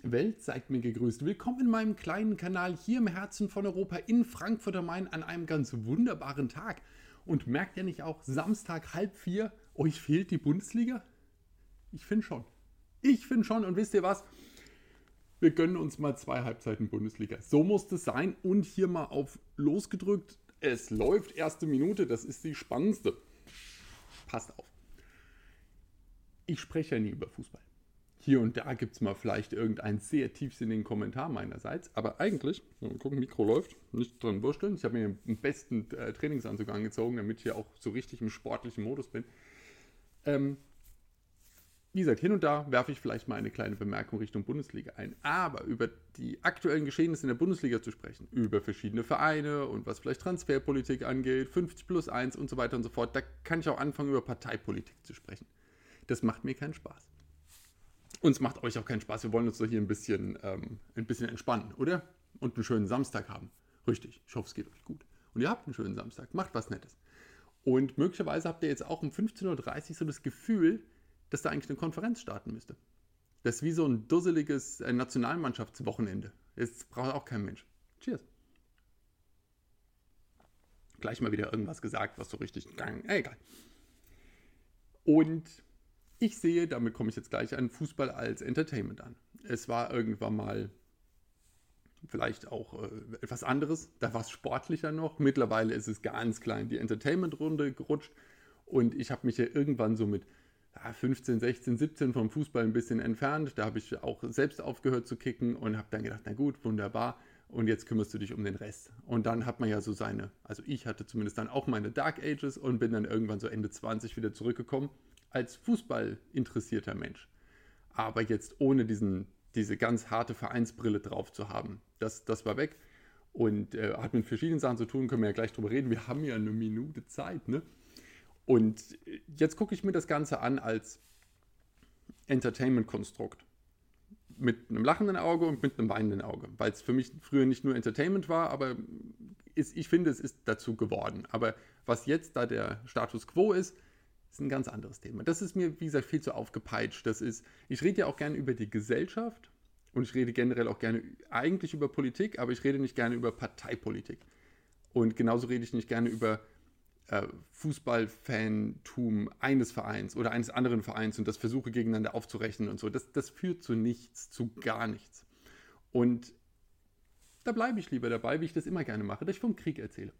Welt, seid mir gegrüßt. Willkommen in meinem kleinen Kanal hier im Herzen von Europa in Frankfurt am Main an einem ganz wunderbaren Tag. Und merkt ihr nicht auch, Samstag halb vier, euch fehlt die Bundesliga? Ich finde schon. Ich finde schon. Und wisst ihr was? Wir gönnen uns mal zwei Halbzeiten Bundesliga. So muss es sein. Und hier mal auf losgedrückt. Es läuft erste Minute. Das ist die spannendste. Passt auf. Ich spreche ja nie über Fußball hier und da gibt es mal vielleicht irgendeinen sehr tiefsinnigen Kommentar meinerseits. Aber eigentlich, mal gucken, Mikro läuft, nicht dran wursteln. Ich habe mir den besten äh, Trainingsanzug angezogen, damit ich hier auch so richtig im sportlichen Modus bin. Ähm, wie gesagt, hin und da werfe ich vielleicht mal eine kleine Bemerkung Richtung Bundesliga ein. Aber über die aktuellen Geschehnisse in der Bundesliga zu sprechen, über verschiedene Vereine und was vielleicht Transferpolitik angeht, 50 plus 1 und so weiter und so fort, da kann ich auch anfangen, über Parteipolitik zu sprechen. Das macht mir keinen Spaß. Uns macht euch auch keinen Spaß. Wir wollen uns doch hier ein bisschen, ähm, ein bisschen entspannen, oder? Und einen schönen Samstag haben. Richtig. Ich hoffe, es geht euch gut. Und ihr habt einen schönen Samstag. Macht was Nettes. Und möglicherweise habt ihr jetzt auch um 15.30 Uhr so das Gefühl, dass da eigentlich eine Konferenz starten müsste. Das ist wie so ein dusseliges äh, Nationalmannschaftswochenende. Jetzt braucht auch kein Mensch. Cheers. Gleich mal wieder irgendwas gesagt, was so richtig gang. Äh, egal. Und ich sehe, damit komme ich jetzt gleich an, Fußball als Entertainment an. Es war irgendwann mal vielleicht auch äh, etwas anderes, da war es sportlicher noch. Mittlerweile ist es ganz klein die Entertainment-Runde gerutscht und ich habe mich ja irgendwann so mit ja, 15, 16, 17 vom Fußball ein bisschen entfernt. Da habe ich auch selbst aufgehört zu kicken und habe dann gedacht, na gut, wunderbar. Und jetzt kümmerst du dich um den Rest. Und dann hat man ja so seine, also ich hatte zumindest dann auch meine Dark Ages und bin dann irgendwann so Ende 20 wieder zurückgekommen als Fußball interessierter Mensch. Aber jetzt ohne diesen, diese ganz harte Vereinsbrille drauf zu haben. Das, das war weg. Und äh, hat mit verschiedenen Sachen zu tun, können wir ja gleich drüber reden. Wir haben ja eine Minute Zeit, ne? Und jetzt gucke ich mir das Ganze an als Entertainment-Konstrukt. Mit einem lachenden Auge und mit einem weinenden Auge. Weil es für mich früher nicht nur Entertainment war, aber ist, ich finde, es ist dazu geworden. Aber was jetzt da der Status quo ist, ist ein ganz anderes Thema. Das ist mir, wie gesagt, viel zu aufgepeitscht. Das ist, ich rede ja auch gerne über die Gesellschaft und ich rede generell auch gerne eigentlich über Politik, aber ich rede nicht gerne über Parteipolitik. Und genauso rede ich nicht gerne über äh, Fußballfantum eines Vereins oder eines anderen Vereins und das versuche gegeneinander aufzurechnen und so. Das, das führt zu nichts, zu gar nichts. Und da bleibe ich lieber dabei, wie ich das immer gerne mache, dass ich vom Krieg erzähle.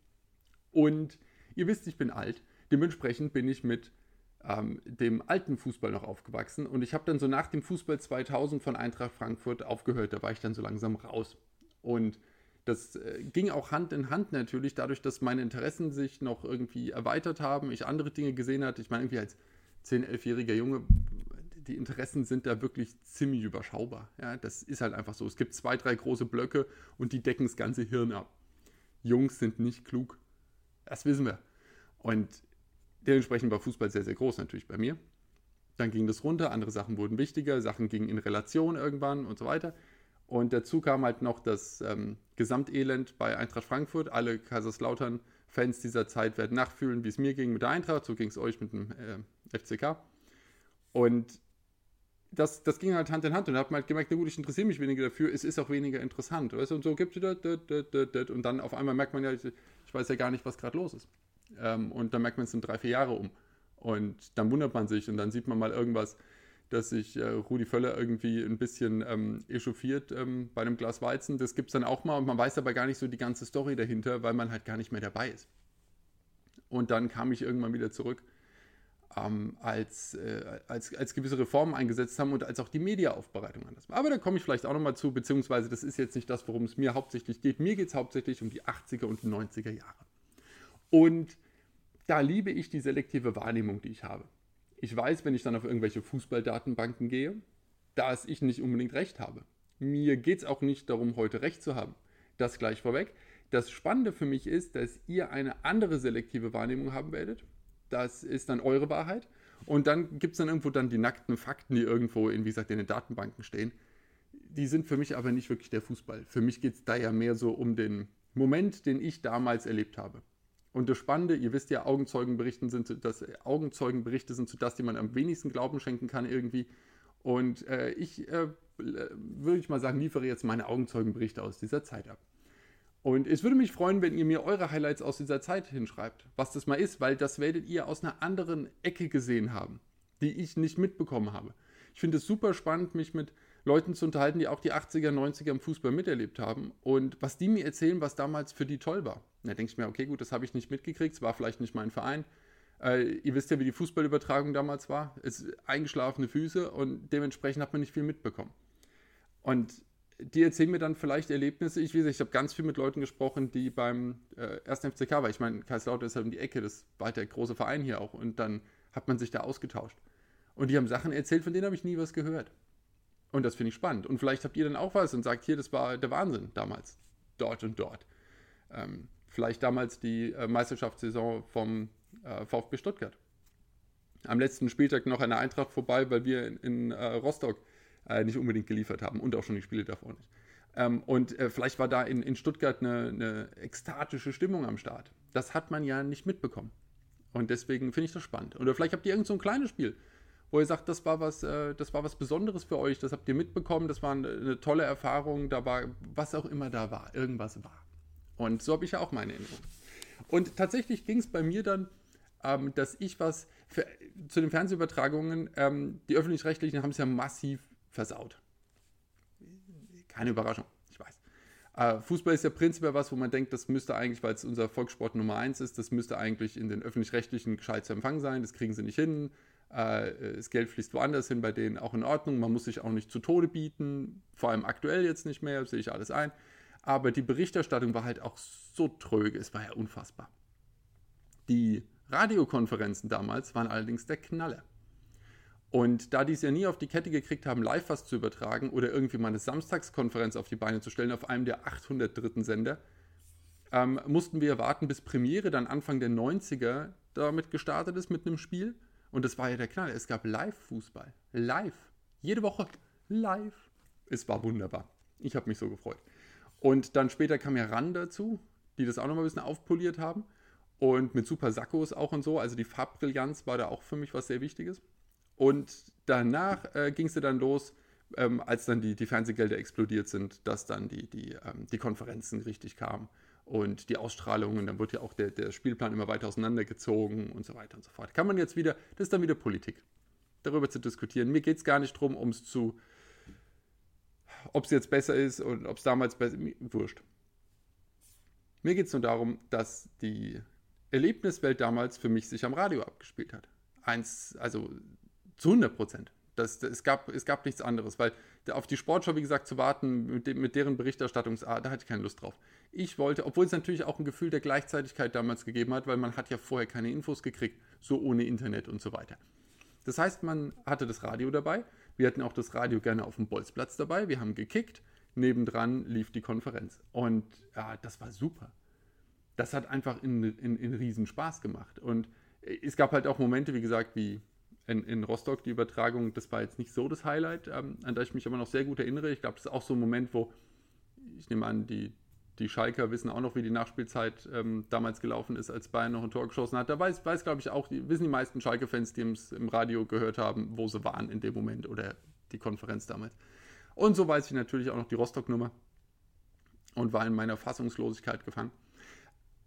Und ihr wisst, ich bin alt. Dementsprechend bin ich mit ähm, dem alten Fußball noch aufgewachsen. Und ich habe dann so nach dem Fußball 2000 von Eintracht Frankfurt aufgehört. Da war ich dann so langsam raus. Und das äh, ging auch Hand in Hand natürlich, dadurch, dass meine Interessen sich noch irgendwie erweitert haben, ich andere Dinge gesehen hatte. Ich meine, irgendwie als 10-, 11-jähriger Junge, die Interessen sind da wirklich ziemlich überschaubar. Ja, das ist halt einfach so. Es gibt zwei, drei große Blöcke und die decken das ganze Hirn ab. Jungs sind nicht klug. Das wissen wir. Und Dementsprechend war Fußball sehr, sehr groß natürlich bei mir. Dann ging das runter, andere Sachen wurden wichtiger, Sachen gingen in Relation irgendwann und so weiter. Und dazu kam halt noch das ähm, Gesamtelend bei Eintracht Frankfurt. Alle Kaiserslautern-Fans dieser Zeit werden nachfühlen, wie es mir ging mit der Eintracht, so ging es euch mit dem äh, FCK. Und das, das ging halt Hand in Hand und man halt gemerkt, na gut, ich interessiere mich weniger dafür, es ist auch weniger interessant. Weißt? Und so gibt es und dann auf einmal merkt man ja, ich, ich weiß ja gar nicht, was gerade los ist. Ähm, und dann merkt man, es sind drei, vier Jahre um. Und dann wundert man sich und dann sieht man mal irgendwas, dass sich äh, Rudi Völler irgendwie ein bisschen ähm, echauffiert ähm, bei einem Glas Weizen. Das gibt es dann auch mal und man weiß aber gar nicht so die ganze Story dahinter, weil man halt gar nicht mehr dabei ist. Und dann kam ich irgendwann wieder zurück, ähm, als, äh, als, als gewisse Reformen eingesetzt haben und als auch die Mediaaufbereitung anders war. Aber da komme ich vielleicht auch nochmal zu, beziehungsweise das ist jetzt nicht das, worum es mir hauptsächlich geht. Mir geht es hauptsächlich um die 80er und 90er Jahre. Und da liebe ich die selektive Wahrnehmung, die ich habe. Ich weiß, wenn ich dann auf irgendwelche Fußballdatenbanken gehe, dass ich nicht unbedingt recht habe. Mir geht es auch nicht darum, heute recht zu haben. Das gleich vorweg. Das Spannende für mich ist, dass ihr eine andere selektive Wahrnehmung haben werdet. Das ist dann eure Wahrheit. Und dann gibt es dann irgendwo dann die nackten Fakten, die irgendwo in, wie gesagt, in den Datenbanken stehen. Die sind für mich aber nicht wirklich der Fußball. Für mich geht es da ja mehr so um den Moment, den ich damals erlebt habe. Und das Spannende, ihr wisst ja, Augenzeugenberichten sind das, Augenzeugenberichte sind so das, die man am wenigsten Glauben schenken kann irgendwie. Und äh, ich äh, äh, würde ich mal sagen, liefere jetzt meine Augenzeugenberichte aus dieser Zeit ab. Und es würde mich freuen, wenn ihr mir eure Highlights aus dieser Zeit hinschreibt, was das mal ist, weil das werdet ihr aus einer anderen Ecke gesehen haben, die ich nicht mitbekommen habe. Ich finde es super spannend, mich mit Leuten zu unterhalten, die auch die 80er, 90er im Fußball miterlebt haben und was die mir erzählen, was damals für die toll war. Da denke ich mir, okay, gut, das habe ich nicht mitgekriegt, es war vielleicht nicht mein Verein. Äh, ihr wisst ja, wie die Fußballübertragung damals war. Es eingeschlafene Füße und dementsprechend hat man nicht viel mitbekommen. Und die erzählen mir dann vielleicht Erlebnisse. Ich weiß, ich habe ganz viel mit Leuten gesprochen, die beim äh, 1. FCK waren. Ich meine, Kaiserslautern ist halt um die Ecke, das war halt der große Verein hier auch. Und dann hat man sich da ausgetauscht. Und die haben Sachen erzählt, von denen habe ich nie was gehört. Und das finde ich spannend. Und vielleicht habt ihr dann auch was und sagt, hier, das war der Wahnsinn damals. Dort und dort. Ähm, vielleicht damals die äh, Meisterschaftssaison vom äh, VfB Stuttgart. Am letzten Spieltag noch der Eintracht vorbei, weil wir in, in äh, Rostock äh, nicht unbedingt geliefert haben und auch schon die Spiele davor nicht. Ähm, und äh, vielleicht war da in, in Stuttgart eine, eine, ekstatische Stimmung am Start. Das hat man ja nicht mitbekommen. Und deswegen finde ich das spannend. Oder vielleicht habt ihr irgend so ein kleines Spiel, wo ihr sagt, das war was, äh, das war was Besonderes für euch, das habt ihr mitbekommen, das war eine, eine tolle Erfahrung, da war was auch immer da war, irgendwas war. Und so habe ich ja auch meine Erinnerung. Und tatsächlich ging es bei mir dann, ähm, dass ich was für, zu den Fernsehübertragungen, ähm, die öffentlich-rechtlichen haben es ja massiv versaut. Keine Überraschung, ich weiß. Äh, Fußball ist ja prinzipiell was, wo man denkt, das müsste eigentlich, weil es unser Volkssport Nummer eins ist, das müsste eigentlich in den öffentlich-rechtlichen gescheit zu empfangen sein. Das kriegen sie nicht hin. Äh, das Geld fließt woanders hin, bei denen auch in Ordnung. Man muss sich auch nicht zu Tode bieten, vor allem aktuell jetzt nicht mehr, sehe ich alles ein. Aber die Berichterstattung war halt auch so tröge, es war ja unfassbar. Die Radiokonferenzen damals waren allerdings der Knaller. Und da die es ja nie auf die Kette gekriegt haben, live was zu übertragen oder irgendwie mal eine Samstagskonferenz auf die Beine zu stellen auf einem der 803. Sender, ähm, mussten wir warten, bis Premiere dann Anfang der 90er damit gestartet ist mit einem Spiel. Und das war ja der Knall. Es gab Live-Fußball. Live. Jede Woche. Live. Es war wunderbar. Ich habe mich so gefreut. Und dann später kam ja RAN dazu, die das auch nochmal ein bisschen aufpoliert haben. Und mit super Sackos auch und so. Also die Farbbrillanz war da auch für mich was sehr Wichtiges. Und danach äh, ging es dann los, ähm, als dann die, die Fernsehgelder explodiert sind, dass dann die, die, ähm, die Konferenzen richtig kamen und die Ausstrahlungen. Dann wird ja auch der, der Spielplan immer weiter auseinandergezogen und so weiter und so fort. Kann man jetzt wieder, das ist dann wieder Politik, darüber zu diskutieren. Mir geht es gar nicht darum, um es zu, ob es jetzt besser ist und ob es damals besser ist, wurscht. Mir geht es nur darum, dass die Erlebniswelt damals für mich sich am Radio abgespielt hat. Eins, also zu 100 Prozent. Das, das, es, gab, es gab nichts anderes, weil auf die Sportschau, wie gesagt, zu warten mit, dem, mit deren Berichterstattungsart, da hatte ich keine Lust drauf. Ich wollte, obwohl es natürlich auch ein Gefühl der Gleichzeitigkeit damals gegeben hat, weil man hat ja vorher keine Infos gekriegt, so ohne Internet und so weiter. Das heißt, man hatte das Radio dabei. Wir hatten auch das Radio gerne auf dem Bolzplatz dabei. Wir haben gekickt. Nebendran lief die Konferenz. Und ja, das war super. Das hat einfach in, in, in riesen Spaß gemacht. Und es gab halt auch Momente, wie gesagt, wie in, in Rostock die Übertragung, das war jetzt nicht so das Highlight, ähm, an das ich mich aber noch sehr gut erinnere. Ich glaube, das ist auch so ein Moment, wo ich nehme an, die, die Schalker wissen auch noch, wie die Nachspielzeit ähm, damals gelaufen ist, als Bayern noch ein Tor geschossen hat. Da weiß, weiß glaube ich, auch, die, wissen die meisten Schalke-Fans, die es im Radio gehört haben, wo sie waren in dem Moment oder die Konferenz damals. Und so weiß ich natürlich auch noch die Rostock-Nummer und war in meiner Fassungslosigkeit gefangen.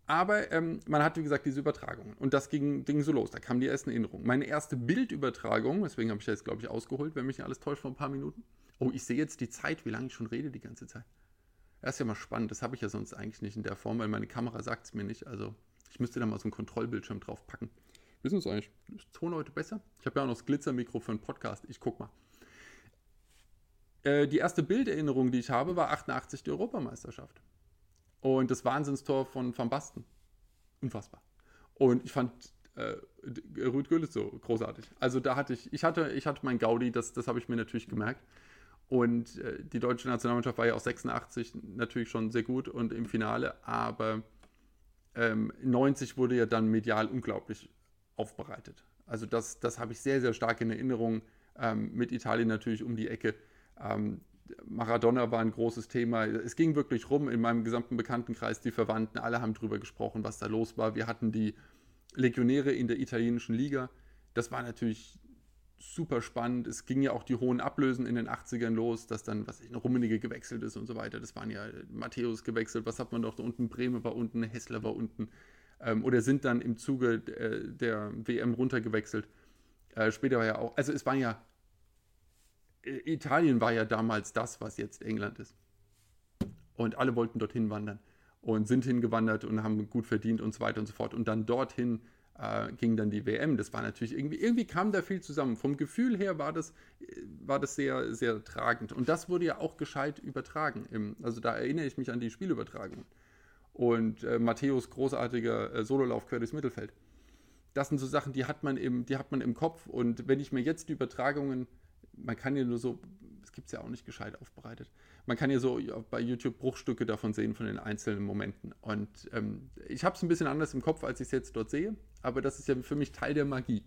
Aber ähm, man hatte, wie gesagt, diese Übertragungen. Und das ging, ging so los. Da kamen die ersten Erinnerungen. Meine erste Bildübertragung, deswegen habe ich jetzt, glaube ich, ausgeholt, wenn mich nicht alles täuscht, vor ein paar Minuten. Oh, ich sehe jetzt die Zeit, wie lange ich schon rede die ganze Zeit. Das ist ja mal spannend. Das habe ich ja sonst eigentlich nicht in der Form, weil meine Kamera sagt es mir nicht. Also, ich müsste da mal so einen Kontrollbildschirm drauf packen. Wissen Sie eigentlich, ist Ton heute besser? Ich habe ja auch noch das Glitzermikro für einen Podcast. Ich guck mal. Äh, die erste Bilderinnerung, die ich habe, war 88 die Europameisterschaft. Und das Wahnsinnstor von Van Basten. Unfassbar. Und ich fand äh, Rüd Gülles so großartig. Also da hatte ich, ich hatte, ich hatte mein Gaudi, das, das habe ich mir natürlich gemerkt. Und äh, die deutsche Nationalmannschaft war ja auch 86 natürlich schon sehr gut und im Finale, aber ähm, 90 wurde ja dann medial unglaublich aufbereitet. Also das, das habe ich sehr, sehr stark in Erinnerung. Ähm, mit Italien natürlich um die Ecke. Ähm, Maradona war ein großes Thema. Es ging wirklich rum in meinem gesamten Bekanntenkreis, die Verwandten, alle haben darüber gesprochen, was da los war. Wir hatten die Legionäre in der italienischen Liga. Das war natürlich super spannend. Es ging ja auch die hohen Ablösen in den 80ern los, dass dann, was ich, eine Rummenige gewechselt ist und so weiter. Das waren ja Matthäus gewechselt, was hat man doch da unten? Bremen war unten, Hessler war unten. Ähm, oder sind dann im Zuge äh, der WM runtergewechselt. Äh, später war ja auch, also es war ja, äh, Italien war ja damals das, was jetzt England ist. Und alle wollten dorthin wandern und sind hingewandert und haben gut verdient und so weiter und so fort. Und dann dorthin äh, ging dann die WM. Das war natürlich irgendwie, irgendwie kam da viel zusammen. Vom Gefühl her war das, war das sehr, sehr tragend. Und das wurde ja auch gescheit übertragen. Im, also da erinnere ich mich an die Spielübertragung. Und äh, Matthäus großartiger äh, Sololauf quer durchs Mittelfeld. Das sind so Sachen, die hat man im, die hat man im Kopf. Und wenn ich mir jetzt die Übertragungen, man kann ja nur so, es gibt es ja auch nicht gescheit aufbereitet man kann ja so bei YouTube Bruchstücke davon sehen, von den einzelnen Momenten. Und ähm, ich habe es ein bisschen anders im Kopf, als ich es jetzt dort sehe, aber das ist ja für mich Teil der Magie.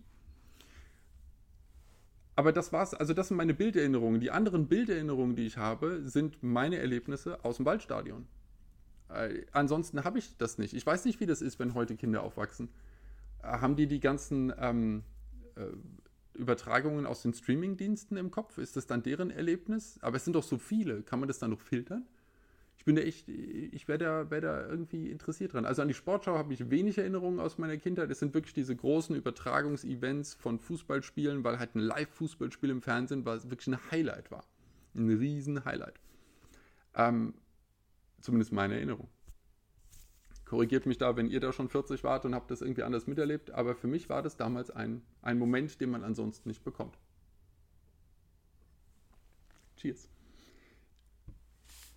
Aber das war's, also das sind meine Bilderinnerungen. Die anderen Bilderinnerungen, die ich habe, sind meine Erlebnisse aus dem Waldstadion. Äh, ansonsten habe ich das nicht. Ich weiß nicht, wie das ist, wenn heute Kinder aufwachsen. Äh, haben die die ganzen ähm, äh, Übertragungen aus den Streaming-Diensten im Kopf? Ist das dann deren Erlebnis? Aber es sind doch so viele. Kann man das dann noch filtern? Ich bin da echt, ich wäre da, wär da irgendwie interessiert dran. Also an die Sportschau habe ich wenig Erinnerungen aus meiner Kindheit. Es sind wirklich diese großen Übertragungsevents von Fußballspielen, weil halt ein Live-Fußballspiel im Fernsehen war, wirklich ein Highlight war. Ein riesen Highlight. Ähm, zumindest meine Erinnerung. Korrigiert mich da, wenn ihr da schon 40 wart und habt das irgendwie anders miterlebt. Aber für mich war das damals ein, ein Moment, den man ansonsten nicht bekommt. Cheers.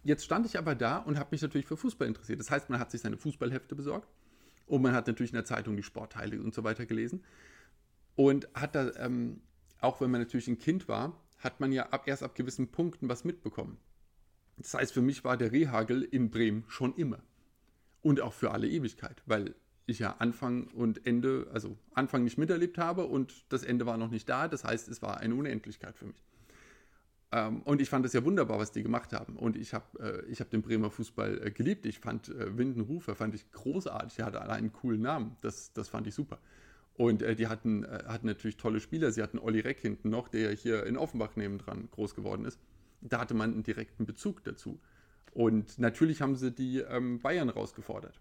Jetzt stand ich aber da und habe mich natürlich für Fußball interessiert. Das heißt, man hat sich seine Fußballhefte besorgt und man hat natürlich in der Zeitung die Sportteile und so weiter gelesen. Und hat da, ähm, auch wenn man natürlich ein Kind war, hat man ja ab, erst ab gewissen Punkten was mitbekommen. Das heißt, für mich war der Rehagel in Bremen schon immer und auch für alle Ewigkeit, weil ich ja Anfang und Ende, also Anfang nicht miterlebt habe und das Ende war noch nicht da. Das heißt, es war eine Unendlichkeit für mich. Ähm, und ich fand es ja wunderbar, was die gemacht haben. Und ich habe äh, hab den Bremer Fußball äh, geliebt. Ich fand äh, Windenrufer fand ich großartig. Er hatte allein einen coolen Namen. Das, das fand ich super. Und äh, die hatten, äh, hatten natürlich tolle Spieler. Sie hatten Olli Reck hinten noch, der hier in Offenbach nebendran groß geworden ist. Da hatte man einen direkten Bezug dazu. Und natürlich haben sie die ähm, Bayern rausgefordert.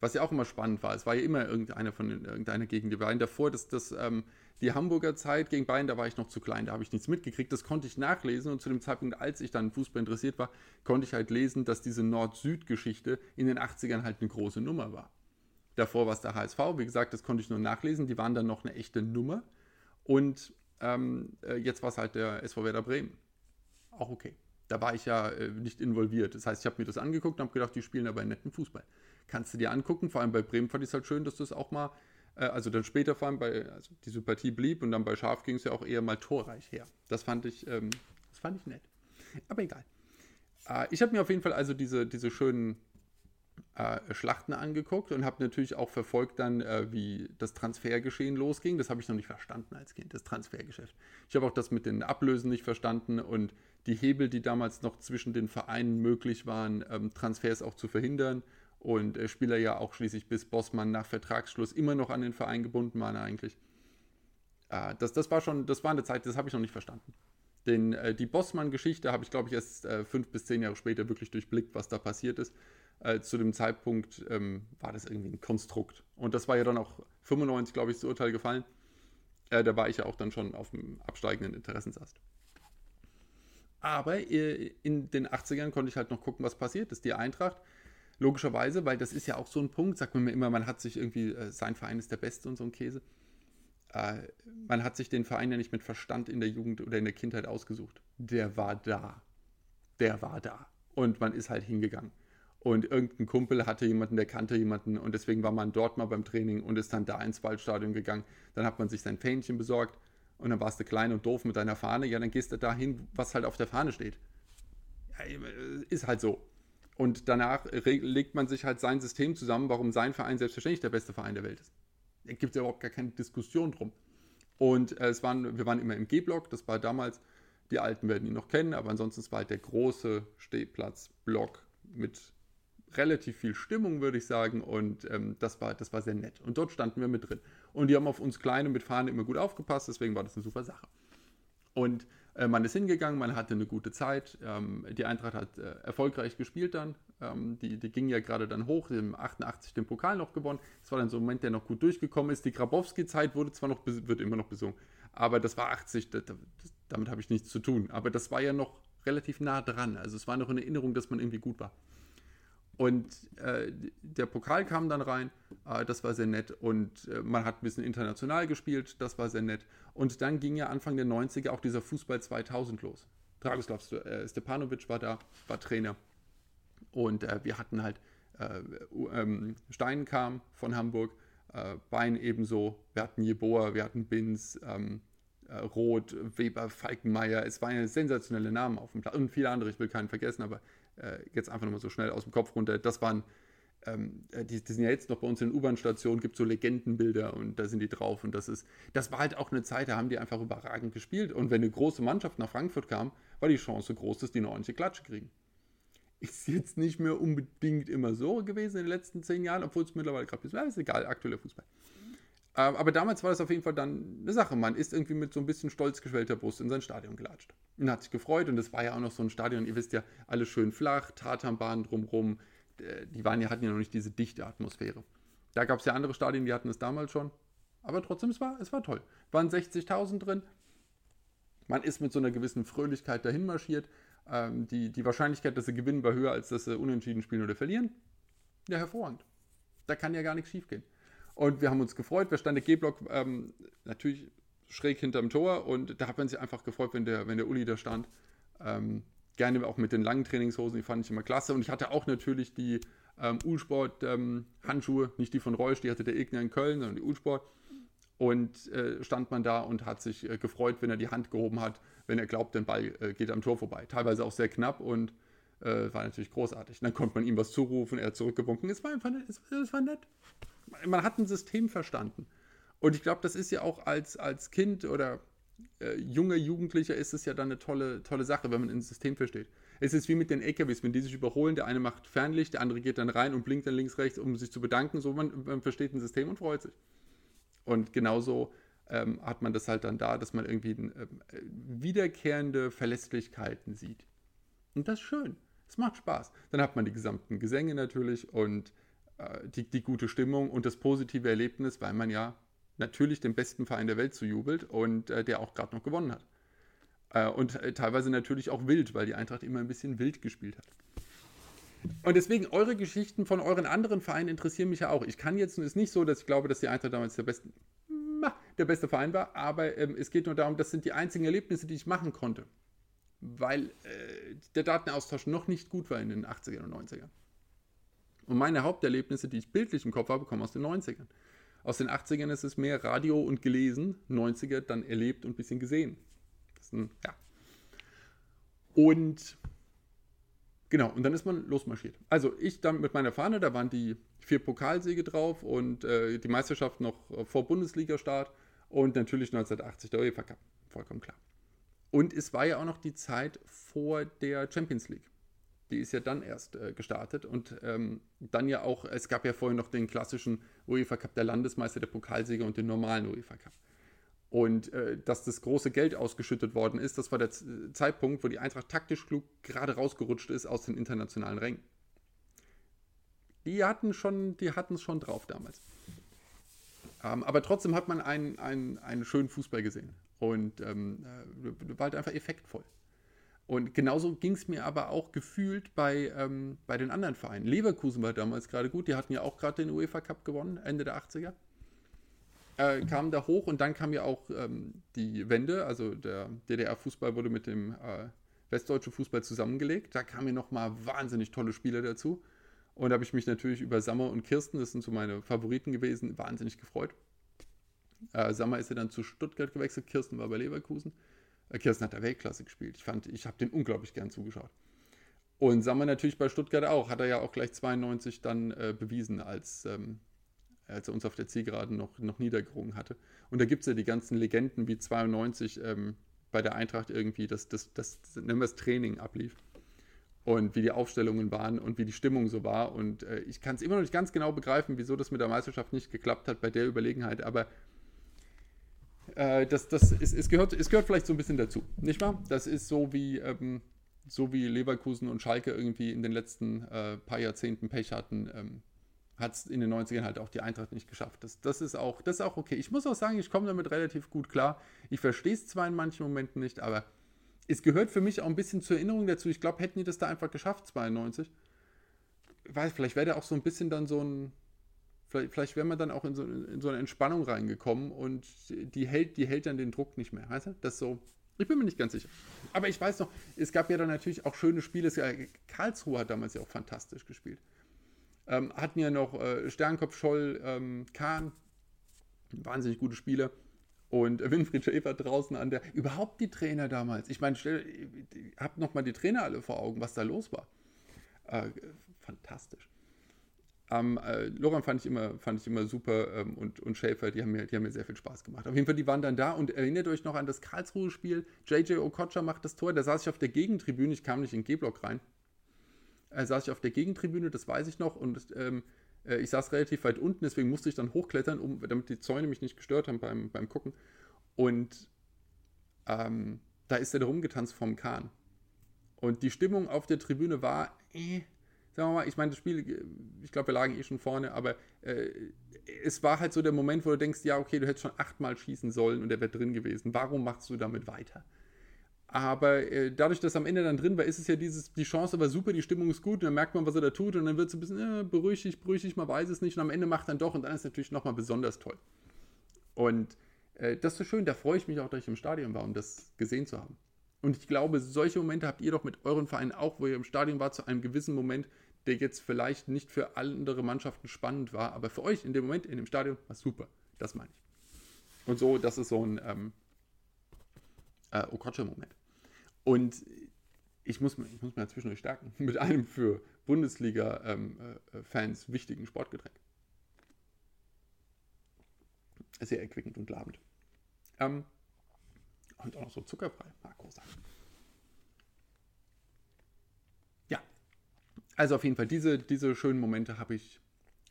Was ja auch immer spannend war. Es war ja immer irgendeiner von irgendeiner gegen die Bayern. Davor, dass das, ähm, die Hamburger Zeit gegen Bayern, da war ich noch zu klein, da habe ich nichts mitgekriegt. Das konnte ich nachlesen und zu dem Zeitpunkt, als ich dann Fußball interessiert war, konnte ich halt lesen, dass diese Nord-Süd-Geschichte in den 80ern halt eine große Nummer war. Davor war es der HSV, wie gesagt, das konnte ich nur nachlesen. Die waren dann noch eine echte Nummer. Und ähm, äh, jetzt war es halt der SV Werder Bremen. Auch okay da war ich ja äh, nicht involviert. Das heißt, ich habe mir das angeguckt und habe gedacht, die spielen aber einen netten Fußball. Kannst du dir angucken, vor allem bei Bremen fand ich es halt schön, dass das auch mal, äh, also dann später vor allem bei, also die Sympathie blieb und dann bei Schaf ging es ja auch eher mal torreich her. Das fand ich, ähm, das fand ich nett. Aber egal. Äh, ich habe mir auf jeden Fall also diese, diese schönen äh, Schlachten angeguckt und habe natürlich auch verfolgt dann, äh, wie das Transfergeschehen losging. Das habe ich noch nicht verstanden als Kind, das Transfergeschäft. Ich habe auch das mit den Ablösen nicht verstanden und die Hebel, die damals noch zwischen den Vereinen möglich waren, ähm, Transfers auch zu verhindern. Und äh, Spieler ja auch schließlich bis Bossmann nach Vertragsschluss immer noch an den Verein gebunden waren eigentlich. Äh, das, das war schon, das war eine Zeit, das habe ich noch nicht verstanden. Denn äh, die Bossmann-Geschichte habe ich, glaube ich, erst äh, fünf bis zehn Jahre später wirklich durchblickt, was da passiert ist. Äh, zu dem Zeitpunkt ähm, war das irgendwie ein Konstrukt. Und das war ja dann auch 95, glaube ich, das Urteil gefallen. Äh, da war ich ja auch dann schon auf dem absteigenden Interessensast. Aber in den 80ern konnte ich halt noch gucken, was passiert ist. Die Eintracht, logischerweise, weil das ist ja auch so ein Punkt, sagt man mir immer, man hat sich irgendwie, äh, sein Verein ist der Beste und so ein Käse. Äh, man hat sich den Verein ja nicht mit Verstand in der Jugend oder in der Kindheit ausgesucht. Der war da. Der war da. Und man ist halt hingegangen. Und irgendein Kumpel hatte jemanden, der kannte jemanden und deswegen war man dort mal beim Training und ist dann da ins Waldstadion gegangen. Dann hat man sich sein Fähnchen besorgt und dann warst du klein und doof mit deiner Fahne, ja, dann gehst du dahin, was halt auf der Fahne steht. Ja, ist halt so. Und danach legt man sich halt sein System zusammen, warum sein Verein selbstverständlich der beste Verein der Welt ist. Da gibt es ja überhaupt gar keine Diskussion drum. Und äh, es waren, wir waren immer im G-Block, das war damals, die Alten werden ihn noch kennen, aber ansonsten war halt der große Stehplatz-Block mit relativ viel Stimmung, würde ich sagen. Und ähm, das, war, das war sehr nett. Und dort standen wir mit drin. Und die haben auf uns Kleine mit Fahne immer gut aufgepasst, deswegen war das eine super Sache. Und äh, man ist hingegangen, man hatte eine gute Zeit. Ähm, die Eintracht hat äh, erfolgreich gespielt dann. Ähm, die, die ging ja gerade dann hoch, im 88 den Pokal noch gewonnen. Das war dann so ein Moment, der noch gut durchgekommen ist. Die Grabowski-Zeit wurde zwar noch, wird immer noch besungen, aber das war 80, das, damit habe ich nichts zu tun. Aber das war ja noch relativ nah dran. Also es war noch in Erinnerung, dass man irgendwie gut war. Und äh, der Pokal kam dann rein, äh, das war sehr nett. Und äh, man hat ein bisschen international gespielt, das war sehr nett. Und dann ging ja Anfang der 90er auch dieser Fußball 2000 los. Dragoslav äh, Stepanovic war da, war Trainer. Und äh, wir hatten halt, äh, ähm, Stein kam von Hamburg, Bein ebenso, wir hatten Jeboa, wir hatten Binz, ähm, Roth, Weber, Falkenmeier. Es waren ja sensationelle Namen auf dem Platz und viele andere, ich will keinen vergessen, aber äh, jetzt einfach nochmal so schnell aus dem Kopf runter. Das waren, ähm, äh, die, die, sind ja jetzt noch bei uns in U-Bahn-Stationen, gibt so Legendenbilder und da sind die drauf. Und das ist, das war halt auch eine Zeit, da haben die einfach überragend gespielt. Und wenn eine große Mannschaft nach Frankfurt kam, war die Chance groß, dass die eine ordentliche Klatsche kriegen. Ist jetzt nicht mehr unbedingt immer so gewesen in den letzten zehn Jahren, obwohl es mittlerweile gerade ist. Ist egal, aktueller Fußball. Ähm, aber damals war das auf jeden Fall dann eine Sache. Man ist irgendwie mit so ein bisschen stolz geschwellter Brust in sein Stadion gelatscht. Und hat sich gefreut und es war ja auch noch so ein Stadion, ihr wisst ja, alles schön flach, Tatanbahn drumrum. Die waren ja, hatten ja noch nicht diese dichte Atmosphäre. Da gab es ja andere Stadien, die hatten es damals schon. Aber trotzdem, es war, es war toll. Waren 60.000 drin. Man ist mit so einer gewissen Fröhlichkeit dahin marschiert. Ähm, die, die Wahrscheinlichkeit, dass sie gewinnen, war höher, als dass sie unentschieden spielen oder verlieren. Ja, hervorragend. Da kann ja gar nichts schief gehen. Und wir haben uns gefreut. Wir standen G-Block ähm, natürlich schräg hinterm Tor und da hat man sich einfach gefreut, wenn der, wenn der Uli da stand. Ähm, gerne auch mit den langen Trainingshosen, die fand ich immer klasse. Und ich hatte auch natürlich die ähm, U-Sport-Handschuhe, ähm, nicht die von Reusch, die hatte der Egner in Köln, sondern die U-Sport. Und äh, stand man da und hat sich äh, gefreut, wenn er die Hand gehoben hat, wenn er glaubt, der Ball äh, geht am Tor vorbei. Teilweise auch sehr knapp und äh, war natürlich großartig. Und dann konnte man ihm was zurufen, er hat zurückgewunken. Es war einfach es, es war nett man hat ein System verstanden. Und ich glaube, das ist ja auch als, als Kind oder äh, junger Jugendlicher ist es ja dann eine tolle, tolle Sache, wenn man ein System versteht. Es ist wie mit den LKWs, wenn die sich überholen, der eine macht Fernlicht, der andere geht dann rein und blinkt dann links, rechts, um sich zu bedanken. So, man, man versteht ein System und freut sich. Und genauso ähm, hat man das halt dann da, dass man irgendwie äh, wiederkehrende Verlässlichkeiten sieht. Und das ist schön. Es macht Spaß. Dann hat man die gesamten Gesänge natürlich und die, die gute Stimmung und das positive Erlebnis, weil man ja natürlich dem besten Verein der Welt zujubelt und äh, der auch gerade noch gewonnen hat. Äh, und äh, teilweise natürlich auch wild, weil die Eintracht immer ein bisschen wild gespielt hat. Und deswegen, eure Geschichten von euren anderen Vereinen interessieren mich ja auch. Ich kann jetzt, es ist nicht so, dass ich glaube, dass die Eintracht damals der beste, der beste Verein war, aber ähm, es geht nur darum, das sind die einzigen Erlebnisse, die ich machen konnte. Weil äh, der Datenaustausch noch nicht gut war in den 80ern und 90ern. Und meine Haupterlebnisse, die ich bildlich im Kopf habe, kommen aus den 90ern. Aus den 80ern ist es mehr Radio und gelesen, 90er dann erlebt und ein bisschen gesehen. Ein, ja. Und genau, und dann ist man losmarschiert. Also ich dann mit meiner Fahne, da waren die vier Pokalsiege drauf und äh, die Meisterschaft noch äh, vor Bundesliga-Start und natürlich 1980 der UEFA Cup. Vollkommen klar. Und es war ja auch noch die Zeit vor der Champions League. Die ist ja dann erst äh, gestartet und ähm, dann ja auch, es gab ja vorher noch den klassischen UEFA Cup der Landesmeister, der Pokalsieger und den normalen UEFA Cup. Und äh, dass das große Geld ausgeschüttet worden ist, das war der Z Zeitpunkt, wo die Eintracht taktisch klug gerade rausgerutscht ist aus den internationalen Rängen. Die hatten schon, die hatten es schon drauf damals. Ähm, aber trotzdem hat man einen, einen, einen schönen Fußball gesehen. Und ähm, äh, war halt einfach effektvoll. Und genauso ging es mir aber auch gefühlt bei, ähm, bei den anderen Vereinen. Leverkusen war damals gerade gut, die hatten ja auch gerade den UEFA Cup gewonnen, Ende der 80er. Äh, kamen da hoch und dann kam ja auch ähm, die Wende, also der DDR-Fußball wurde mit dem äh, westdeutschen Fußball zusammengelegt. Da kamen ja nochmal wahnsinnig tolle Spieler dazu. Und da habe ich mich natürlich über Sammer und Kirsten, das sind so meine Favoriten gewesen, wahnsinnig gefreut. Äh, Sammer ist ja dann zu Stuttgart gewechselt, Kirsten war bei Leverkusen. Kirsten hat da Weltklasse gespielt. Ich fand, ich habe den unglaublich gern zugeschaut. Und Sammer natürlich bei Stuttgart auch. Hat er ja auch gleich 92 dann äh, bewiesen, als, ähm, als er uns auf der Zielgeraden noch, noch niedergerungen hatte. Und da gibt es ja die ganzen Legenden wie 92 ähm, bei der Eintracht irgendwie, das, das, das, nennen wir es Training ablief. Und wie die Aufstellungen waren und wie die Stimmung so war. Und äh, ich kann es immer noch nicht ganz genau begreifen, wieso das mit der Meisterschaft nicht geklappt hat bei der Überlegenheit. Aber äh, das, das ist, es, gehört, es gehört vielleicht so ein bisschen dazu, nicht wahr? Das ist so wie, ähm, so wie Leverkusen und Schalke irgendwie in den letzten äh, paar Jahrzehnten Pech hatten. Ähm, hat es in den 90ern halt auch die Eintracht nicht geschafft. Das, das, ist auch, das ist auch okay. Ich muss auch sagen, ich komme damit relativ gut klar. Ich verstehe es zwar in manchen Momenten nicht, aber es gehört für mich auch ein bisschen zur Erinnerung dazu. Ich glaube, hätten die das da einfach geschafft, 92, weiß, vielleicht wäre da auch so ein bisschen dann so ein, vielleicht, vielleicht wäre man dann auch in so, in so, eine Entspannung reingekommen und die hält, die hält dann den Druck nicht mehr. Weißt du? Das so, ich bin mir nicht ganz sicher. Aber ich weiß noch, es gab ja dann natürlich auch schöne Spiele. Karlsruhe hat damals ja auch fantastisch gespielt. Ähm, hatten ja noch äh, Sternkopf, Scholl, ähm, Kahn, wahnsinnig gute Spiele. Und Winfried Schäfer draußen an der. Überhaupt die Trainer damals. Ich meine, habt noch mal die Trainer alle vor Augen, was da los war. Äh, fantastisch. Ähm, äh, Loran fand ich immer, fand ich immer super ähm, und, und Schäfer, die haben, mir, die haben mir sehr viel Spaß gemacht. Auf jeden Fall, die waren dann da und erinnert euch noch an das Karlsruhe-Spiel. JJ Okocha macht das Tor, da saß ich auf der Gegentribüne, ich kam nicht in G-Block rein. Da saß ich auf der Gegentribüne, das weiß ich noch, und ähm, äh, ich saß relativ weit unten, deswegen musste ich dann hochklettern, um, damit die Zäune mich nicht gestört haben beim, beim Gucken. Und ähm, da ist er rumgetanzt vom Kahn. Und die Stimmung auf der Tribüne war, äh, sagen wir mal, ich meine, das Spiel, ich glaube, wir lagen eh schon vorne, aber äh, es war halt so der Moment, wo du denkst, ja, okay, du hättest schon achtmal schießen sollen und er wäre drin gewesen. Warum machst du damit weiter? Aber äh, dadurch, dass am Ende dann drin war, ist es ja dieses, die Chance war super, die Stimmung ist gut und dann merkt man, was er da tut und dann wird es ein bisschen äh, beruhig dich, beruhig dich, man weiß es nicht und am Ende macht dann doch und dann ist es natürlich nochmal besonders toll. Und äh, das ist so schön, da freue ich mich auch, dass ich im Stadion war, um das gesehen zu haben. Und ich glaube, solche Momente habt ihr doch mit euren Vereinen auch, wo ihr im Stadion war, zu einem gewissen Moment, der jetzt vielleicht nicht für andere Mannschaften spannend war, aber für euch in dem Moment in dem Stadion war super. Das meine ich. Und so, das ist so ein ähm, äh, Okocha-Moment. Und ich muss, ich muss mir zwischendurch stärken mit einem für Bundesliga-Fans ähm, äh, wichtigen Sportgetränk. Sehr erquickend und labend. Ähm, und auch noch so zuckerfrei. Ah, großartig. Ja, also auf jeden Fall, diese, diese schönen Momente habe ich,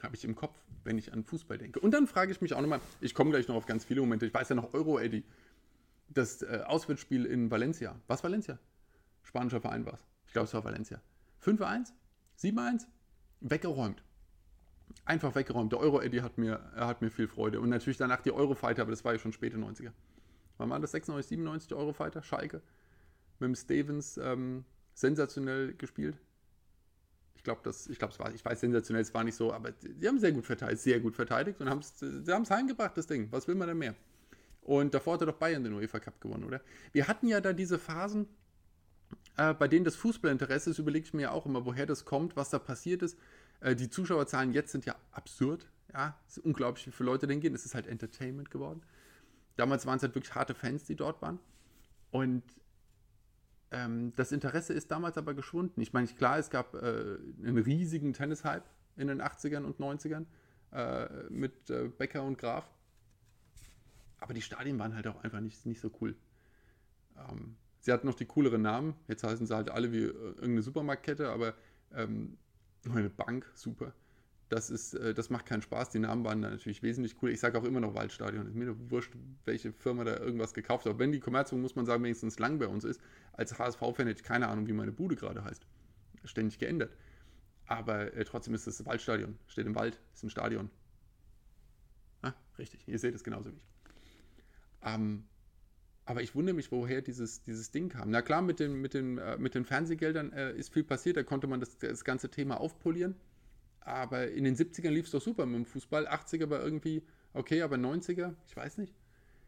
hab ich im Kopf, wenn ich an Fußball denke. Und dann frage ich mich auch nochmal, ich komme gleich noch auf ganz viele Momente. Ich weiß ja noch Euro-Eddy, das äh, Auswärtsspiel in Valencia. Was Valencia? Spanischer Verein war es. Ich glaube, es war Valencia. 5-1? 7-1? Weggeräumt. Einfach weggeräumt. Der Euro-Eddy hat mir, hat mir viel Freude. Und natürlich danach die Eurofighter, aber das war ja schon späte 90er. Wann waren das? 96, 97 Eurofighter? Schalke. Mit dem Stevens ähm, sensationell gespielt. Ich glaube, ich glaube, es war, ich weiß, sensationell, es war nicht so, aber sie haben sehr gut verteidigt, sehr gut verteidigt und haben es heimgebracht, das Ding. Was will man denn mehr? Und davor hat er doch Bayern den UEFA Cup gewonnen, oder? Wir hatten ja da diese Phasen, äh, bei denen das Fußballinteresse ist, überlege ich mir ja auch immer, woher das kommt, was da passiert ist. Äh, die Zuschauerzahlen jetzt sind ja absurd. Ja, es ist unglaublich, wie viele Leute denn gehen. Es ist halt Entertainment geworden. Damals waren es halt wirklich harte Fans, die dort waren. Und ähm, das Interesse ist damals aber geschwunden. Ich meine, klar, es gab äh, einen riesigen Tennis-Hype in den 80ern und 90ern äh, mit äh, Becker und Graf. Aber die Stadien waren halt auch einfach nicht, nicht so cool. Ähm, sie hatten noch die cooleren Namen. Jetzt heißen sie halt alle wie äh, irgendeine Supermarktkette, aber ähm, eine Bank, super. Das, ist, äh, das macht keinen Spaß. Die Namen waren natürlich wesentlich cooler. Ich sage auch immer noch Waldstadion. Ist mir nur wurscht, welche Firma da irgendwas gekauft hat. Wenn die Commerzbank, muss man sagen, wenigstens lang bei uns ist. Als HSV-Fan hätte ich keine Ahnung, wie meine Bude gerade heißt. Ständig geändert. Aber äh, trotzdem ist es Waldstadion. Steht im Wald, ist ein Stadion. Ah, richtig. Ihr seht es genauso wie ich. Ähm, aber ich wundere mich, woher dieses, dieses Ding kam. Na klar, mit den, mit den, äh, mit den Fernsehgeldern äh, ist viel passiert, da konnte man das, das ganze Thema aufpolieren. Aber in den 70ern lief es doch super mit dem Fußball. 80er war irgendwie okay, aber 90er, ich weiß nicht.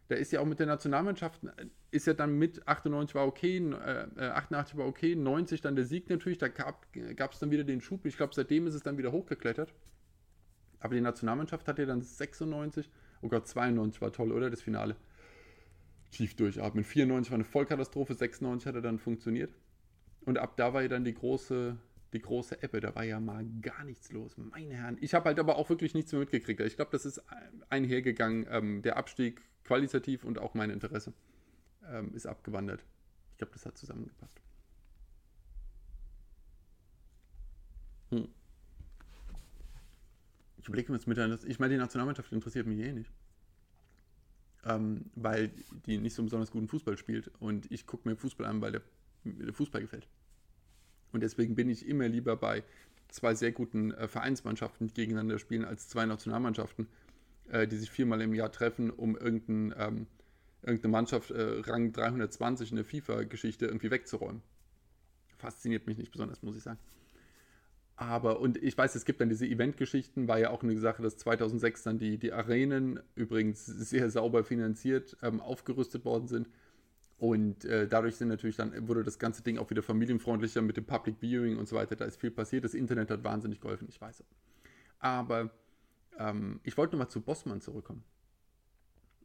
Da ist ja auch mit der Nationalmannschaft, äh, ist ja dann mit 98 war okay, äh, 88 war okay, 90 dann der Sieg natürlich, da gab es dann wieder den Schub. Ich glaube, seitdem ist es dann wieder hochgeklettert. Aber die Nationalmannschaft hat ja dann 96, oh Gott, 92 war toll, oder? Das Finale tief durchatmen. 94 war eine Vollkatastrophe, 96 hat er dann funktioniert. Und ab da war ja dann die große, die große Ebbe. Da war ja mal gar nichts los. Meine Herren. Ich habe halt aber auch wirklich nichts mehr mitgekriegt. Ich glaube, das ist einhergegangen. Ähm, der Abstieg qualitativ und auch mein Interesse ähm, ist abgewandert. Ich glaube, das hat zusammengepasst. Hm. Ich überlege mir jetzt mit, ich meine, die Nationalmannschaft interessiert mich eh nicht. ähm, weil die nicht so besonders guten Fußball spielt. Und ich gucke mir Fußball an, weil der, der Fußball gefällt. Und deswegen bin ich immer lieber bei zwei sehr guten äh, Vereinsmannschaften, die gegeneinander spielen, als zwei Nationalmannschaften, äh, die sich viermal im Jahr treffen, um irgendein, ähm, irgendeine Mannschaft äh, Rang 320 in der FIFA-Geschichte irgendwie wegzuräumen. Fasziniert mich nicht besonders, muss ich sagen. Aber, und ich weiß, es gibt dann diese Event-Geschichten, war ja auch eine Sache, dass 2006 dann die, die Arenen, übrigens sehr sauber finanziert, ähm, aufgerüstet worden sind. Und äh, dadurch sind natürlich dann, wurde das ganze Ding auch wieder familienfreundlicher mit dem Public Viewing und so weiter. Da ist viel passiert. Das Internet hat wahnsinnig geholfen, ich weiß. Aber ähm, ich wollte nochmal zu Bossmann zurückkommen.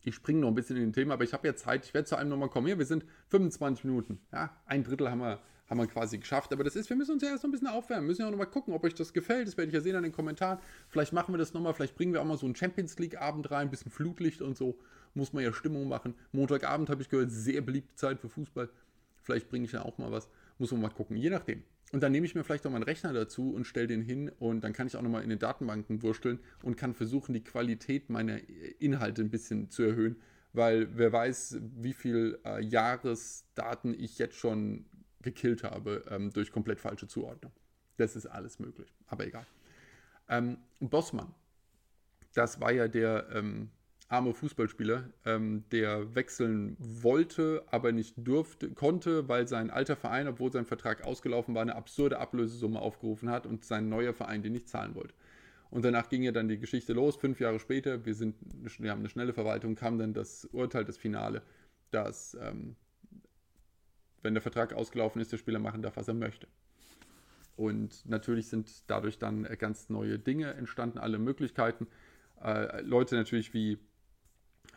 Ich springe noch ein bisschen in den Thema, aber ich habe ja Zeit. Ich werde zu einem nochmal kommen. Hier, wir sind 25 Minuten. Ja, ein Drittel haben wir, haben wir quasi geschafft. Aber das ist, wir müssen uns ja erst noch ein bisschen aufwärmen. Wir müssen ja nochmal gucken, ob euch das gefällt. Das werde ich ja sehen an den Kommentaren. Vielleicht machen wir das nochmal. Vielleicht bringen wir auch mal so einen Champions League-Abend rein, ein bisschen Flutlicht und so. Muss man ja Stimmung machen. Montagabend habe ich gehört, sehr beliebte Zeit für Fußball. Vielleicht bringe ich ja auch mal was. Muss man mal gucken. Je nachdem. Und dann nehme ich mir vielleicht auch meinen Rechner dazu und stelle den hin und dann kann ich auch nochmal in den Datenbanken wursteln und kann versuchen, die Qualität meiner Inhalte ein bisschen zu erhöhen, weil wer weiß, wie viel äh, Jahresdaten ich jetzt schon gekillt habe ähm, durch komplett falsche Zuordnung. Das ist alles möglich, aber egal. Ähm, Bossmann, das war ja der ähm, arme Fußballspieler, ähm, der wechseln wollte, aber nicht durfte, konnte, weil sein alter Verein, obwohl sein Vertrag ausgelaufen war, eine absurde Ablösesumme aufgerufen hat und sein neuer Verein den nicht zahlen wollte. Und danach ging ja dann die Geschichte los. Fünf Jahre später, wir, sind, wir haben eine schnelle Verwaltung, kam dann das Urteil, das Finale, dass, ähm, wenn der Vertrag ausgelaufen ist, der Spieler machen darf, was er möchte. Und natürlich sind dadurch dann ganz neue Dinge entstanden, alle Möglichkeiten. Äh, Leute natürlich wie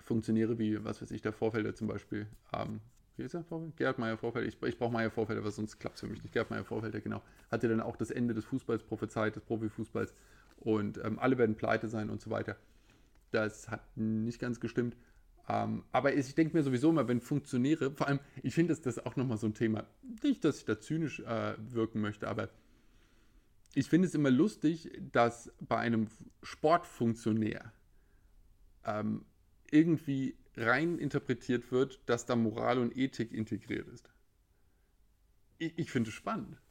Funktionäre wie, was weiß ich, der Vorfelder zum Beispiel. Ähm, wie ist er? Vorfelder? Gerhard Meyer Vorfelder. Ich, ich brauche Meyer Vorfelder, weil sonst klappt es für mich nicht. Gerhard Meyer Vorfelder, genau. Hat ja dann auch das Ende des Fußballs prophezeit, des Profifußballs. Und ähm, alle werden pleite sein und so weiter. Das hat nicht ganz gestimmt. Ähm, aber ich denke mir sowieso immer, wenn Funktionäre, vor allem, ich finde, dass das auch nochmal so ein Thema, nicht, dass ich da zynisch äh, wirken möchte, aber ich finde es immer lustig, dass bei einem Sportfunktionär ähm, irgendwie rein interpretiert wird, dass da Moral und Ethik integriert ist. Ich, ich finde es spannend.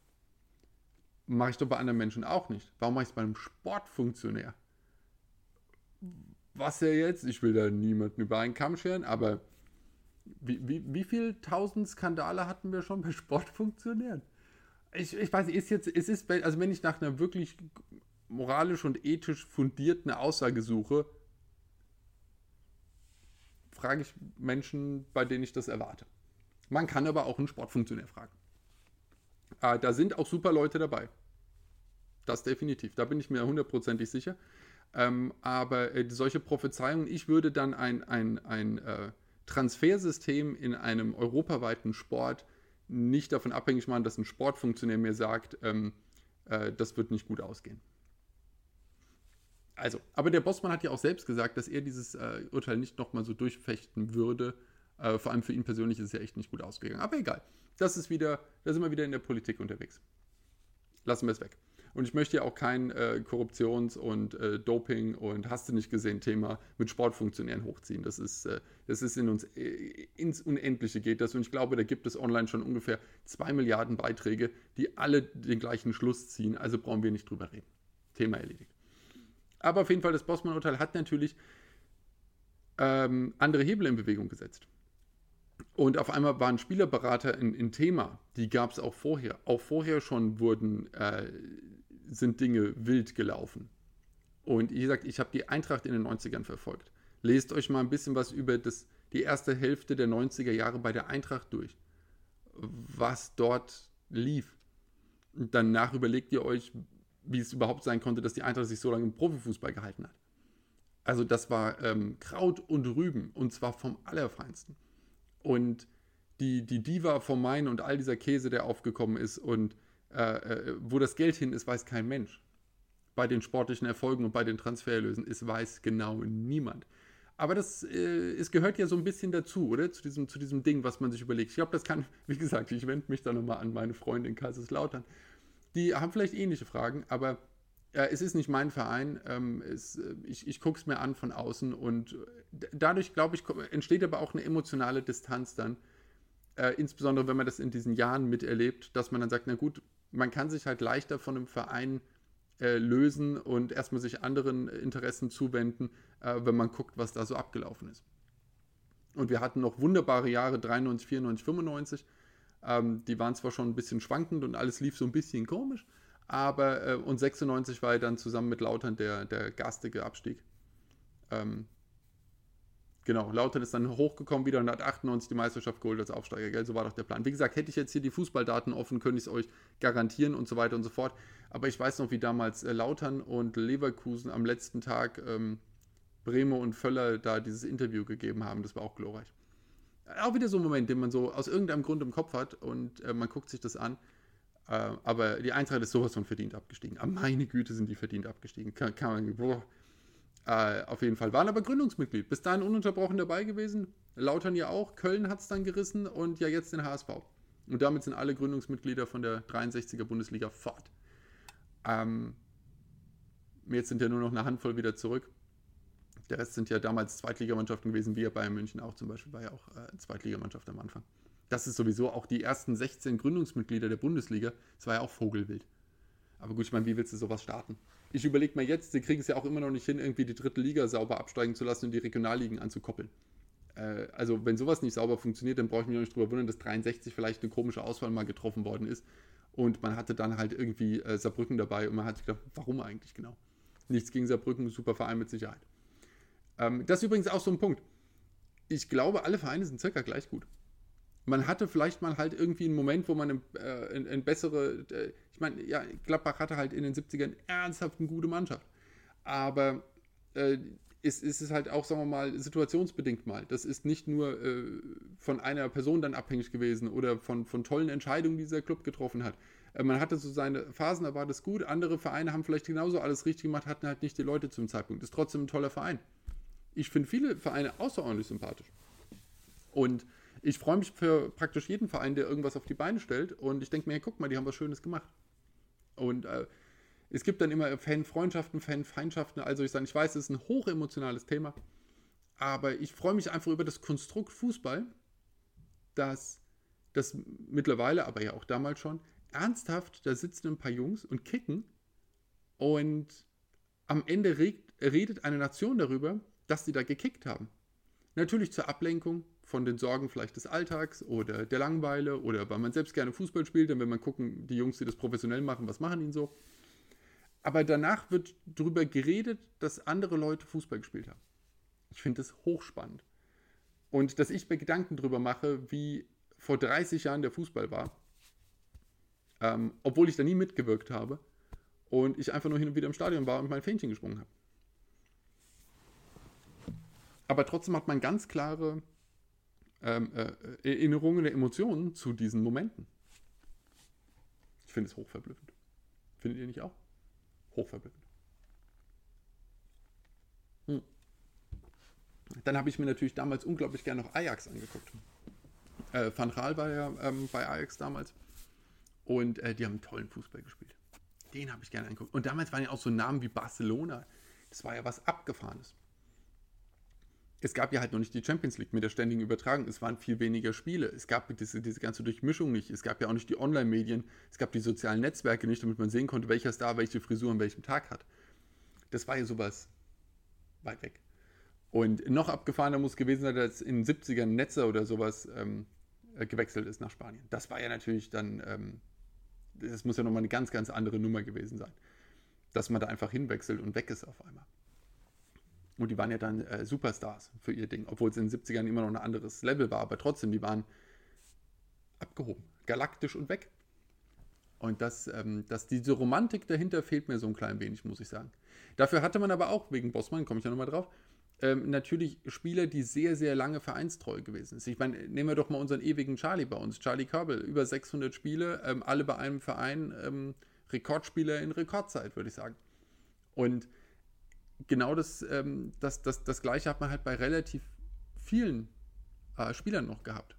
Mache ich doch bei anderen Menschen auch nicht. Warum mache ich es bei einem Sportfunktionär? Was ja jetzt, ich will da niemanden über einen Kamm scheren, aber wie, wie, wie viele tausend Skandale hatten wir schon bei Sportfunktionären? Ich, ich weiß nicht, ist jetzt, es ist, also wenn ich nach einer wirklich moralisch und ethisch fundierten Aussage suche, frage ich Menschen, bei denen ich das erwarte. Man kann aber auch einen Sportfunktionär fragen. Äh, da sind auch super Leute dabei. Das definitiv. Da bin ich mir hundertprozentig sicher. Ähm, aber äh, solche Prophezeiungen, ich würde dann ein, ein, ein äh, Transfersystem in einem europaweiten Sport nicht davon abhängig machen, dass ein Sportfunktionär mir sagt, ähm, äh, das wird nicht gut ausgehen. Also, aber der Bossmann hat ja auch selbst gesagt, dass er dieses äh, Urteil nicht nochmal so durchfechten würde. Äh, vor allem für ihn persönlich ist es ja echt nicht gut ausgegangen. Aber egal. Das ist wieder, da sind wir wieder in der Politik unterwegs. Lassen wir es weg. Und ich möchte ja auch kein äh, Korruptions- und äh, Doping- und hast du nicht gesehen Thema mit Sportfunktionären hochziehen. Das ist, äh, das ist in uns äh, ins Unendliche geht das. Und ich glaube, da gibt es online schon ungefähr zwei Milliarden Beiträge, die alle den gleichen Schluss ziehen. Also brauchen wir nicht drüber reden. Thema erledigt. Aber auf jeden Fall, das Bossmann-Urteil hat natürlich ähm, andere Hebel in Bewegung gesetzt. Und auf einmal waren Spielerberater ein, ein Thema. Die gab es auch vorher. Auch vorher schon wurden, äh, sind Dinge wild gelaufen. Und wie gesagt, ich habe die Eintracht in den 90ern verfolgt. Lest euch mal ein bisschen was über das, die erste Hälfte der 90er Jahre bei der Eintracht durch. Was dort lief. Und danach überlegt ihr euch, wie es überhaupt sein konnte, dass die Eintracht sich so lange im Profifußball gehalten hat. Also das war ähm, Kraut und Rüben und zwar vom Allerfeinsten. Und die, die Diva vom Main und all dieser Käse, der aufgekommen ist und äh, äh, wo das Geld hin ist, weiß kein Mensch. Bei den sportlichen Erfolgen und bei den Transferlösen ist weiß genau niemand. Aber das äh, es gehört ja so ein bisschen dazu, oder? Zu diesem, zu diesem Ding, was man sich überlegt. Ich glaube, das kann, wie gesagt, ich wende mich da nochmal an meine Freunde in Kaiserslautern die haben vielleicht ähnliche Fragen, aber äh, es ist nicht mein Verein. Ähm, es, äh, ich ich gucke es mir an von außen und dadurch, glaube ich, entsteht aber auch eine emotionale Distanz dann. Äh, insbesondere wenn man das in diesen Jahren miterlebt, dass man dann sagt, na gut, man kann sich halt leichter von einem Verein äh, lösen und erstmal sich anderen Interessen zuwenden, äh, wenn man guckt, was da so abgelaufen ist. Und wir hatten noch wunderbare Jahre 93, 94, 95. Ähm, die waren zwar schon ein bisschen schwankend und alles lief so ein bisschen komisch, aber äh, und 96 war ja dann zusammen mit Lautern der, der garstige Abstieg. Ähm, genau, Lautern ist dann hochgekommen wieder und hat 98 die Meisterschaft geholt als Aufsteiger, gell? So war doch der Plan. Wie gesagt, hätte ich jetzt hier die Fußballdaten offen, könnte ich es euch garantieren und so weiter und so fort. Aber ich weiß noch, wie damals äh, Lautern und Leverkusen am letzten Tag ähm, Breme und Völler da dieses Interview gegeben haben. Das war auch glorreich. Auch wieder so ein Moment, den man so aus irgendeinem Grund im Kopf hat und äh, man guckt sich das an äh, aber die Eintracht ist sowas von verdient abgestiegen. Aber meine Güte, sind die verdient abgestiegen. Kann, kann man, boah. Äh, auf jeden Fall. Waren aber Gründungsmitglied. Bis dahin ununterbrochen dabei gewesen. Lautern ja auch. Köln hat es dann gerissen und ja jetzt den HSV. Und damit sind alle Gründungsmitglieder von der 63er Bundesliga fort. Ähm, jetzt sind ja nur noch eine Handvoll wieder zurück. Der Rest sind ja damals Zweitligamannschaften gewesen, wie ja Bayern München auch zum Beispiel, war ja auch äh, Zweitligamannschaft am Anfang. Das ist sowieso auch die ersten 16 Gründungsmitglieder der Bundesliga. Das war ja auch Vogelwild. Aber gut, ich meine, wie willst du sowas starten? Ich überlege mal jetzt, sie kriegen es ja auch immer noch nicht hin, irgendwie die dritte Liga sauber absteigen zu lassen und die Regionalligen anzukoppeln. Äh, also, wenn sowas nicht sauber funktioniert, dann brauche ich mich noch nicht drüber wundern, dass 63 vielleicht eine komische Auswahl mal getroffen worden ist. Und man hatte dann halt irgendwie äh, Saarbrücken dabei und man hat sich gedacht, warum eigentlich genau? Nichts gegen Saarbrücken, super Verein mit Sicherheit. Ähm, das ist übrigens auch so ein Punkt. Ich glaube, alle Vereine sind circa gleich gut man hatte vielleicht mal halt irgendwie einen Moment, wo man eine, äh, bessere, äh, ich meine, ja, Gladbach hatte halt in den 70ern ernsthaft eine gute Mannschaft. Aber äh, ist, ist halt auch, sagen wir mal, situationsbedingt mal. Das ist nicht nur äh, von einer Person dann abhängig gewesen oder von, von tollen Entscheidungen, die dieser Club getroffen hat. Äh, man hatte so seine Phasen, da war das gut. Andere Vereine haben vielleicht genauso alles richtig gemacht, hatten halt nicht die Leute zum Zeitpunkt. Ist trotzdem ein toller Verein. Ich finde viele Vereine außerordentlich sympathisch. Und ich freue mich für praktisch jeden Verein, der irgendwas auf die Beine stellt. Und ich denke mir, hey, guck mal, die haben was Schönes gemacht. Und äh, es gibt dann immer Fanfreundschaften, Fanfeindschaften. Also ich sage, ich weiß, es ist ein hochemotionales Thema. Aber ich freue mich einfach über das Konstrukt Fußball, dass das mittlerweile, aber ja auch damals schon, ernsthaft, da sitzen ein paar Jungs und kicken. Und am Ende redet eine Nation darüber, dass sie da gekickt haben. Natürlich zur Ablenkung, von den Sorgen vielleicht des Alltags oder der Langweile oder weil man selbst gerne Fußball spielt, dann will man gucken, die Jungs, die das professionell machen, was machen ihnen so. Aber danach wird darüber geredet, dass andere Leute Fußball gespielt haben. Ich finde das hochspannend. Und dass ich mir Gedanken darüber mache, wie vor 30 Jahren der Fußball war, ähm, obwohl ich da nie mitgewirkt habe und ich einfach nur hin und wieder im Stadion war und mein Fähnchen gesprungen habe. Aber trotzdem hat man ganz klare ähm, äh, Erinnerungen, Emotionen zu diesen Momenten. Ich finde es hochverblüffend. Findet ihr nicht auch? Hochverblüffend. Hm. Dann habe ich mir natürlich damals unglaublich gerne noch Ajax angeguckt. Äh, Van Raal war ja ähm, bei Ajax damals. Und äh, die haben tollen Fußball gespielt. Den habe ich gerne angeguckt. Und damals waren ja auch so Namen wie Barcelona. Das war ja was Abgefahrenes es gab ja halt noch nicht die Champions League mit der ständigen Übertragung. Es waren viel weniger Spiele. Es gab diese, diese ganze Durchmischung nicht. Es gab ja auch nicht die Online-Medien. Es gab die sozialen Netzwerke nicht, damit man sehen konnte, welcher Star welche Frisur an welchem Tag hat. Das war ja sowas weit weg. Und noch abgefahrener muss gewesen sein, dass in den 70ern Netzer oder sowas ähm, äh, gewechselt ist nach Spanien. Das war ja natürlich dann, ähm, das muss ja nochmal eine ganz, ganz andere Nummer gewesen sein. Dass man da einfach hinwechselt und weg ist auf einmal. Und die waren ja dann äh, Superstars für ihr Ding, obwohl es in den 70ern immer noch ein anderes Level war, aber trotzdem, die waren abgehoben, galaktisch und weg. Und das, ähm, dass diese Romantik dahinter fehlt mir so ein klein wenig, muss ich sagen. Dafür hatte man aber auch, wegen Bossmann, komme ich ja nochmal drauf, ähm, natürlich Spieler, die sehr, sehr lange vereinstreu gewesen sind. Ich meine, nehmen wir doch mal unseren ewigen Charlie bei uns, Charlie Körbel, über 600 Spiele, ähm, alle bei einem Verein, ähm, Rekordspieler in Rekordzeit, würde ich sagen. Und genau das, ähm, das, das, das Gleiche hat man halt bei relativ vielen äh, Spielern noch gehabt.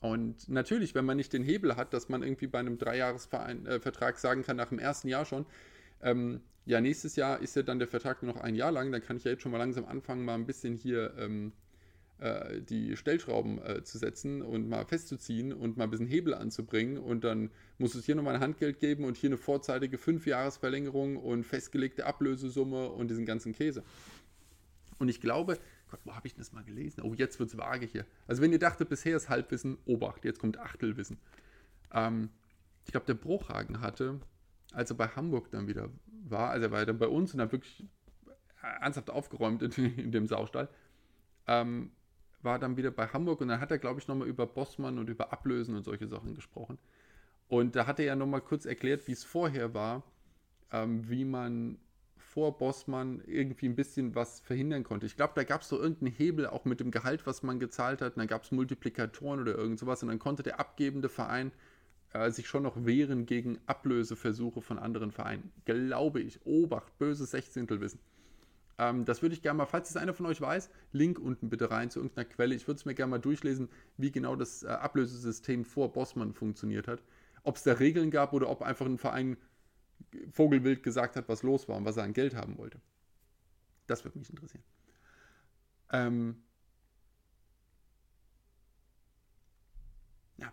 Und natürlich, wenn man nicht den Hebel hat, dass man irgendwie bei einem Dreijahresvertrag äh, sagen kann, nach dem ersten Jahr schon, ähm, ja, nächstes Jahr ist ja dann der Vertrag nur noch ein Jahr lang, dann kann ich ja jetzt schon mal langsam anfangen, mal ein bisschen hier ähm, äh, die Stellschrauben äh, zu setzen und mal festzuziehen und mal ein bisschen Hebel anzubringen und dann muss es hier nochmal ein Handgeld geben und hier eine vorzeitige Fünfjahresverlängerung und festgelegte Ablösesumme und diesen ganzen Käse. Und ich glaube, Gott, wo habe ich das mal gelesen? Oh, jetzt wird es vage hier. Also wenn ihr dachtet, bisher ist Halbwissen, Obacht, jetzt kommt Achtelwissen. Ähm, ich glaube, der Bruchhagen hatte, als er bei Hamburg dann wieder war, also er war dann bei uns und hat wirklich ernsthaft aufgeräumt in, in dem Saustall, ähm, war dann wieder bei Hamburg und dann hat er, glaube ich, nochmal über Bossmann und über Ablösen und solche Sachen gesprochen. Und da hat er ja nochmal kurz erklärt, wie es vorher war, ähm, wie man vor Bossmann irgendwie ein bisschen was verhindern konnte. Ich glaube, da gab es so irgendeinen Hebel, auch mit dem Gehalt, was man gezahlt hat. Und dann gab es Multiplikatoren oder irgend sowas. Und dann konnte der abgebende Verein äh, sich schon noch wehren gegen Ablöseversuche von anderen Vereinen. Glaube ich. Obacht, böses Sechzehntelwissen. Ähm, das würde ich gerne mal, falls es einer von euch weiß, Link unten bitte rein zu irgendeiner Quelle. Ich würde es mir gerne mal durchlesen, wie genau das äh, Ablösesystem vor Bossmann funktioniert hat. Ob es da Regeln gab oder ob einfach ein Verein Vogelwild gesagt hat, was los war und was er an Geld haben wollte. Das würde mich interessieren. Ähm, ja.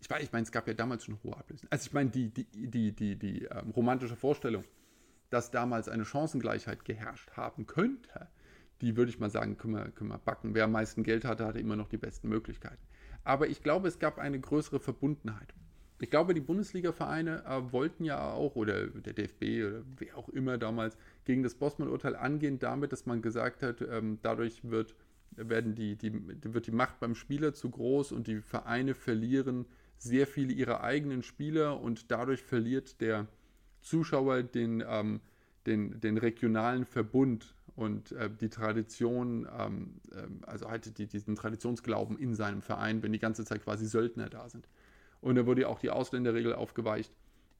Ich, ich meine, es gab ja damals schon hohe Ablösen. Also ich meine, die, die, die, die, die ähm, romantische Vorstellung, dass damals eine Chancengleichheit geherrscht haben könnte, die würde ich mal sagen, können wir, können wir backen. Wer am meisten Geld hatte, hatte immer noch die besten Möglichkeiten. Aber ich glaube, es gab eine größere Verbundenheit. Ich glaube, die Bundesliga-Vereine äh, wollten ja auch, oder der DFB oder wer auch immer damals, gegen das Bossmann-Urteil angehen, damit, dass man gesagt hat, ähm, dadurch wird, werden die, die, wird die Macht beim Spieler zu groß und die Vereine verlieren sehr viele ihrer eigenen Spieler und dadurch verliert der Zuschauer den, ähm, den, den regionalen Verbund und äh, die Tradition, ähm, äh, also halt die, diesen Traditionsglauben in seinem Verein, wenn die ganze Zeit quasi Söldner da sind. Und da wurde ja auch die Ausländerregel aufgeweicht.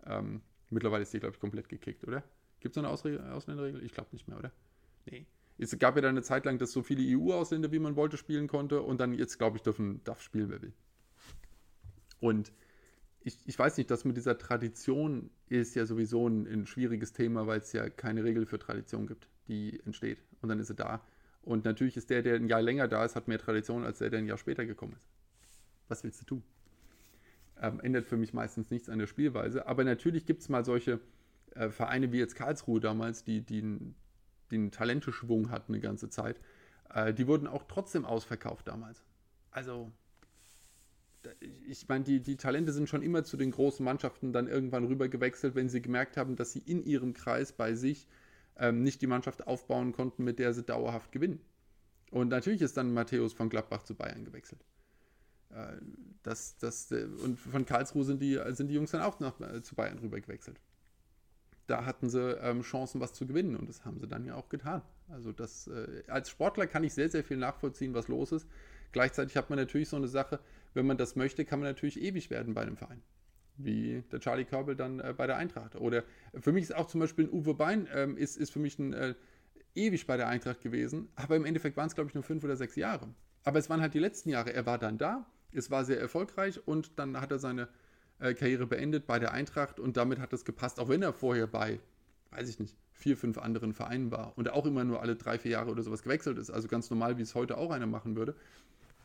Ähm, mittlerweile ist die, glaube ich, komplett gekickt, oder? Gibt es noch eine Ausländerregel? Ich glaube nicht mehr, oder? Nee. Es gab ja dann eine Zeit lang, dass so viele EU-Ausländer, wie man wollte, spielen konnte. Und dann jetzt, glaube ich, dürfen, darf spielen, wer will. Und ich, ich weiß nicht, das mit dieser Tradition ist ja sowieso ein, ein schwieriges Thema, weil es ja keine Regel für Tradition gibt, die entsteht. Und dann ist sie da. Und natürlich ist der, der ein Jahr länger da ist, hat mehr Tradition als der, der ein Jahr später gekommen ist. Was willst du tun? Ähm, ändert für mich meistens nichts an der Spielweise. Aber natürlich gibt es mal solche äh, Vereine wie jetzt Karlsruhe damals, die, die, die einen Talenteschwung hatten eine ganze Zeit. Äh, die wurden auch trotzdem ausverkauft damals. Also ich meine, die, die Talente sind schon immer zu den großen Mannschaften dann irgendwann rüber gewechselt, wenn sie gemerkt haben, dass sie in ihrem Kreis bei sich ähm, nicht die Mannschaft aufbauen konnten, mit der sie dauerhaft gewinnen. Und natürlich ist dann Matthäus von Gladbach zu Bayern gewechselt. Äh, das, das, äh, und von Karlsruhe sind die, sind die Jungs dann auch nach, äh, zu Bayern rüber gewechselt. Da hatten sie ähm, Chancen, was zu gewinnen und das haben sie dann ja auch getan. Also das, äh, als Sportler kann ich sehr, sehr viel nachvollziehen, was los ist. Gleichzeitig hat man natürlich so eine Sache, wenn man das möchte, kann man natürlich ewig werden bei einem Verein. Wie der Charlie Körbel dann äh, bei der Eintracht. Oder für mich ist auch zum Beispiel ein Uwe Bein, ähm, ist, ist für mich ein, äh, ewig bei der Eintracht gewesen. Aber im Endeffekt waren es, glaube ich, nur fünf oder sechs Jahre. Aber es waren halt die letzten Jahre. Er war dann da, es war sehr erfolgreich und dann hat er seine äh, Karriere beendet bei der Eintracht und damit hat es gepasst, auch wenn er vorher bei, weiß ich nicht, vier, fünf anderen Vereinen war und auch immer nur alle drei, vier Jahre oder sowas gewechselt ist. Also ganz normal, wie es heute auch einer machen würde.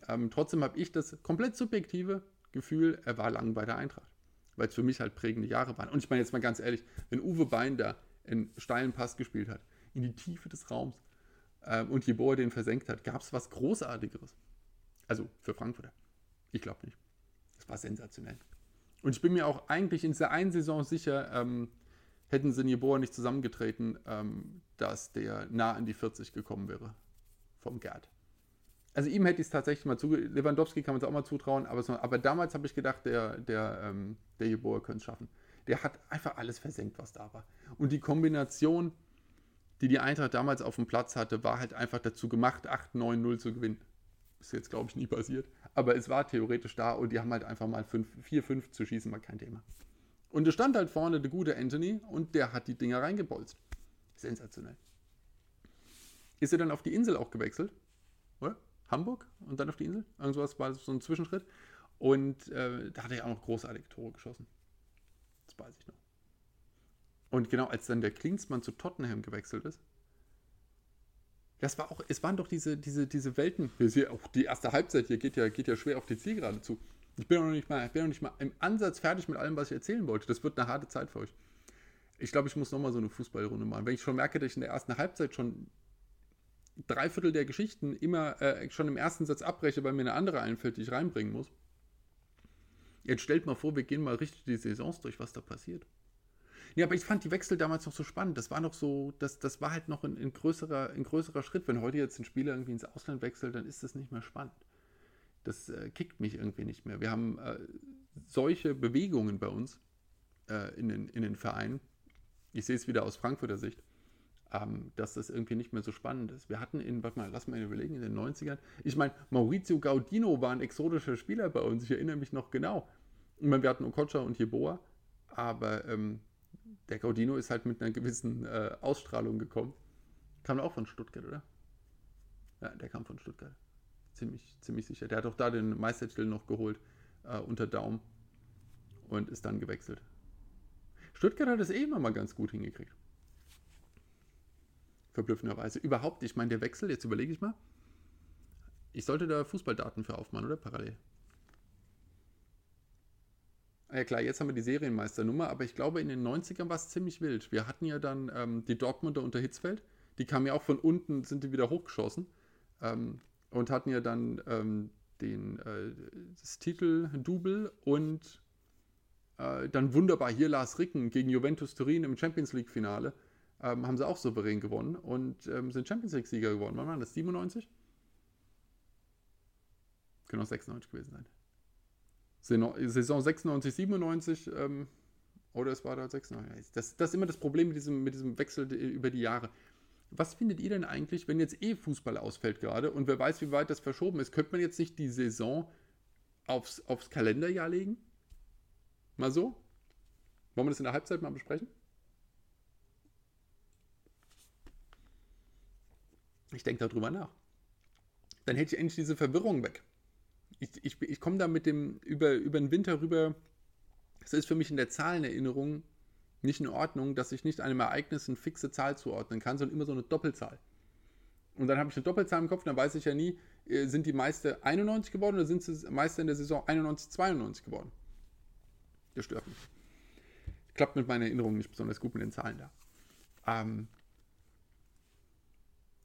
Ähm, trotzdem habe ich das komplett subjektive Gefühl, er war lang bei der Eintracht. Weil es für mich halt prägende Jahre waren. Und ich meine jetzt mal ganz ehrlich, wenn Uwe Bein da einen steilen Pass gespielt hat, in die Tiefe des Raums ähm, und Jeboa den versenkt hat, gab es was Großartigeres. Also für Frankfurter. Ich glaube nicht. Das war sensationell. Und ich bin mir auch eigentlich in dieser einen Saison sicher, ähm, hätten sie Jeboa nicht zusammengetreten, ähm, dass der nah an die 40 gekommen wäre vom Gerd. Also ihm hätte ich es tatsächlich mal zuge... Lewandowski kann man es auch mal zutrauen, aber, so, aber damals habe ich gedacht, der, der, ähm, der Jeboa könnte es schaffen. Der hat einfach alles versenkt, was da war. Und die Kombination, die die Eintracht damals auf dem Platz hatte, war halt einfach dazu gemacht, 8-9-0 zu gewinnen. Ist jetzt, glaube ich, nie passiert. Aber es war theoretisch da und die haben halt einfach mal 4-5 zu schießen, war kein Thema. Und es stand halt vorne der gute Anthony und der hat die Dinger reingebolzt. Sensationell. Ist er dann auf die Insel auch gewechselt? Hamburg und dann auf die Insel. Irgendwas war so ein Zwischenschritt. Und äh, da hat er ja auch noch großartige Tore geschossen. Das weiß ich noch. Und genau als dann der Klinsmann zu Tottenham gewechselt ist, das war auch, es waren doch diese, diese, diese Welten. Auch die erste Halbzeit hier geht ja, geht ja schwer auf die Zielgerade zu. Ich bin noch nicht mal, ich bin noch nicht mal im Ansatz fertig mit allem, was ich erzählen wollte. Das wird eine harte Zeit für euch. Ich glaube, ich muss nochmal so eine Fußballrunde machen. Wenn ich schon merke, dass ich in der ersten Halbzeit schon drei Viertel der Geschichten immer äh, schon im ersten Satz abbreche, weil mir eine andere einfällt, die ich reinbringen muss. Jetzt stellt mal vor, wir gehen mal richtig die Saisons durch, was da passiert. Ja, aber ich fand die Wechsel damals noch so spannend. Das war noch so, das, das war halt noch ein, ein, größerer, ein größerer Schritt. Wenn heute jetzt ein Spieler irgendwie ins Ausland wechselt, dann ist das nicht mehr spannend. Das äh, kickt mich irgendwie nicht mehr. Wir haben äh, solche Bewegungen bei uns äh, in, den, in den Vereinen. Ich sehe es wieder aus Frankfurter Sicht ähm, dass das irgendwie nicht mehr so spannend ist. Wir hatten in, warte mal, lass mal überlegen, in den 90ern, ich meine, Maurizio Gaudino war ein exotischer Spieler bei uns, ich erinnere mich noch genau. Ich meine, wir hatten Okocha und Jeboa, aber ähm, der Gaudino ist halt mit einer gewissen äh, Ausstrahlung gekommen. Kam auch von Stuttgart, oder? Ja, der kam von Stuttgart. Ziemlich, ziemlich sicher. Der hat auch da den Meistertitel noch geholt äh, unter Daumen und ist dann gewechselt. Stuttgart hat es eh immer mal ganz gut hingekriegt verblüffenderweise. Überhaupt, ich meine, der Wechsel, jetzt überlege ich mal. Ich sollte da Fußballdaten für aufmachen, oder? Parallel. Ja klar, jetzt haben wir die Serienmeisternummer, aber ich glaube, in den 90ern war es ziemlich wild. Wir hatten ja dann ähm, die Dortmunder unter Hitzfeld. Die kamen ja auch von unten, sind die wieder hochgeschossen. Ähm, und hatten ja dann ähm, den, äh, das Titel-Double und äh, dann wunderbar hier Lars Ricken gegen Juventus Turin im Champions League-Finale ähm, haben sie auch souverän gewonnen und ähm, sind Champions League-Sieger geworden. Wann war das? 97? Können auch 96 gewesen sein. Saison 96, 97 ähm, oder es war da 96. Das, das ist immer das Problem mit diesem, mit diesem Wechsel über die Jahre. Was findet ihr denn eigentlich, wenn jetzt eh Fußball ausfällt gerade und wer weiß, wie weit das verschoben ist? Könnte man jetzt nicht die Saison aufs, aufs Kalenderjahr legen? Mal so? Wollen wir das in der Halbzeit mal besprechen? Ich denke darüber nach. Dann hätte ich endlich diese Verwirrung weg. Ich, ich, ich komme da mit dem über, über den Winter rüber. Es ist für mich in der Zahlenerinnerung nicht in Ordnung, dass ich nicht einem Ereignis eine fixe Zahl zuordnen kann, sondern immer so eine Doppelzahl. Und dann habe ich eine Doppelzahl im Kopf, dann weiß ich ja nie, äh, sind die Meister 91 geworden oder sind sie Meister in der Saison 91, 92 geworden. Das stört mich. Klappt mit meiner Erinnerung nicht besonders gut mit den Zahlen da. Ähm,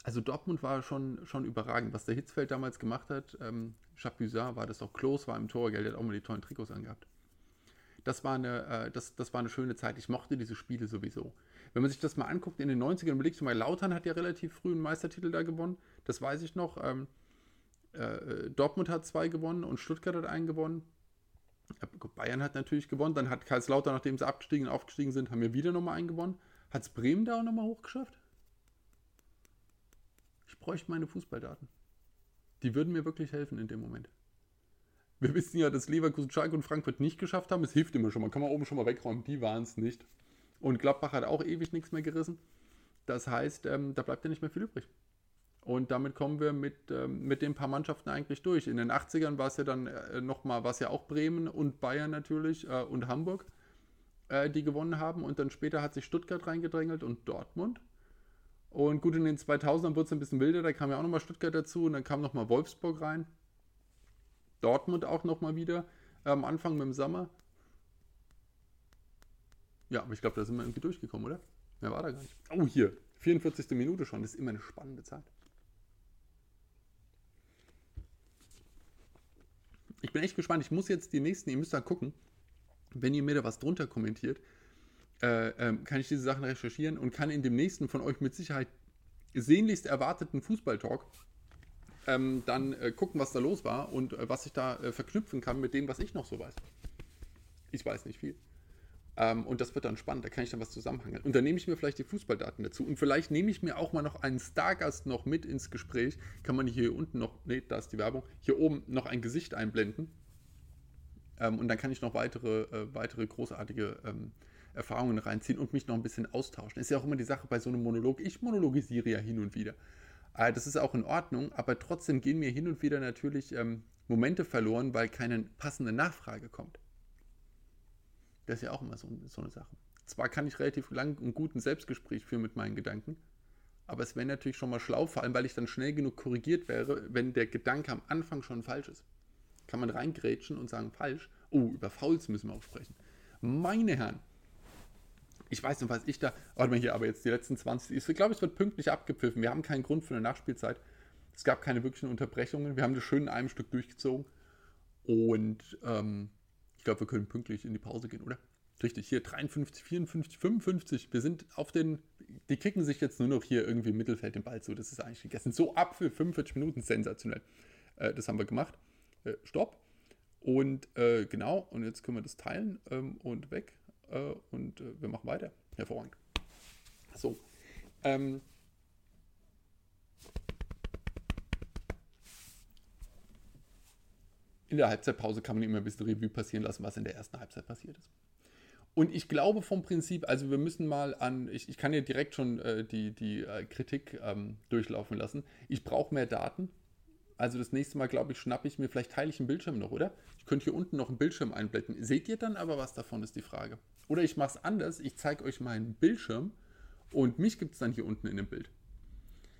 also Dortmund war schon, schon überragend. Was der Hitzfeld damals gemacht hat, ähm, Chapuisat war das auch, Klos war im Torgeld, der hat auch mal die tollen Trikots angehabt. Das war, eine, äh, das, das war eine schöne Zeit. Ich mochte diese Spiele sowieso. Wenn man sich das mal anguckt, in den 90ern überlegst du mal, Lautern hat ja relativ früh einen Meistertitel da gewonnen. Das weiß ich noch. Ähm, äh, Dortmund hat zwei gewonnen und Stuttgart hat einen gewonnen. Bayern hat natürlich gewonnen. Dann hat Karlslautern, nachdem sie abgestiegen und aufgestiegen sind, haben wir wieder nochmal einen gewonnen. Hat es Bremen da auch nochmal hochgeschafft? Bräuchte meine Fußballdaten. Die würden mir wirklich helfen in dem Moment. Wir wissen ja, dass Leverkusen, Schalke und Frankfurt nicht geschafft haben. Es hilft immer schon mal. Kann man oben schon mal wegräumen. Die waren es nicht. Und Gladbach hat auch ewig nichts mehr gerissen. Das heißt, ähm, da bleibt ja nicht mehr viel übrig. Und damit kommen wir mit, ähm, mit den paar Mannschaften eigentlich durch. In den 80ern war es ja dann äh, nochmal, war es ja auch Bremen und Bayern natürlich äh, und Hamburg, äh, die gewonnen haben. Und dann später hat sich Stuttgart reingedrängelt und Dortmund. Und gut, in den 2000ern wurde es ein bisschen wilder, da kam ja auch nochmal Stuttgart dazu und dann kam nochmal Wolfsburg rein. Dortmund auch nochmal wieder am Anfang mit dem Sommer. Ja, aber ich glaube, da sind wir irgendwie durchgekommen, oder? Mehr war da gar nicht. Oh, hier, 44. Minute schon, das ist immer eine spannende Zeit. Ich bin echt gespannt. Ich muss jetzt die nächsten, ihr müsst da gucken, wenn ihr mir da was drunter kommentiert, äh, ähm, kann ich diese Sachen recherchieren und kann in dem nächsten von euch mit Sicherheit sehnlichst erwarteten Fußballtalk ähm, dann äh, gucken, was da los war und äh, was ich da äh, verknüpfen kann mit dem, was ich noch so weiß. Ich weiß nicht viel. Ähm, und das wird dann spannend, da kann ich dann was zusammenhangeln. Und dann nehme ich mir vielleicht die Fußballdaten dazu. Und vielleicht nehme ich mir auch mal noch einen Stargast noch mit ins Gespräch. Kann man hier unten noch, nee, da ist die Werbung, hier oben noch ein Gesicht einblenden. Ähm, und dann kann ich noch weitere, äh, weitere großartige ähm, Erfahrungen reinziehen und mich noch ein bisschen austauschen. Ist ja auch immer die Sache bei so einem Monolog. Ich monologisiere ja hin und wieder. Äh, das ist auch in Ordnung, aber trotzdem gehen mir hin und wieder natürlich ähm, Momente verloren, weil keine passende Nachfrage kommt. Das ist ja auch immer so, so eine Sache. Zwar kann ich relativ lang und gut ein Selbstgespräch führen mit meinen Gedanken, aber es wäre natürlich schon mal schlau, vor allem weil ich dann schnell genug korrigiert wäre, wenn der Gedanke am Anfang schon falsch ist. Kann man reingrätschen und sagen, falsch. Oh, über Fouls müssen wir auch sprechen. Meine Herren, ich weiß nicht, was ich da. Warte mal hier, aber jetzt die letzten 20. Ich glaube, es wird pünktlich abgepfiffen. Wir haben keinen Grund für eine Nachspielzeit. Es gab keine wirklichen Unterbrechungen. Wir haben das schön in einem Stück durchgezogen. Und ähm, ich glaube, wir können pünktlich in die Pause gehen, oder? Richtig, hier 53, 54, 55. Wir sind auf den. Die kicken sich jetzt nur noch hier irgendwie im Mittelfeld den Ball zu. Das ist eigentlich gegessen. So ab für 45 Minuten, sensationell. Äh, das haben wir gemacht. Äh, stopp. Und äh, genau, und jetzt können wir das teilen ähm, und weg äh, und äh, wir machen weiter. Hervorragend. So. Ähm, in der Halbzeitpause kann man immer ein bisschen Revue passieren lassen, was in der ersten Halbzeit passiert ist. Und ich glaube vom Prinzip, also wir müssen mal an, ich, ich kann hier direkt schon äh, die, die äh, Kritik ähm, durchlaufen lassen. Ich brauche mehr Daten. Also das nächste Mal, glaube ich, schnappe ich mir, vielleicht teile ich einen Bildschirm noch, oder? Ich könnte hier unten noch einen Bildschirm einblenden. Seht ihr dann aber was davon, ist die Frage. Oder ich mache es anders, ich zeige euch meinen Bildschirm und mich gibt es dann hier unten in dem Bild.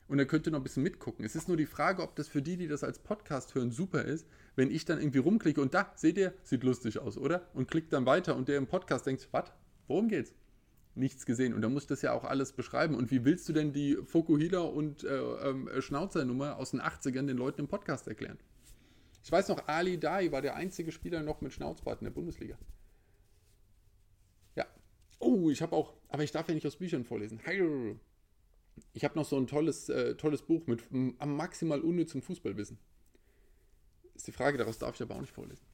Und dann könnt ihr noch ein bisschen mitgucken. Es ist nur die Frage, ob das für die, die das als Podcast hören, super ist, wenn ich dann irgendwie rumklicke und da, seht ihr, sieht lustig aus, oder? Und klickt dann weiter und der im Podcast denkt, was? Worum geht's? Nichts gesehen. Und da muss ich das ja auch alles beschreiben. Und wie willst du denn die Fokuhila und äh, äh, Schnauzernummer aus den 80ern den Leuten im Podcast erklären? Ich weiß noch, Ali Dai war der einzige Spieler noch mit Schnauzbart in der Bundesliga. Oh, ich habe auch, aber ich darf ja nicht aus Büchern vorlesen. Ich habe noch so ein tolles, äh, tolles Buch mit am maximal unnützem Fußballwissen. Ist die Frage, daraus darf ich aber auch nicht vorlesen.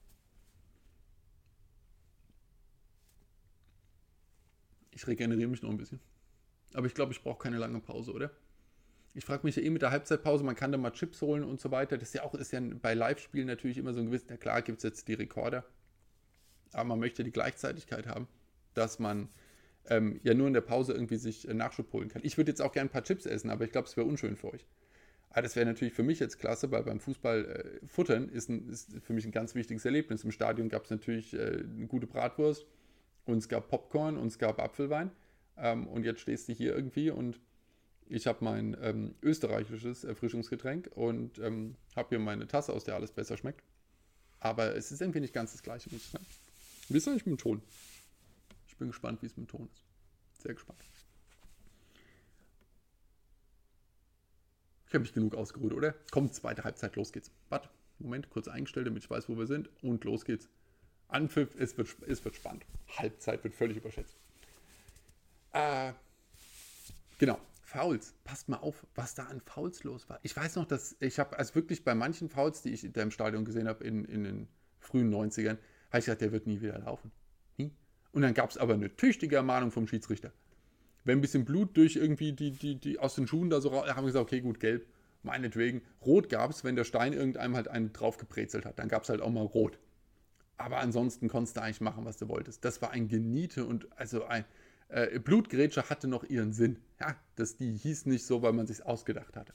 Ich regeneriere mich noch ein bisschen. Aber ich glaube, ich brauche keine lange Pause, oder? Ich frage mich ja eh mit der Halbzeitpause, man kann da mal Chips holen und so weiter. Das ist ja auch ist ja bei Live-Spielen natürlich immer so ein gewisses, na klar gibt es jetzt die Rekorder, aber man möchte die Gleichzeitigkeit haben dass man ähm, ja nur in der Pause irgendwie sich äh, Nachschub holen kann. Ich würde jetzt auch gerne ein paar Chips essen, aber ich glaube, es wäre unschön für euch. Aber das wäre natürlich für mich jetzt klasse, weil beim Fußball äh, futtern ist, ein, ist, für mich ein ganz wichtiges Erlebnis. Im Stadion gab es natürlich äh, eine gute Bratwurst und es gab Popcorn und es gab Apfelwein. Ähm, und jetzt stehst du hier irgendwie und ich habe mein ähm, österreichisches Erfrischungsgetränk und ähm, habe hier meine Tasse, aus der alles besser schmeckt. Aber es ist irgendwie nicht ganz das gleiche, muss ich sagen. Wie ist eigentlich mit dem Ton? Ich bin gespannt, wie es mit dem Ton ist. Sehr gespannt. Ich habe mich genug ausgeruht, oder? Kommt, zweite Halbzeit, los geht's. Warte, Moment, kurz eingestellt, damit ich weiß, wo wir sind. Und los geht's. Anpfiff, es wird, es wird spannend. Halbzeit wird völlig überschätzt. Äh, genau, Fouls. Passt mal auf, was da an Fouls los war. Ich weiß noch, dass ich habe, also wirklich bei manchen Fouls, die ich da im Stadion gesehen habe in, in den frühen 90ern, habe ich gedacht, der wird nie wieder laufen. Und dann gab es aber eine tüchtige Ermahnung vom Schiedsrichter. Wenn ein bisschen Blut durch irgendwie die, die, die aus den Schuhen da so raus, haben wir gesagt, okay, gut, gelb, meinetwegen. Rot gab es, wenn der Stein irgendeinem halt einen draufgebrezelt hat. Dann gab es halt auch mal rot. Aber ansonsten konntest du eigentlich machen, was du wolltest. Das war ein Geniete und also ein äh, Blutgrätsche hatte noch ihren Sinn. Ja, das, die hieß nicht so, weil man sich ausgedacht hatte.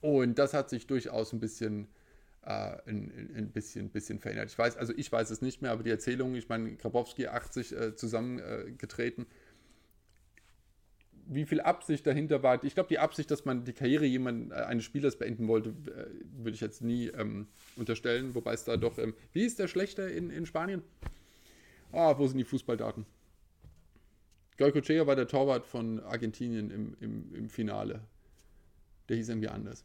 Und das hat sich durchaus ein bisschen äh, ein, ein, bisschen, bisschen verändert. Ich weiß, also ich weiß es nicht mehr, aber die Erzählung, ich meine, Grabowski 80 äh, zusammengetreten. Wie viel Absicht dahinter war, ich glaube, die Absicht, dass man die Karriere jemand, äh, eines Spielers beenden wollte, äh, würde ich jetzt nie ähm, unterstellen, wobei es da doch, ähm, wie ist der Schlechter in, in Spanien? Ah, wo sind die Fußballdaten? Goicochea war der Torwart von Argentinien im, im, im Finale. Der hieß irgendwie anders.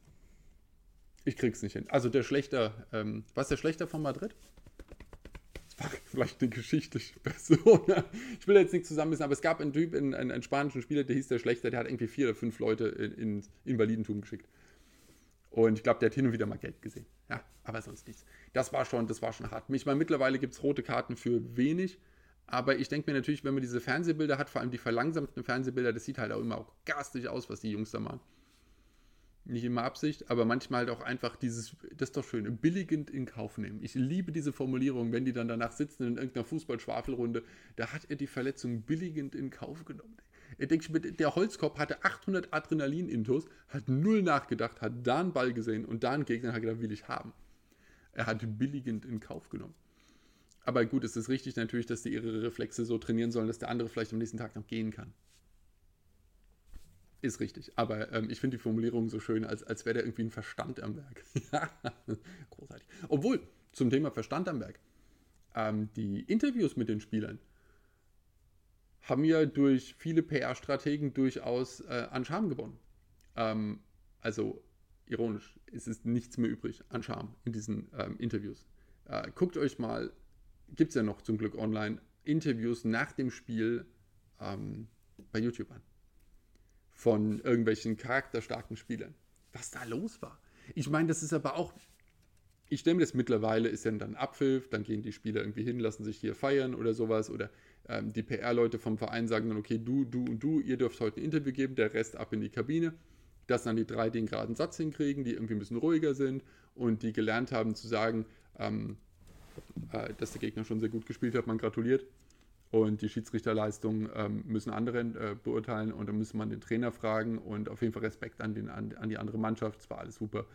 Ich krieg's nicht hin. Also der Schlechter, ähm, was der Schlechter von Madrid? War vielleicht eine geschichtliche Person. ich will jetzt nicht zusammenwissen, aber es gab einen Typ, einen, einen, einen, spanischen Spieler, der hieß der Schlechter, der hat irgendwie vier oder fünf Leute in, in Invalidentum geschickt. Und ich glaube, der hat hin und wieder mal Geld gesehen. Ja, aber sonst nichts. Das war schon, das war schon hart. Ich meine, mittlerweile gibt es rote Karten für wenig. Aber ich denke mir natürlich, wenn man diese Fernsehbilder hat, vor allem die verlangsamten Fernsehbilder, das sieht halt auch immer auch garstig aus, was die Jungs da machen nicht immer Absicht, aber manchmal halt auch einfach dieses, das ist doch schön, billigend in Kauf nehmen. Ich liebe diese Formulierung, wenn die dann danach sitzen in irgendeiner Fußballschwafelrunde, da hat er die Verletzung billigend in Kauf genommen. Er denkt, der Holzkopf hatte 800 Adrenalin-Intos, hat null nachgedacht, hat da einen Ball gesehen und da einen Gegner hat gedacht, will ich haben. Er hat billigend in Kauf genommen. Aber gut, es ist richtig natürlich, dass die ihre Reflexe so trainieren sollen, dass der andere vielleicht am nächsten Tag noch gehen kann. Ist richtig. Aber ähm, ich finde die Formulierung so schön, als, als wäre da irgendwie ein Verstand am Werk. großartig. Obwohl, zum Thema Verstand am Werk, ähm, die Interviews mit den Spielern haben ja durch viele PR-Strategen durchaus äh, an Charme gewonnen. Ähm, also ironisch, es ist nichts mehr übrig an Charme in diesen ähm, Interviews. Äh, guckt euch mal, gibt es ja noch zum Glück online, Interviews nach dem Spiel ähm, bei YouTube an. Von irgendwelchen charakterstarken Spielern. Was da los war. Ich meine, das ist aber auch, ich stelle mir das mittlerweile, ist ja dann Abpfiff, dann gehen die Spieler irgendwie hin, lassen sich hier feiern oder sowas. Oder ähm, die PR-Leute vom Verein sagen dann, okay, du, du und du, ihr dürft heute ein Interview geben, der Rest ab in die Kabine dass dann die drei den geraden Satz hinkriegen, die irgendwie ein bisschen ruhiger sind und die gelernt haben zu sagen, ähm, äh, dass der Gegner schon sehr gut gespielt hat, man gratuliert. Und die Schiedsrichterleistung ähm, müssen andere äh, beurteilen und dann muss man den Trainer fragen und auf jeden Fall Respekt an, den, an, an die andere Mannschaft. Es war alles super.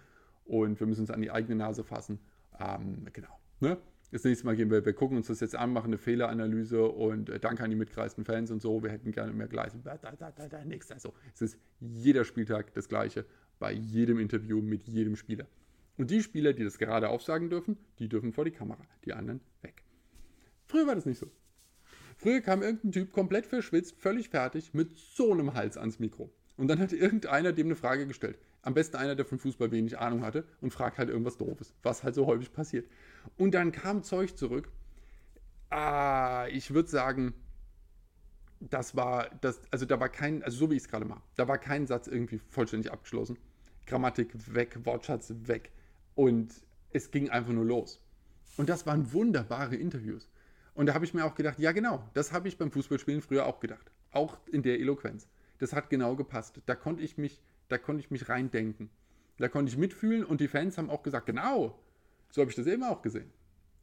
Und wir müssen uns an die eigene Nase fassen. Ähm, genau. Ne? das nächste Mal gehen wir, wir gucken uns das jetzt an, machen eine Fehleranalyse und äh, danke an die mitgereisten Fans und so. Wir hätten gerne mehr nix. Also es ist jeder Spieltag das gleiche bei jedem Interview mit jedem Spieler. Und die Spieler, die das gerade aufsagen dürfen, die dürfen vor die Kamera, die anderen weg. Früher war das nicht so. Früher kam irgendein Typ komplett verschwitzt, völlig fertig, mit so einem Hals ans Mikro. Und dann hat irgendeiner dem eine Frage gestellt. Am besten einer, der von Fußball wenig Ahnung hatte und fragt halt irgendwas Doofes, was halt so häufig passiert. Und dann kam Zeug zurück. Ah, ich würde sagen, das war, das, also da war kein, also so wie ich es gerade mache, da war kein Satz irgendwie vollständig abgeschlossen. Grammatik weg, Wortschatz weg. Und es ging einfach nur los. Und das waren wunderbare Interviews. Und da habe ich mir auch gedacht, ja genau, das habe ich beim Fußballspielen früher auch gedacht. Auch in der Eloquenz. Das hat genau gepasst. Da konnte ich mich, da konnte ich mich reindenken. Da konnte ich mitfühlen und die Fans haben auch gesagt, genau, so habe ich das eben auch gesehen.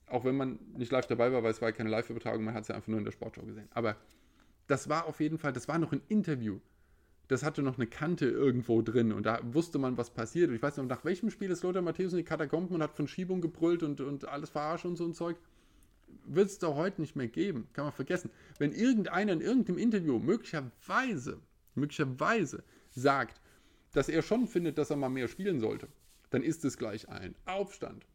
Auch wenn man nicht live dabei war, weil es war keine Live-Übertragung, man hat es ja einfach nur in der Sportshow gesehen. Aber das war auf jeden Fall, das war noch ein Interview. Das hatte noch eine Kante irgendwo drin und da wusste man, was passiert. Und ich weiß noch, nach welchem Spiel ist Lothar Matthäus in die Katakomben und hat von Schiebung gebrüllt und, und alles verarscht und so ein Zeug. Wird es doch heute nicht mehr geben. Kann man vergessen. Wenn irgendeiner in irgendeinem Interview möglicherweise, möglicherweise sagt, dass er schon findet, dass er mal mehr spielen sollte, dann ist es gleich ein Aufstand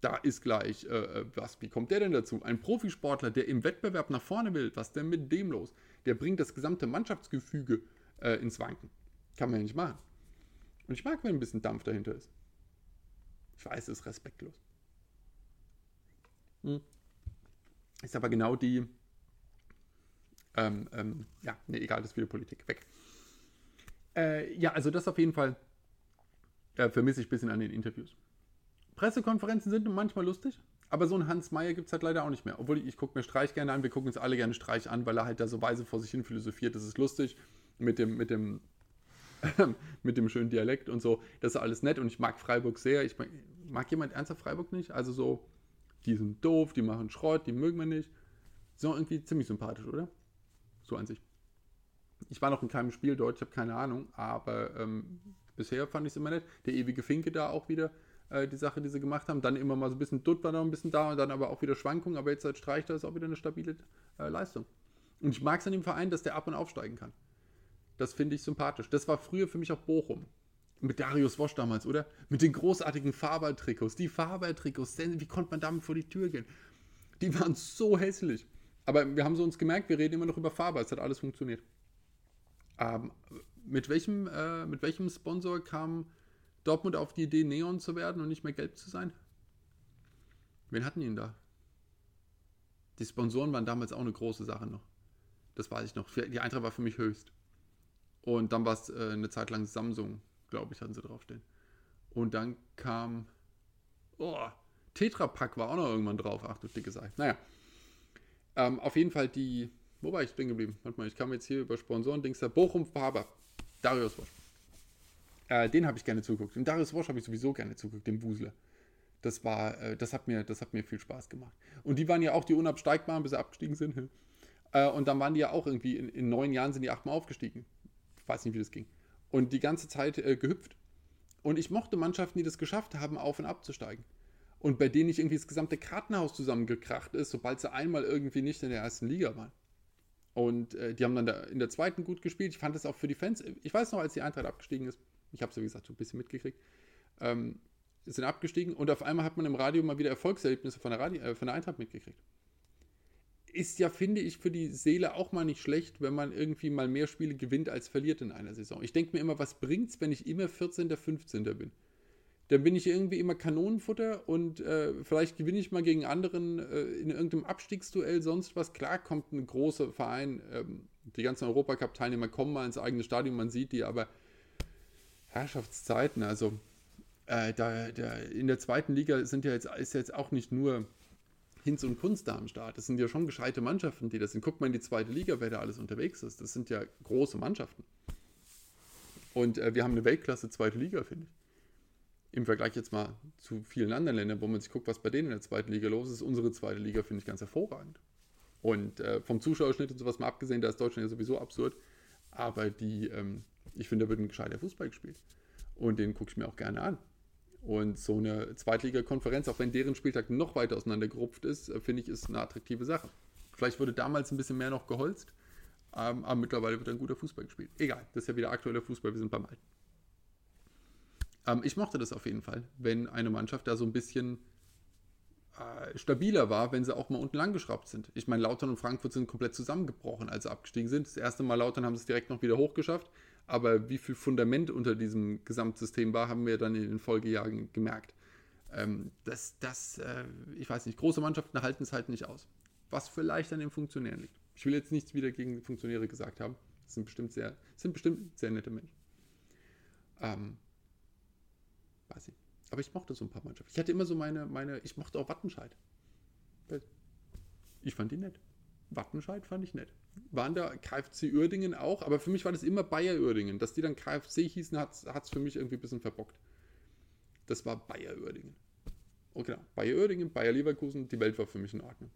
da ist gleich, äh, äh, was, wie kommt der denn dazu? Ein Profisportler, der im Wettbewerb nach vorne will, was denn mit dem los? Der bringt das gesamte Mannschaftsgefüge äh, ins Wanken. Kann man ja nicht machen. Und ich mag, wenn ein bisschen Dampf dahinter ist. Ich weiß, es ist respektlos. Hm. Ist aber genau die, ähm, ähm, ja, nee, egal, das ist wieder Politik. Weg. Äh, ja, also das auf jeden Fall äh, vermisse ich ein bisschen an den Interviews. Pressekonferenzen sind manchmal lustig, aber so einen Hans Meyer gibt es halt leider auch nicht mehr. Obwohl ich, ich gucke mir Streich gerne an, wir gucken uns alle gerne Streich an, weil er halt da so weise vor sich hin philosophiert. Das ist lustig mit dem, mit dem, mit dem schönen Dialekt und so. Das ist alles nett und ich mag Freiburg sehr. Ich mag, mag jemand ernsthaft Freiburg nicht? Also so, die sind doof, die machen Schrott, die mögen wir nicht. So irgendwie ziemlich sympathisch, oder? So an sich. Ich war noch in keinem Spiel dort, ich habe keine Ahnung, aber ähm, bisher fand ich es immer nett. Der ewige Finke da auch wieder äh, die Sache, die sie gemacht haben. Dann immer mal so ein bisschen Dutt war noch ein bisschen da und dann aber auch wieder Schwankungen. Aber jetzt als Streichter ist auch wieder eine stabile äh, Leistung. Und ich mag es an dem Verein, dass der ab und aufsteigen kann. Das finde ich sympathisch. Das war früher für mich auch Bochum. Mit Darius Wosch damals, oder? Mit den großartigen Faber-Trikots. Die Faber-Trikots, wie konnte man damit vor die Tür gehen? Die waren so hässlich. Aber wir haben so uns gemerkt, wir reden immer noch über Faber. Es hat alles funktioniert. Ähm, mit, welchem, äh, mit welchem Sponsor kam Dortmund auf die Idee, Neon zu werden und nicht mehr gelb zu sein? Wen hatten ihn da? Die Sponsoren waren damals auch eine große Sache noch. Das weiß ich noch. Die Eintracht war für mich höchst. Und dann war es äh, eine Zeit lang Samsung, glaube ich, hatten sie draufstehen. Und dann kam. Oh, Tetra Pak war auch noch irgendwann drauf. Ach du dicke Sache. Naja. Ähm, auf jeden Fall die. Wo war ich stehen geblieben? Warte mal, ich kam jetzt hier über Sponsoren-Dings da. Bochum Faber. Darius Wosch. Äh, den habe ich gerne zugeguckt. Und Darius Wosch habe ich sowieso gerne zugeguckt, dem Wusler. Das war, äh, das hat mir, das hat mir viel Spaß gemacht. Und die waren ja auch die Unabsteigbaren, bis sie abgestiegen sind. Äh, und dann waren die ja auch irgendwie, in, in neun Jahren sind die achtmal aufgestiegen. Ich weiß nicht, wie das ging. Und die ganze Zeit äh, gehüpft. Und ich mochte Mannschaften, die das geschafft haben, auf und abzusteigen. und bei denen nicht irgendwie das gesamte Kartenhaus zusammengekracht ist, sobald sie einmal irgendwie nicht in der ersten Liga waren. Und äh, die haben dann da in der zweiten gut gespielt. Ich fand das auch für die Fans. Ich weiß noch, als die Eintracht abgestiegen ist, ich habe es ja wie gesagt so ein bisschen mitgekriegt, ähm, sind abgestiegen und auf einmal hat man im Radio mal wieder Erfolgserlebnisse von der, Radio, äh, von der Eintracht mitgekriegt. Ist ja, finde ich, für die Seele auch mal nicht schlecht, wenn man irgendwie mal mehr Spiele gewinnt als verliert in einer Saison. Ich denke mir immer, was bringt's, wenn ich immer 14. 15. bin? Dann bin ich irgendwie immer Kanonenfutter und äh, vielleicht gewinne ich mal gegen anderen äh, in irgendeinem Abstiegsduell, sonst was. Klar kommt ein großer Verein, ähm, die ganzen Europacup-Teilnehmer kommen mal ins eigene Stadion, man sieht die, aber Herrschaftszeiten, also äh, da, da, in der zweiten Liga sind ja jetzt, ist ja jetzt auch nicht nur Hinz und Kunst da am Start. Das sind ja schon gescheite Mannschaften, die das sind. Guckt mal in die zweite Liga, wer da alles unterwegs ist. Das sind ja große Mannschaften. Und äh, wir haben eine Weltklasse zweite Liga, finde ich. Im Vergleich jetzt mal zu vielen anderen Ländern, wo man sich guckt, was bei denen in der zweiten Liga los ist. Unsere zweite Liga finde ich ganz hervorragend. Und äh, vom Zuschauerschnitt und sowas mal abgesehen, da ist Deutschland ja sowieso absurd. Aber die, ähm, ich finde, da wird ein gescheiter Fußball gespielt. Und den gucke ich mir auch gerne an. Und so eine Zweitliga-Konferenz, auch wenn deren Spieltag noch weiter auseinandergerupft ist, äh, finde ich, ist eine attraktive Sache. Vielleicht wurde damals ein bisschen mehr noch geholzt, ähm, aber mittlerweile wird ein guter Fußball gespielt. Egal, das ist ja wieder aktueller Fußball, wir sind beim Alten. Ähm, ich mochte das auf jeden Fall, wenn eine Mannschaft da so ein bisschen äh, stabiler war, wenn sie auch mal unten lang geschraubt sind. Ich meine, Lautern und Frankfurt sind komplett zusammengebrochen, als sie abgestiegen sind. Das erste Mal Lautern haben sie es direkt noch wieder hochgeschafft. Aber wie viel Fundament unter diesem Gesamtsystem war, haben wir dann in den Folgejahren gemerkt. Ähm, das, das äh, ich weiß nicht, große Mannschaften halten es halt nicht aus. Was vielleicht an den Funktionären liegt. Ich will jetzt nichts wieder gegen Funktionäre gesagt haben. Das sind bestimmt sehr, sind bestimmt sehr nette Menschen. Ähm, weiß ich. Aber ich mochte so ein paar Mannschaften. Ich hatte immer so meine, meine, ich mochte auch Wattenscheid. Ich fand die nett. Wattenscheid fand ich nett. Waren da KFC Uerdingen auch, aber für mich war das immer Bayer Uerdingen. Dass die dann KFC hießen, hat es für mich irgendwie ein bisschen verbockt. Das war Bayer Uerdingen. Oh genau, Bayer Uerdingen, Bayer Leverkusen, die Welt war für mich in Ordnung.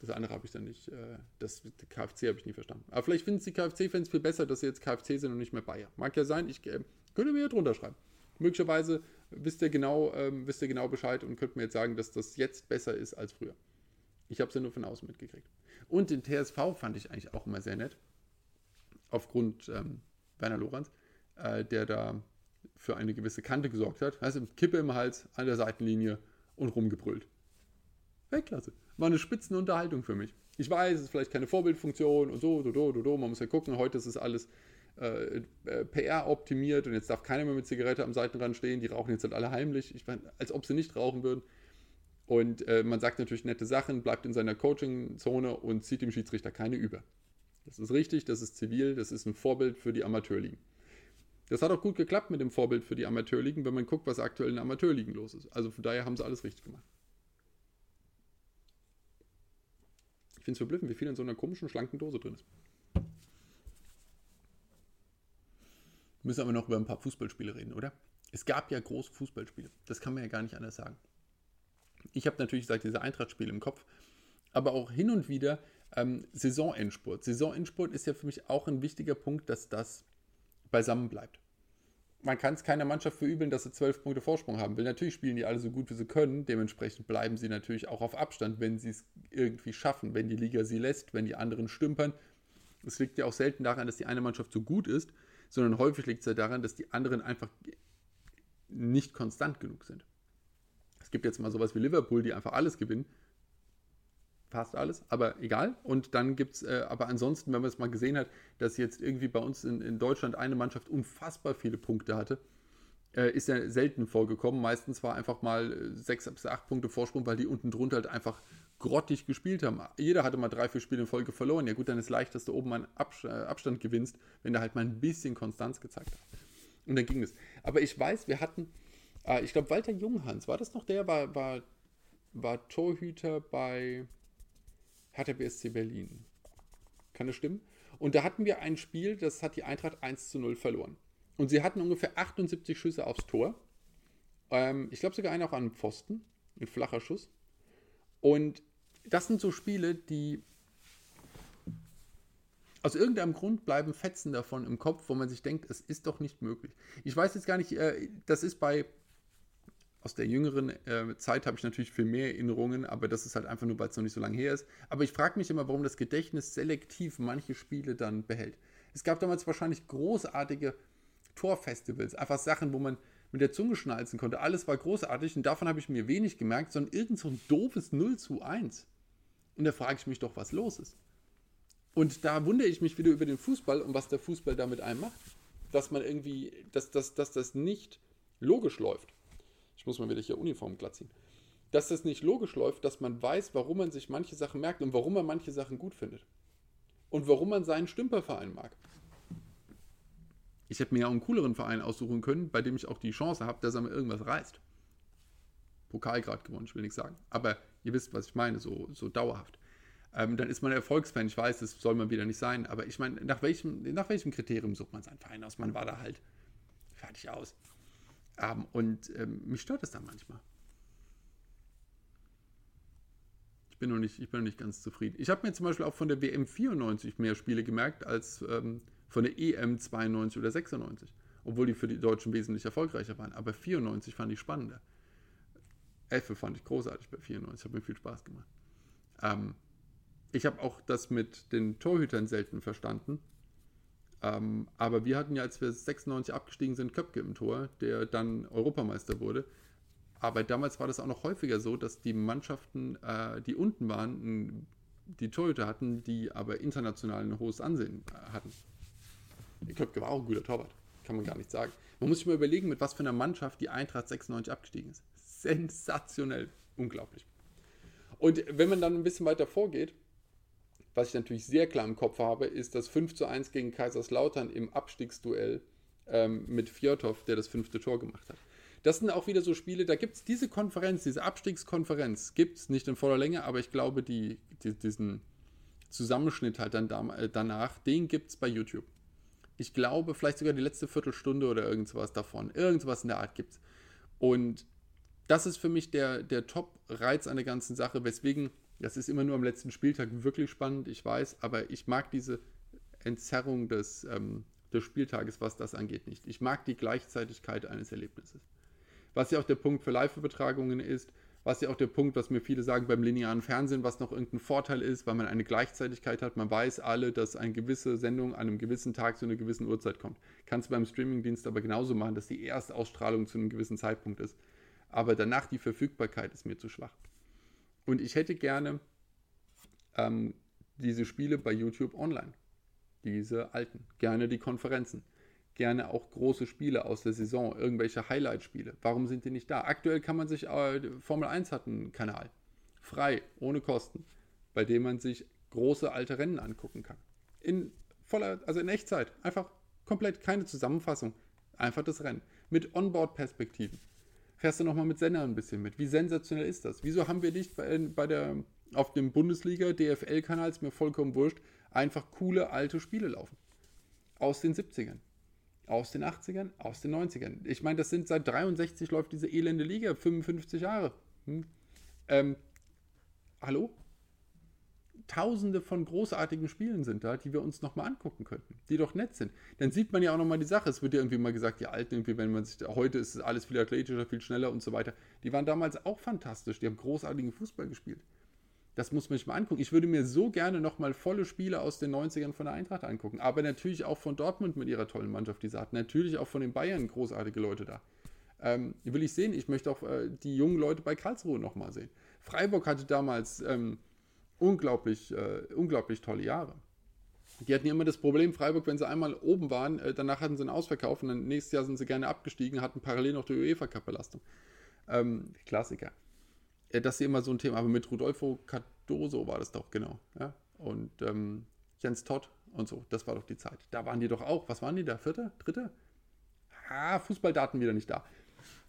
Das andere habe ich dann nicht, äh, das KFC habe ich nie verstanden. Aber vielleicht finden es die KFC-Fans viel besser, dass sie jetzt KFC sind und nicht mehr Bayer. Mag ja sein, ich äh, könnte mir hier drunter schreiben. Möglicherweise wisst ihr, genau, ähm, wisst ihr genau Bescheid und könnt mir jetzt sagen, dass das jetzt besser ist als früher. Ich habe es ja nur von außen mitgekriegt. Und den TSV fand ich eigentlich auch immer sehr nett. Aufgrund ähm, Werner Lorenz, äh, der da für eine gewisse Kante gesorgt hat. Also Kippe im Hals, an der Seitenlinie und rumgebrüllt. Weltklasse. War eine Spitzenunterhaltung für mich. Ich weiß, es ist vielleicht keine Vorbildfunktion und so, do, do, do, do. man muss ja gucken. Heute ist es alles äh, äh PR optimiert und jetzt darf keiner mehr mit Zigarette am Seitenrand stehen. Die rauchen jetzt halt alle heimlich. Ich meine, als ob sie nicht rauchen würden. Und äh, man sagt natürlich nette Sachen, bleibt in seiner Coaching-Zone und zieht dem Schiedsrichter keine über. Das ist richtig, das ist zivil, das ist ein Vorbild für die Amateurligen. Das hat auch gut geklappt mit dem Vorbild für die Amateurligen, wenn man guckt, was aktuell in den Amateurligen los ist. Also von daher haben sie alles richtig gemacht. Ich finde es verblüffend, wie viel in so einer komischen, schlanken Dose drin ist. Wir müssen aber noch über ein paar Fußballspiele reden, oder? Es gab ja große Fußballspiele. Das kann man ja gar nicht anders sagen. Ich habe natürlich seit dieser Eintracht-Spiel im Kopf, aber auch hin und wieder ähm, Saisonendspurt. Saisonendspurt ist ja für mich auch ein wichtiger Punkt, dass das beisammen bleibt. Man kann es keiner Mannschaft verübeln, dass sie zwölf Punkte Vorsprung haben will. Natürlich spielen die alle so gut, wie sie können. Dementsprechend bleiben sie natürlich auch auf Abstand, wenn sie es irgendwie schaffen, wenn die Liga sie lässt, wenn die anderen stümpern. Es liegt ja auch selten daran, dass die eine Mannschaft so gut ist, sondern häufig liegt es ja daran, dass die anderen einfach nicht konstant genug sind. Es gibt jetzt mal sowas wie Liverpool, die einfach alles gewinnen. Fast alles, aber egal. Und dann gibt es, äh, aber ansonsten, wenn man es mal gesehen hat, dass jetzt irgendwie bei uns in, in Deutschland eine Mannschaft unfassbar viele Punkte hatte, äh, ist ja selten vorgekommen. Meistens war einfach mal äh, sechs bis acht Punkte Vorsprung, weil die unten drunter halt einfach grottig gespielt haben. Jeder hatte mal drei, vier Spiele in Folge verloren. Ja gut, dann ist leicht, dass du oben einen äh, Abstand gewinnst, wenn du halt mal ein bisschen Konstanz gezeigt hast. Und dann ging es. Aber ich weiß, wir hatten, Ah, ich glaube, Walter Junghans, war das noch der? War, war, war Torhüter bei Hertha BSC Berlin. Kann das stimmen? Und da hatten wir ein Spiel, das hat die Eintracht 1 zu 0 verloren. Und sie hatten ungefähr 78 Schüsse aufs Tor. Ähm, ich glaube sogar einen auch an Pfosten. Ein flacher Schuss. Und das sind so Spiele, die aus irgendeinem Grund bleiben Fetzen davon im Kopf, wo man sich denkt, es ist doch nicht möglich. Ich weiß jetzt gar nicht, äh, das ist bei Aus der jüngeren äh, Zeit habe ich natürlich viel mehr Erinnerungen, aber das ist halt einfach nur, weil es noch nicht so lange her ist. Aber ich frage mich immer, warum das Gedächtnis selektiv manche Spiele dann behält. Es gab damals wahrscheinlich großartige Torfestivals, einfach Sachen, wo man mit der Zunge schnalzen konnte. Alles war großartig und davon habe ich mir wenig gemerkt, sondern irgend so ein doofes 0 zu 1. Und da frage ich mich doch, was los ist. Und da wundere ich mich wieder über den Fußball und was der Fußball da mit einem macht. Dass man irgendwie, dass, dass, dass das nicht logisch läuft. Muss mal wieder hier Uniform glatt ziehen. Dass das nicht logisch läuft, dass man weiß, warum man sich manche Sachen merkt und warum man manche Sachen gut findet. Und warum man seinen Stümperverein mag. Ich hätte mir ja auch einen cooleren Verein aussuchen können, bei dem ich auch die Chance habe, dass er mir irgendwas reißt. Pokal gerade gewonnen, ich will nichts sagen. Aber ihr wisst, was ich meine, so, so dauerhaft. Ähm, dann ist man Erfolgsfan. Ich weiß, das soll man wieder nicht sein. Aber ich meine, nach welchem, nach welchem Kriterium sucht man seinen Verein aus? Man war da halt fertig aus. Ähm, und ähm, mich stört das dann manchmal. Ich bin, noch nicht, ich bin noch nicht ganz zufrieden. Ich habe mir zum Beispiel auch von der WM 94 mehr Spiele gemerkt als ähm, von der EM 92 oder 96. Obwohl die für die Deutschen wesentlich erfolgreicher waren. Aber 94 fand ich spannender. Elfe fand ich großartig bei 94. Hat mir viel Spaß gemacht. Ähm, ich habe auch das mit den Torhütern selten verstanden. Ähm, aber wir hatten ja, als wir 96 abgestiegen sind, Köpke im Tor, der dann Europameister wurde. Aber damals war das auch noch häufiger so, dass die Mannschaften, äh, die unten waren, die Torhüter hatten, die aber international ein hohes Ansehen äh, hatten. Köpke war auch ein guter Torwart, kann man gar nicht sagen. Man muss sich mal überlegen, mit was für einer Mannschaft die Eintracht 96 abgestiegen ist. Sensationell, unglaublich. Und wenn man dann ein bisschen weiter vorgeht, was ich natürlich sehr klar im Kopf habe, ist das 5 zu 1 gegen Kaiserslautern im Abstiegsduell ähm, mit Fjordhoff, der das fünfte Tor gemacht hat. Das sind auch wieder so Spiele, da gibt es diese Konferenz, diese Abstiegskonferenz, gibt es nicht in voller Länge, aber ich glaube, die, die diesen Zusammenschnitt halt dann da, äh, danach, den gibt es bei YouTube ich glaube, vielleicht sogar die letzte Viertelstunde oder irgendwas davon. Irgendwas in der Art gibt es. Und das ist für mich der, der Top-Reiz an der ganzen Sache, weswegen, das ist immer nur am letzten Spieltag wirklich spannend, ich weiß, aber ich mag diese Entzerrung des, ähm, des Spieltages, was das angeht, nicht. Ich mag die Gleichzeitigkeit eines Erlebnisses. Was ja auch der Punkt für Live-Übertragungen ist, was ja auch der Punkt, was mir viele sagen beim linearen Fernsehen, was noch irgendein Vorteil ist, weil man eine Gleichzeitigkeit hat. Man weiß alle, dass eine gewisse Sendung an einem gewissen Tag zu einer gewissen Uhrzeit kommt. Kannst du beim Streamingdienst aber genauso machen, dass die Erstausstrahlung zu einem gewissen Zeitpunkt ist. Aber danach die Verfügbarkeit ist mir zu schwach. Und ich hätte gerne ähm, diese Spiele bei YouTube online. Diese alten. Gerne die Konferenzen gerne auch große Spiele aus der Saison, irgendwelche Highlight-Spiele. Warum sind die nicht da? Aktuell kann man sich, äh, Formel 1 hat einen Kanal, frei, ohne Kosten, bei dem man sich große alte Rennen angucken kann. In voller, also in Echtzeit, einfach komplett keine Zusammenfassung, einfach das Rennen. Mit Onboard-Perspektiven. Fährst du nochmal mit Sender ein bisschen mit. Wie sensationell ist das? Wieso haben wir nicht bei, bei der, auf dem Bundesliga, DFL-Kanal, ist mir vollkommen wurscht, einfach coole alte Spiele laufen? Aus den 70ern aus den 80ern, aus den 90ern. Ich meine, das sind seit 63 läuft diese elende Liga, 55 Jahre. Hm. Ähm, hallo? Tausende von großartigen Spielen sind da, die wir uns nochmal angucken könnten, die doch nett sind. Dann sieht man ja auch nochmal die Sache. Es wird ja irgendwie mal gesagt, die Alten, irgendwie, wenn man sich, heute ist alles viel athletischer, viel schneller und so weiter. Die waren damals auch fantastisch, die haben großartigen Fußball gespielt. Das muss man sich mal angucken. Ich würde mir so gerne nochmal volle Spiele aus den 90ern von der Eintracht angucken. Aber natürlich auch von Dortmund mit ihrer tollen Mannschaft, die sie hatten. Natürlich auch von den Bayern großartige Leute da. Ähm, will ich sehen. Ich möchte auch äh, die jungen Leute bei Karlsruhe nochmal sehen. Freiburg hatte damals ähm, unglaublich, äh, unglaublich tolle Jahre. Die hatten ja immer das Problem, Freiburg, wenn sie einmal oben waren, äh, danach hatten sie einen Ausverkauf und dann nächstes Jahr sind sie gerne abgestiegen, hatten parallel noch die UEFA-Cup-Belastung. Ähm, Klassiker das ist immer so ein Thema, aber mit Rudolfo Cardoso war das doch, genau. Ja? Und ähm, Jens Todd und so, das war doch die Zeit. Da waren die doch auch, was waren die da? Vierter? Dritter? Ah, Fußballdaten wieder nicht da.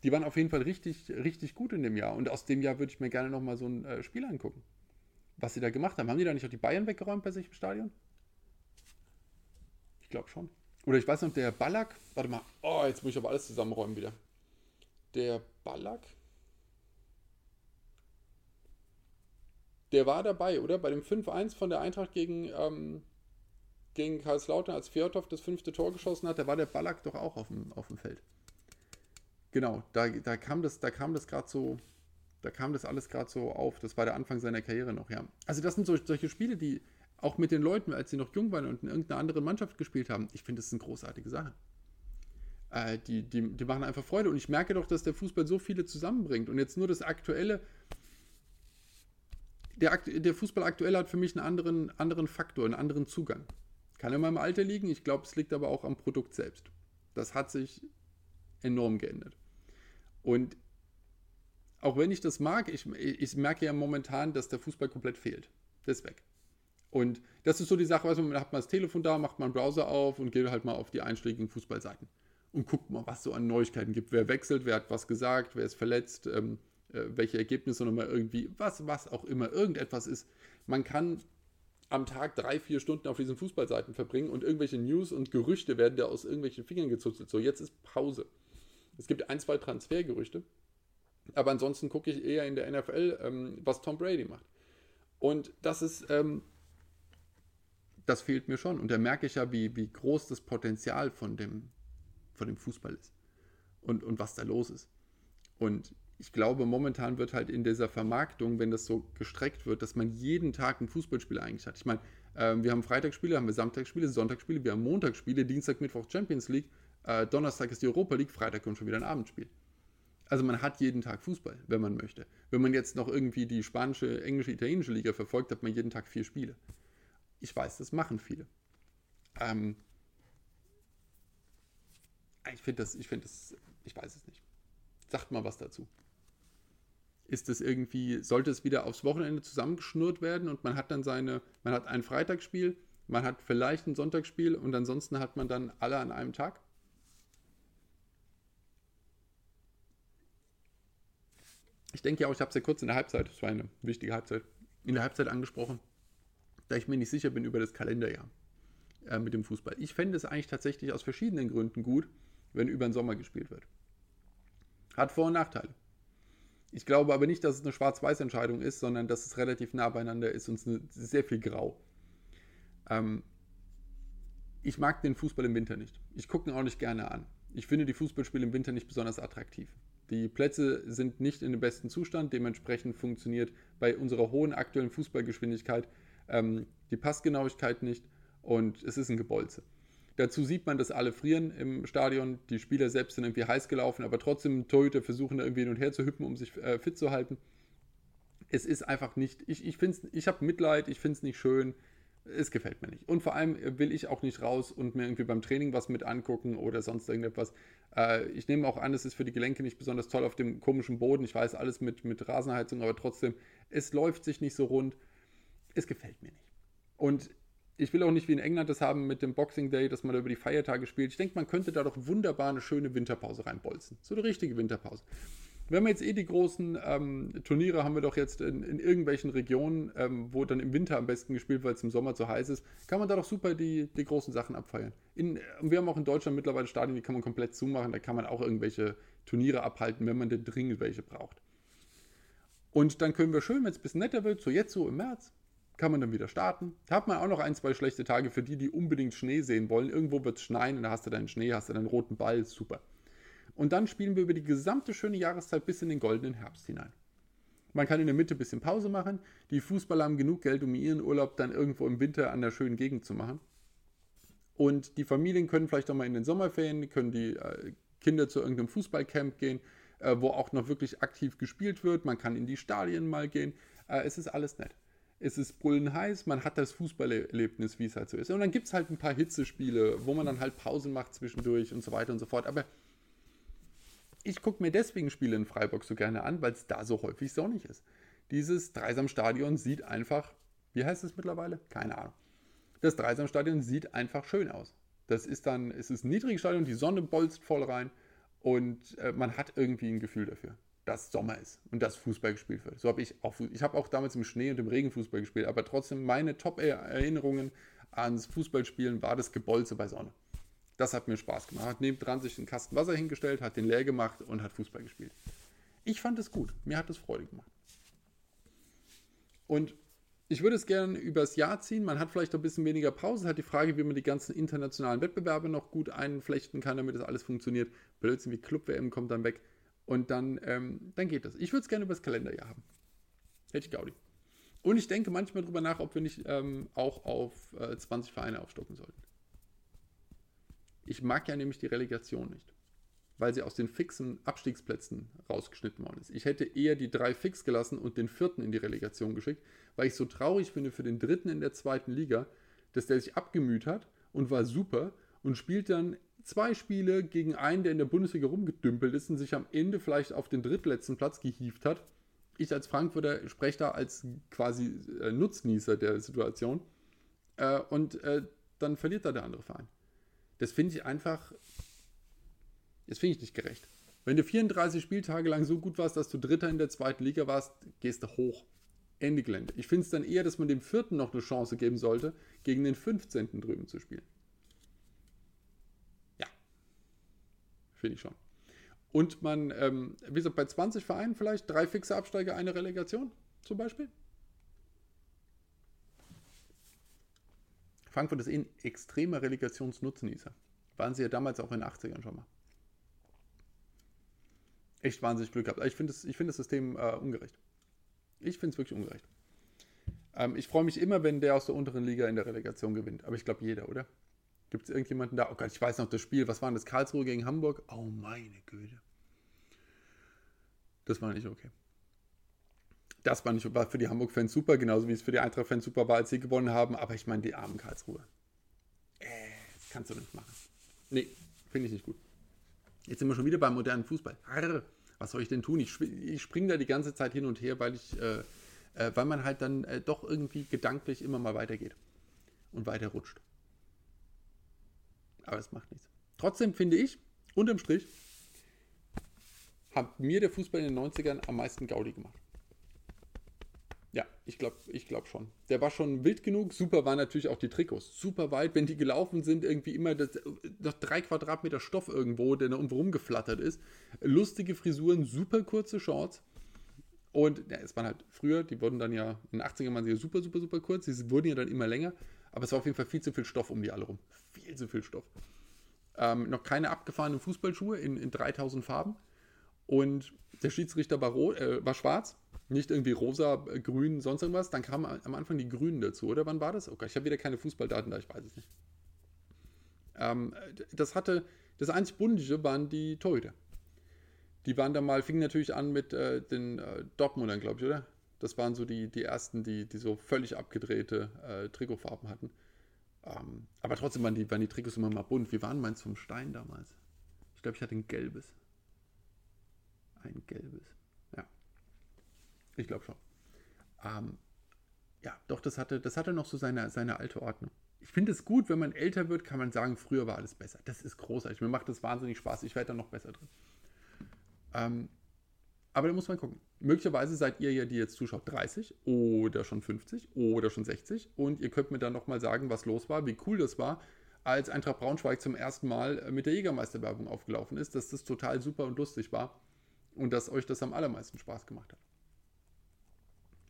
Die waren auf jeden Fall richtig, richtig gut in dem Jahr. Und aus dem Jahr würde ich mir gerne nochmal so ein äh, Spiel angucken. Was sie da gemacht haben. Haben die da nicht auch die Bayern weggeräumt bei sich im Stadion? Ich glaube schon. Oder ich weiß noch, der Ballack, warte mal, oh, jetzt muss ich aber alles zusammenräumen wieder. Der Ballack, Der war dabei, oder? Bei dem 5-1 von der Eintracht gegen, ähm, gegen Karlslautern, als Fjordhoff das fünfte Tor geschossen hat, da war der Ballack doch auch auf dem, auf dem Feld. genau, da, da kam das, da kam das gerade so, da kam das alles gerade so auf. Das war der Anfang seiner Karriere noch, ja. Also das sind so, solche Spiele, die auch mit den Leuten, als sie noch jung waren und in irgendeiner anderen Mannschaft gespielt haben, ich finde, das eine großartige Sache. Äh, die, die, die machen einfach Freude. Und ich merke doch, dass der Fußball so viele zusammenbringt. Und jetzt nur das Aktuelle. Der, der Fußball aktuell hat für mich einen anderen, anderen Faktor, einen anderen Zugang. Kann in meinem Alter liegen, ich glaube, es liegt aber auch am Produkt selbst. Das hat sich enorm geändert. Und auch wenn ich das mag, ich, ich merke ja momentan, dass der Fußball komplett fehlt. Der ist weg. Und das ist so die Sache, also man hat mal das Telefon da, macht mal einen Browser auf und geht halt mal auf die einschlägigen Fußballseiten und guckt mal, was so an Neuigkeiten gibt. Wer wechselt, wer hat was gesagt, wer ist verletzt, ähm, äh, welche Ergebnisse nochmal irgendwie, was, was auch immer, irgendetwas ist. Man kann am Tag drei, vier Stunden auf diesen Fußballseiten verbringen und irgendwelche News und Gerüchte werden da aus irgendwelchen Fingern gezuzelt. So, jetzt ist Pause. Es gibt ein, zwei Transfergerüchte, aber ansonsten gucke ich eher in der NFL, ähm, was Tom Brady macht. Und das ist, ähm, das fehlt mir schon. Und da merke ich ja, wie, wie groß das Potenzial von dem, von dem Fußball ist und, und was da los ist. Und ich glaube, momentan wird halt in dieser Vermarktung, wenn das so gestreckt wird, dass man jeden Tag ein Fußballspiel eigentlich hat. Ich meine, äh, wir haben Freitagsspiele, haben wir Samstagsspiele, Sonntagsspiele, wir haben Montagsspiele, Dienstag, Mittwoch Champions League, äh, Donnerstag ist die Europa League, Freitag kommt schon wieder ein Abendspiel. Also man hat jeden Tag Fußball, wenn man möchte. Wenn man jetzt noch irgendwie die spanische, englische, italienische Liga verfolgt, hat man jeden Tag vier Spiele. Ich weiß, das machen viele. Ähm, ich finde das, ich das, ich weiß es nicht. Sagt mal was dazu. Ist das irgendwie, sollte es wieder aufs Wochenende zusammengeschnurrt werden und man hat dann seine, man hat ein Freitagsspiel, man hat vielleicht ein Sonntagsspiel und ansonsten hat man dann alle an einem Tag? Ich denke ja auch, ich habe es ja kurz in der Halbzeit, das war eine wichtige Halbzeit, in der Halbzeit angesprochen, da ich mir nicht sicher bin über das Kalenderjahr äh, mit dem Fußball. Ich fände es eigentlich tatsächlich aus verschiedenen Gründen gut, wenn über den Sommer gespielt wird. Hat Vor- und Nachteile. Ich glaube aber nicht, dass es eine Schwarz-Weiß-Entscheidung ist, sondern dass es relativ nah beieinander ist und es ist sehr viel grau. Ähm, ich mag den Fußball im Winter nicht. Ich gucke ihn auch nicht gerne an. Ich finde die Fußballspiele im Winter nicht besonders attraktiv. Die Plätze sind nicht in dem besten Zustand, dementsprechend funktioniert bei unserer hohen aktuellen Fußballgeschwindigkeit ähm, die Passgenauigkeit nicht und es ist ein Gebolze. Dazu sieht man, dass alle frieren im Stadion. Die Spieler selbst sind irgendwie heiß gelaufen, aber trotzdem Torhüter versuchen da irgendwie hin und her zu hüppen, um sich äh, fit zu halten. Es ist einfach nicht, ich, ich, ich habe Mitleid, ich finde es nicht schön. Es gefällt mir nicht. Und vor allem will ich auch nicht raus und mir irgendwie beim Training was mit angucken oder sonst irgendetwas. Äh, ich nehme auch an, es ist für die Gelenke nicht besonders toll auf dem komischen Boden. Ich weiß alles mit, mit Rasenheizung, aber trotzdem, es läuft sich nicht so rund. Es gefällt mir nicht. Und ich will auch nicht wie in England das haben mit dem Boxing Day, dass man da über die Feiertage spielt. Ich denke, man könnte da doch wunderbar eine schöne Winterpause reinbolzen. So eine richtige Winterpause. Wenn wir jetzt eh die großen ähm, Turniere haben wir doch jetzt in, in irgendwelchen Regionen, ähm, wo dann im Winter am besten gespielt, weil es im Sommer zu heiß ist, kann man da doch super die, die großen Sachen abfeiern. In, wir haben auch in Deutschland mittlerweile Stadien, die kann man komplett zumachen, da kann man auch irgendwelche Turniere abhalten, wenn man denn dringend welche braucht. Und dann können wir schön, wenn es ein bisschen netter wird, so jetzt so im März, kann man dann wieder starten. Da hat man auch noch ein, zwei schlechte Tage für die, die unbedingt Schnee sehen wollen. Irgendwo wird es schneien und da hast du deinen Schnee, hast du deinen roten Ball, super. Und dann spielen wir über die gesamte schöne Jahreszeit bis in den goldenen Herbst hinein. Man kann in der Mitte ein bisschen Pause machen. Die Fußballer haben genug Geld, um ihren Urlaub dann irgendwo im Winter an der schönen Gegend zu machen. Und die Familien können vielleicht auch mal in den Sommerferien, können die äh, Kinder zu irgendeinem Fußballcamp gehen, äh, wo auch noch wirklich aktiv gespielt wird. Man kann in die Stadien mal gehen. Äh, es ist alles nett es ist brüllenheiß, man hat das Fußballerlebnis, wie es halt so ist. Und dann gibt es halt ein paar Hitzespiele, wo man dann halt Pausen macht zwischendurch und so weiter und so fort. Aber ich gucke mir deswegen Spiele in Freiburg so gerne an, weil es da so häufig sonnig ist. Dieses Dreisamstadion sieht einfach, wie heißt es mittlerweile? Keine Ahnung. Das Dreisamstadion sieht einfach schön aus. Das ist dann, es ist ein niedriges Stadion, die Sonne bolzt voll rein und äh, man hat irgendwie ein Gefühl dafür dass Sommer ist und dass Fußball gespielt wird. So habe ich auch, ich habe auch damals im Schnee und im Regen Fußball gespielt, aber trotzdem meine Top-Erinnerungen ans Fußballspielen war das Gebolze bei Sonne. Das hat mir Spaß gemacht. Hat nebendran sich einen Kasten Wasser hingestellt, hat den leer gemacht und hat Fußball gespielt. Ich fand es gut. Mir hat es Freude gemacht. Und ich würde es gerne übers Jahr ziehen. Man hat vielleicht ein bisschen weniger Pause. Hat die Frage, wie man die ganzen internationalen Wettbewerbe noch gut einflechten kann, damit das alles funktioniert. Blödsinn wie Club-WM kommt dann weg. Und dann, ähm, dann geht das. Ich würde es gerne übers Kalenderjahr haben. Hätte ich Gaudi. Und ich denke manchmal darüber nach, ob wir nicht ähm, auch auf äh, 20 Vereine aufstocken sollten. Ich mag ja nämlich die Relegation nicht weil sie aus den fixen Abstiegsplätzen rausgeschnitten worden ist. Ich hätte eher die drei fix gelassen und den vierten in die Relegation geschickt, weil ich so traurig finde für den dritten in der zweiten Liga, dass der sich abgemüht hat und war super und spielt dann zwei Spiele gegen einen, der in der Bundesliga rumgedümpelt ist und sich am Ende vielleicht auf den drittletzten Platz gehievt hat. Ich als Frankfurter spreche da als quasi äh, Nutznießer der Situation. Äh, und äh, dann verliert da der andere Verein. Das finde ich einfach das finde ich nicht gerecht. Wenn du 34 Spieltage lang so gut warst, dass du Dritter in der zweiten Liga warst, gehst du hoch. Ende Gelände. Ich finde es dann eher, dass man dem vierten noch eine Chance geben sollte, gegen den 15. drüben zu spielen. Ja. Finde ich schon. Und man, ähm, wie gesagt, bei 20 Vereinen vielleicht drei fixe Absteiger, eine Relegation zum Beispiel. Frankfurt ist eh ein extremer Relegationsnutznießer. Waren sie ja damals auch in den 80ern schon mal echt wahnsinnig Glück gehabt. Ich finde das, find das System äh, ungerecht. Ich finde es wirklich ungerecht. Ähm, ich freue mich immer, wenn der aus der unteren Liga in der Relegation gewinnt. Aber ich glaube, jeder, oder? Gibt es irgendjemanden da? Oh Gott, ich weiß noch das Spiel. Was war denn das? Karlsruhe gegen Hamburg? Oh, meine Güte. Das war nicht okay. Das war, nicht, war für die Hamburg-Fans super, genauso wie es für die Eintracht-Fans super war, als sie gewonnen haben. Aber ich meine, die armen Karlsruhe. Äh, kannst du nicht machen. Nee, finde ich nicht gut. Jetzt sind wir schon wieder beim modernen Fußball. Arr, was soll ich denn tun? Ich, ich springe da die ganze Zeit hin und her, weil ich, äh, äh, weil man halt dann äh, doch irgendwie gedanklich immer mal weitergeht und weiter rutscht. Aber es macht nichts. Trotzdem finde ich, unterm Strich, hat mir der Fußball in den 90ern am meisten Gaudi gemacht. Ja, ich glaube ich glaub schon. Der war schon wild genug. Super waren natürlich auch die Trikots. Super weit, wenn die gelaufen sind, irgendwie immer das, noch drei Quadratmeter Stoff irgendwo, der da irgendwo rumgeflattert ist. Lustige Frisuren, super kurze Shorts. Und ja, es waren halt früher, die wurden dann ja, in den 80ern waren sie ja super, super, super kurz. Sie wurden ja dann immer länger. Aber es war auf jeden Fall viel zu viel Stoff um die alle rum. Viel zu viel Stoff. Ähm, noch keine abgefahrenen Fußballschuhe in, in 3000 Farben. Und der Schiedsrichter war, äh, war schwarz nicht irgendwie rosa, äh, grün, sonst irgendwas. Dann kamen am Anfang die Grünen dazu, oder wann war das? Okay, ich habe wieder keine Fußballdaten da, ich weiß es nicht. Ähm, das hatte, das einzig Bundesche waren die Torhüter. Die waren da mal, fingen natürlich an mit äh, den äh, Dortmundern, glaube ich, oder? Das waren so die, die ersten, die, die so völlig abgedrehte äh, Trikotfarben hatten. Ähm, aber trotzdem waren die, waren die Trikots immer mal bunt. Wie waren meins vom Stein damals? Ich glaube, ich hatte ein gelbes. Ein gelbes. Ich glaube schon. Ähm, ja, doch, das hatte, das hatte noch so seine, seine alte Ordnung. Ich finde es gut, wenn man älter wird, kann man sagen, früher war alles besser. Das ist großartig. Mir macht das wahnsinnig Spaß. Ich werde da noch besser drin. Ähm, aber da muss man gucken. Möglicherweise seid ihr ja, die jetzt zuschaut, 30 oder schon 50 oder schon 60 und ihr könnt mir dann nochmal sagen, was los war, wie cool das war, als Eintracht Braunschweig zum ersten Mal mit der Jägermeisterwerbung aufgelaufen ist, dass das total super und lustig war und dass euch das am allermeisten Spaß gemacht hat.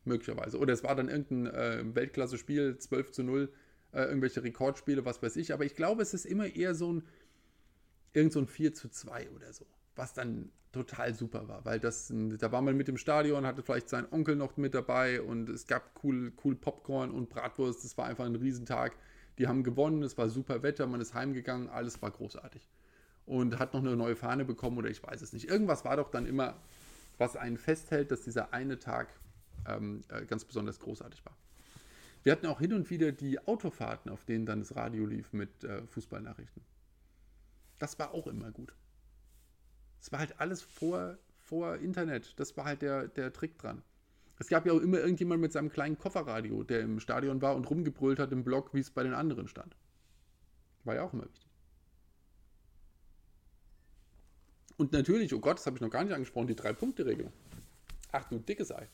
Möglicherweise. Oder es war dann irgendein äh, Weltklasse-Spiel, 12 zu 0, äh, irgendwelche Rekordspiele, was weiß ich. Aber ich glaube, es ist immer eher so ein, irgend so ein 4 zu 2 oder so. Was dann total super war, weil das, da war man mit dem Stadion, hatte vielleicht seinen Onkel noch mit dabei und es gab cool, cool Popcorn und Bratwurst. Das war einfach ein Riesentag. Die haben gewonnen, es war super Wetter, man ist heimgegangen, alles war großartig. Und hat noch eine neue Fahne bekommen oder ich weiß es nicht. Irgendwas war doch dann immer, was einen festhält, dass dieser eine Tag ähm, äh, ganz besonders großartig war. Wir hatten auch hin und wieder die Autofahrten, auf denen dann das Radio lief mit äh, Fußballnachrichten. Das war auch immer gut. Es war halt alles vor, vor Internet. Das war halt der, der Trick dran. Es gab ja auch immer irgendjemand mit seinem kleinen Kofferradio, der im Stadion war und rumgebrüllt hat im Blog, wie es bei den anderen stand. War ja auch immer wichtig. Und natürlich, oh Gott, das habe ich noch gar nicht angesprochen, die Drei-Punkte-Regelung. Ach du dickes Ei.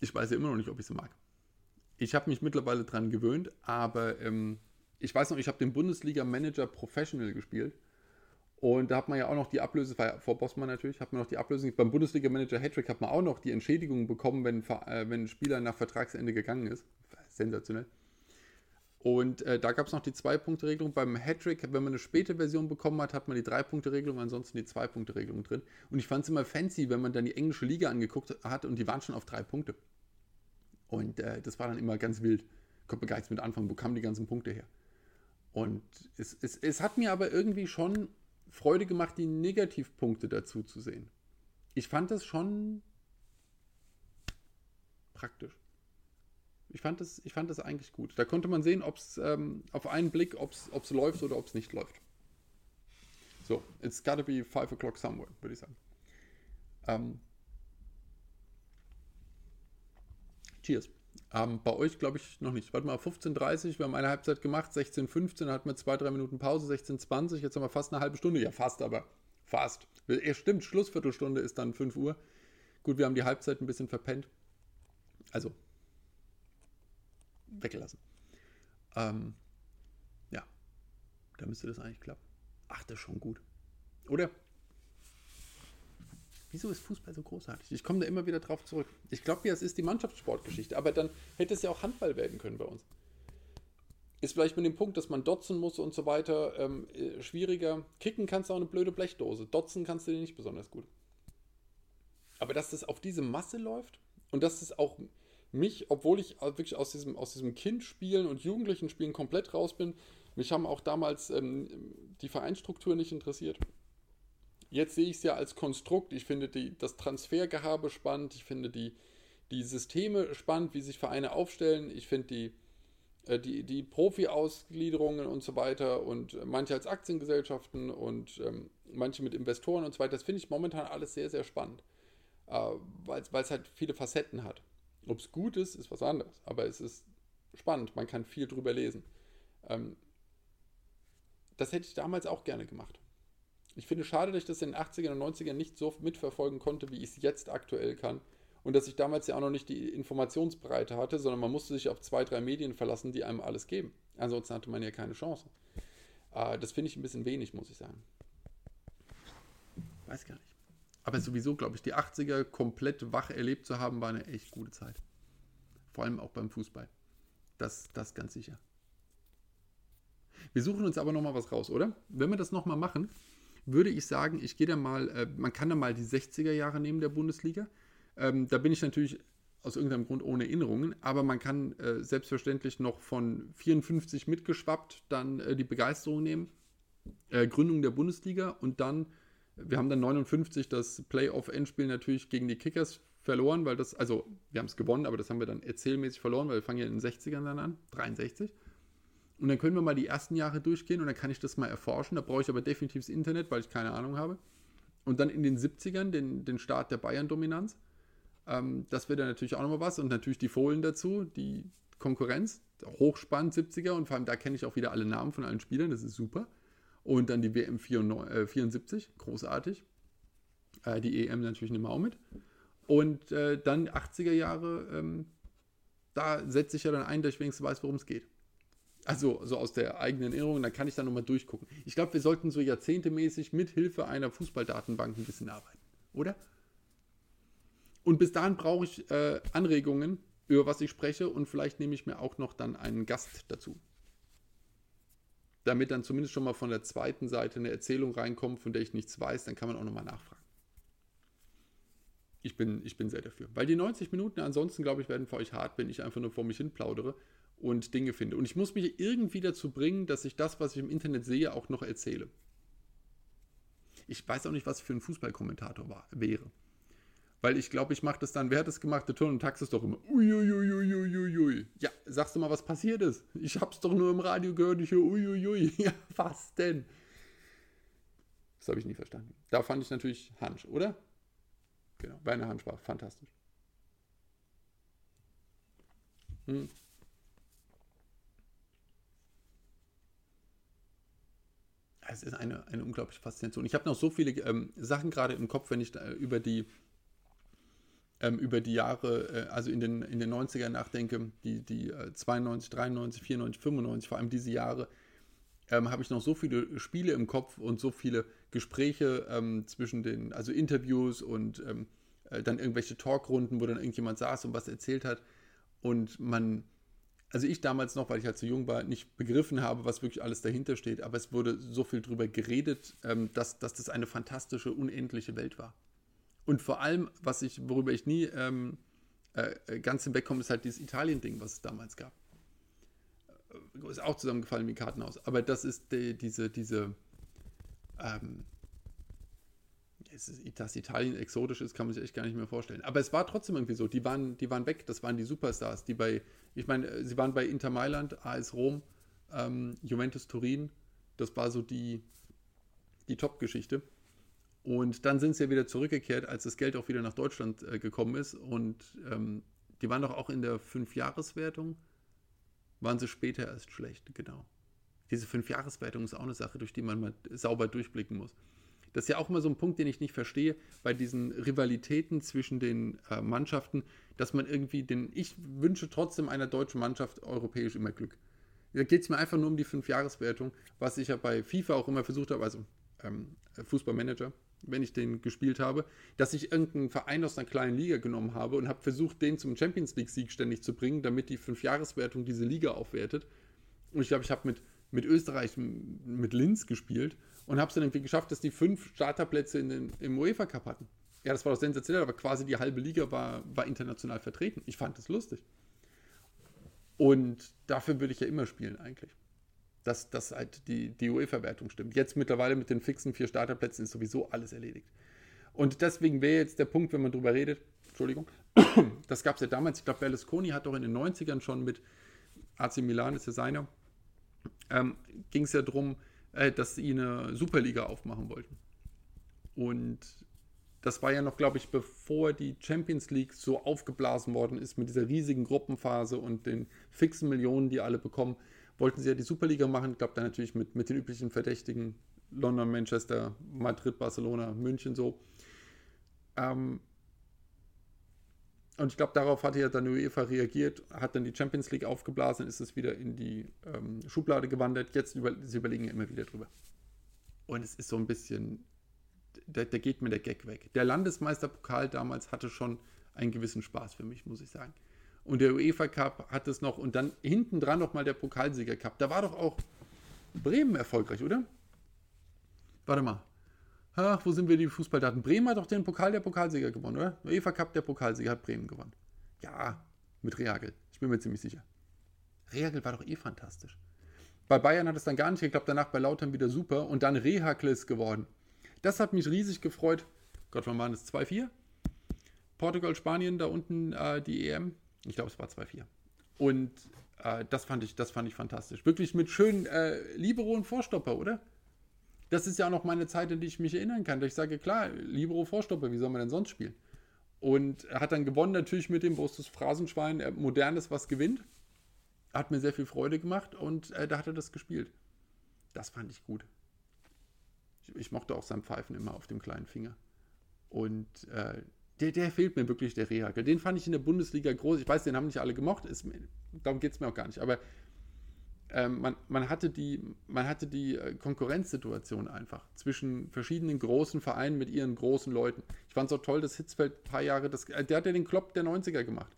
Ich weiß ja immer noch nicht, ob ich sie mag. Ich habe mich mittlerweile dran gewöhnt, aber ähm, ich weiß noch, ich habe den Bundesliga Manager Professional gespielt Und da hat man ja auch noch die Ablöse, vor Bossmann natürlich, hat man noch die Ablöse. Beim Bundesliga-Manager Hattrick hat man auch noch die Entschädigung bekommen, wenn, äh, wenn ein Spieler nach Vertragsende gegangen ist. Sensationell. Und äh, da gab es noch die Zwei-Punkte-Regelung. Beim Hattrick, wenn man eine späte Version bekommen hat, hat man die Drei-Punkte-Regelung, ansonsten die Zwei-Punkte-Regelung drin. Und ich fand es immer fancy, wenn man dann die englische Liga angeguckt hat und die waren schon auf drei Punkte. Und äh, das war dann immer ganz wild. Konnte man gar nichts mit anfangen. Wo kamen die ganzen Punkte her? Und es, es, es hat mir aber irgendwie schon Freude gemacht, die Negativpunkte dazu zu sehen. Ich fand das schon praktisch. Ich fand das, ich fand das eigentlich gut. Da konnte man sehen, ob es ähm, auf einen Blick, ob es läuft oder ob es nicht läuft. So, it's gotta be 5 o'clock somewhere, würde ich sagen. Ähm, cheers. Ähm, bei euch glaube ich noch nicht. Warte mal, 15.30 wir haben eine Halbzeit gemacht, 16.15 dann hatten wir zwei, drei Minuten Pause, 16.20 jetzt haben wir fast eine halbe Stunde. Ja, fast, aber fast. Ja, stimmt, Schlussviertelstunde ist dann 5 Uhr. Gut, wir haben die Halbzeit ein bisschen verpennt. Also, weggelassen. Ähm, ja, da müsste das eigentlich klappen. Ach, das ist schon gut. Oder? Wieso ist Fußball so großartig? Ich komme da immer wieder drauf zurück. Ich glaube ja, es ist die Mannschaftssportgeschichte, aber dann hätte es ja auch Handball werden können bei uns. Ist vielleicht mit dem Punkt, dass man dotzen muss und so weiter ähm, äh, schwieriger. Kicken kannst du auch eine blöde Blechdose. Dotzen kannst du dir nicht besonders gut. Aber dass das auf diese Masse läuft und dass es auch mich, obwohl ich wirklich aus diesem, aus diesem Kindspielen und jugendlichen Spielen komplett raus bin, mich haben auch damals ähm, die Vereinsstruktur nicht interessiert. Jetzt sehe ich es ja als Konstrukt. Ich finde die, das Transfergehabe spannend. Ich finde die, die Systeme spannend, wie sich Vereine aufstellen. Ich finde die, äh, die, die Profi-Ausgliederungen und so weiter und manche als Aktiengesellschaften und ähm, manche mit Investoren und so weiter. Das finde ich momentan alles sehr, sehr spannend, äh, weil es halt viele Facetten hat. Ob es gut ist, ist was anderes, aber es ist spannend. Man kann viel drüber lesen. Ähm, das hätte ich damals auch gerne gemacht. Ich finde schade, dass ich das in den 80ern und 90ern nicht so mitverfolgen konnte, wie ich es jetzt aktuell kann. Und dass ich damals ja auch noch nicht die Informationsbreite hatte, sondern man musste sich auf zwei, drei Medien verlassen, die einem alles geben. Ansonsten hatte man ja keine Chance. Äh, das finde ich ein bisschen wenig, muss ich sagen. Weiß gar nicht. Aber sowieso, glaube ich, die 80er komplett wach erlebt zu haben, war eine echt gute Zeit. Vor allem auch beim Fußball. Das, das ganz sicher. Wir suchen uns aber nochmal was raus, oder? Wenn wir das nochmal machen, würde ich sagen, ich gehe da mal, äh, man kann da mal die 60er Jahre nehmen der Bundesliga. Ähm, da bin ich natürlich aus irgendeinem Grund ohne Erinnerungen, aber man kann äh, selbstverständlich noch von 54 mitgeschwappt dann äh, die Begeisterung nehmen. Äh, Gründung der Bundesliga und dann, wir haben dann 59 das Playoff-Endspiel natürlich gegen die Kickers verloren, weil das, also wir haben es gewonnen, aber das haben wir dann erzählmäßig verloren, weil wir fangen ja in den 60ern dann an, 63. Und dann können wir mal die ersten Jahre durchgehen und dann kann ich das mal erforschen. Da brauche ich aber definitiv das Internet, weil ich keine Ahnung habe. Und dann in den 70ern den, den Start der Bayern-Dominanz. Ähm, das wäre dann natürlich auch nochmal was. Und natürlich die Fohlen dazu, die Konkurrenz. Hochspannend 70er und vor allem da kenne ich auch wieder alle Namen von allen Spielern. Das ist super. Und dann die WM 74, äh, großartig. Äh, die EM natürlich mehr auch mit. Und äh, dann 80er Jahre, ähm, da setze ich ja dann ein, dass ich wenigstens weiß, worum es geht. Also so aus der eigenen Erinnerung, da kann ich dann nochmal durchgucken. Ich glaube, wir sollten so jahrzehntemäßig mit Hilfe einer Fußballdatenbank ein bisschen arbeiten, oder? Und bis dahin brauche ich äh, Anregungen, über was ich spreche und vielleicht nehme ich mir auch noch dann einen Gast dazu. Damit dann zumindest schon mal von der zweiten Seite eine Erzählung reinkommt, von der ich nichts weiß, dann kann man auch nochmal nachfragen. Ich bin, ich bin sehr dafür. Weil die 90 Minuten ansonsten, glaube ich, werden für euch hart, wenn ich einfach nur vor mich hin plaudere und Dinge finde. Und ich muss mich irgendwie dazu bringen, dass ich das, was ich im Internet sehe, auch noch erzähle. Ich weiß auch nicht, was für ein Fußballkommentator war, wäre. Weil ich glaube, ich mache das dann, wer hat das gemacht? Der Ton und Tax ist doch immer uiuiuiuiuiui. Ja, sagst du mal, was passiert ist? Ich hab's doch nur im Radio gehört, ich höre uiuiui. Ja, was denn? Das habe ich nie verstanden. Da fand ich natürlich Hansch, oder? Genau, Werner Hansch war fantastisch. Hm. es ist eine, eine unglaubliche Faszination. Ich habe noch so viele ähm, Sachen gerade im Kopf, wenn ich über die ähm, über die Jahre, äh, also in den, in den 90ern nachdenke, die, die äh, 92, 93, 94, 95, vor allem diese Jahre. ähm, habe ich noch so viele Spiele im Kopf und so viele Gespräche ähm, zwischen den, also Interviews und ähm, äh, dann irgendwelche Talkrunden, wo dann irgendjemand saß und was erzählt hat. Und man, also ich damals noch, weil ich halt zu jung war, nicht begriffen habe, was wirklich alles dahinter steht, aber es wurde so viel drüber geredet, ähm, dass, dass das eine fantastische, unendliche Welt war. Und vor allem, was ich, worüber ich nie ähm, äh, ganz hinwegkomme, ist halt dieses Italien-Ding, was es damals gab ist auch zusammengefallen wie Kartenhaus. Aber das ist die, diese, diese, ähm, dass Italien exotisch ist, kann man sich echt gar nicht mehr vorstellen. Aber es war trotzdem irgendwie so. Die waren, die waren weg. Das waren die Superstars, die bei, ich meine, sie waren bei Inter Mailand, AS Rom, ähm, Juventus Turin. Das war so die, die Top-Geschichte. Und dann sind sie ja wieder zurückgekehrt, als das Geld auch wieder nach Deutschland äh, gekommen ist. Und ähm, die waren doch auch in der Fünfjahreswertung waren sie später erst schlecht, genau. Diese Fünfjahreswertung ist auch eine Sache, durch die man mal sauber durchblicken muss. Das ist ja auch immer so ein Punkt, den ich nicht verstehe, bei diesen Rivalitäten zwischen den äh, Mannschaften, dass man irgendwie den, ich wünsche trotzdem einer deutschen Mannschaft europäisch immer Glück. Da geht es mir einfach nur um die Fünfjahreswertung, was ich ja bei FIFA auch immer versucht habe, also ähm, Fußballmanager, wenn ich den gespielt habe, dass ich irgendeinen Verein aus einer kleinen Liga genommen habe und habe versucht, den zum Champions League-Sieg ständig zu bringen, damit die Fünfjahreswertung diese Liga aufwertet. Und ich glaube, ich habe mit, mit Österreich, mit Linz gespielt und habe es dann irgendwie geschafft, dass die fünf Starterplätze in den, im UEFA Cup hatten. Ja, das war doch sensationell, aber quasi die halbe Liga war, war international vertreten. Ich fand das lustig. Und dafür würde ich ja immer spielen eigentlich dass, dass halt die, die UEFA-Wertung stimmt. Jetzt mittlerweile mit den fixen vier Starterplätzen ist sowieso alles erledigt. Und deswegen wäre jetzt der Punkt, wenn man drüber redet, Entschuldigung, das gab es ja damals, ich glaube, Berlusconi hat doch in den 90ern schon mit AC Milan, ist ja seiner, ähm, ging es ja darum, äh, dass sie eine Superliga aufmachen wollten. Und das war ja noch, glaube ich, bevor die Champions League so aufgeblasen worden ist mit dieser riesigen Gruppenphase und den fixen Millionen, die alle bekommen wollten sie ja die Superliga machen. Ich glaube, dann natürlich mit, mit den üblichen Verdächtigen: London, Manchester, Madrid, Barcelona, München so. Ähm, und ich glaube, darauf hatte ja dann UEFA reagiert, hat dann die Champions League aufgeblasen, ist es wieder in die ähm, Schublade gewandert. Jetzt über, sie überlegen ja immer wieder drüber. Und es ist so ein bisschen, da, da geht mir der Gag weg. Der Landesmeisterpokal damals hatte schon einen gewissen Spaß für mich, muss ich sagen und der UEFA Cup hat es noch und dann hinten dran nochmal der Pokalsieger Cup. Da war doch auch Bremen erfolgreich, oder? Warte mal. Ach, wo sind wir die Fußballdaten? Bremen hat doch den Pokal der Pokalsieger gewonnen, oder? Der UEFA Cup der Pokalsieger hat Bremen gewonnen. Ja, mit Reagel. Ich bin mir ziemlich sicher. Reagel war doch eh fantastisch. Bei Bayern hat es dann gar nicht geklappt, danach bei Lautern wieder super und dann Rehagel ist geworden. Das hat mich riesig gefreut. Gott, wann waren es? 2-4? Portugal, Spanien, da unten äh, die EM. Ich glaube, es war 2-4. Und äh, das, fand ich, das fand ich fantastisch. Wirklich mit schönen äh, Libero und Vorstopper, oder? Das ist ja auch noch meine Zeit, in die ich mich erinnern kann. Ich sage, klar, Libero, Vorstopper, wie soll man denn sonst spielen? Und er hat dann gewonnen natürlich mit dem Brustus Phrasenschwein, äh, modernes, was gewinnt. Hat mir sehr viel Freude gemacht und äh, da hat er das gespielt. Das fand ich gut. Ich, ich, mochte auch sein Pfeifen immer auf dem kleinen Finger. Und äh, der, der fehlt mir wirklich, der Rehagel. Den fand ich in der Bundesliga groß. Ich weiß, den haben nicht alle gemocht. Ist, darum geht es mir auch gar nicht. Aber ähm, man, man, hatte die, man hatte die äh, Konkurrenzsituation einfach zwischen verschiedenen großen Vereinen mit ihren großen Leuten. Ich fand es auch toll, dass Hitzfeld ein paar Jahre, das, äh, der hat ja den Klopp der 90er gemacht.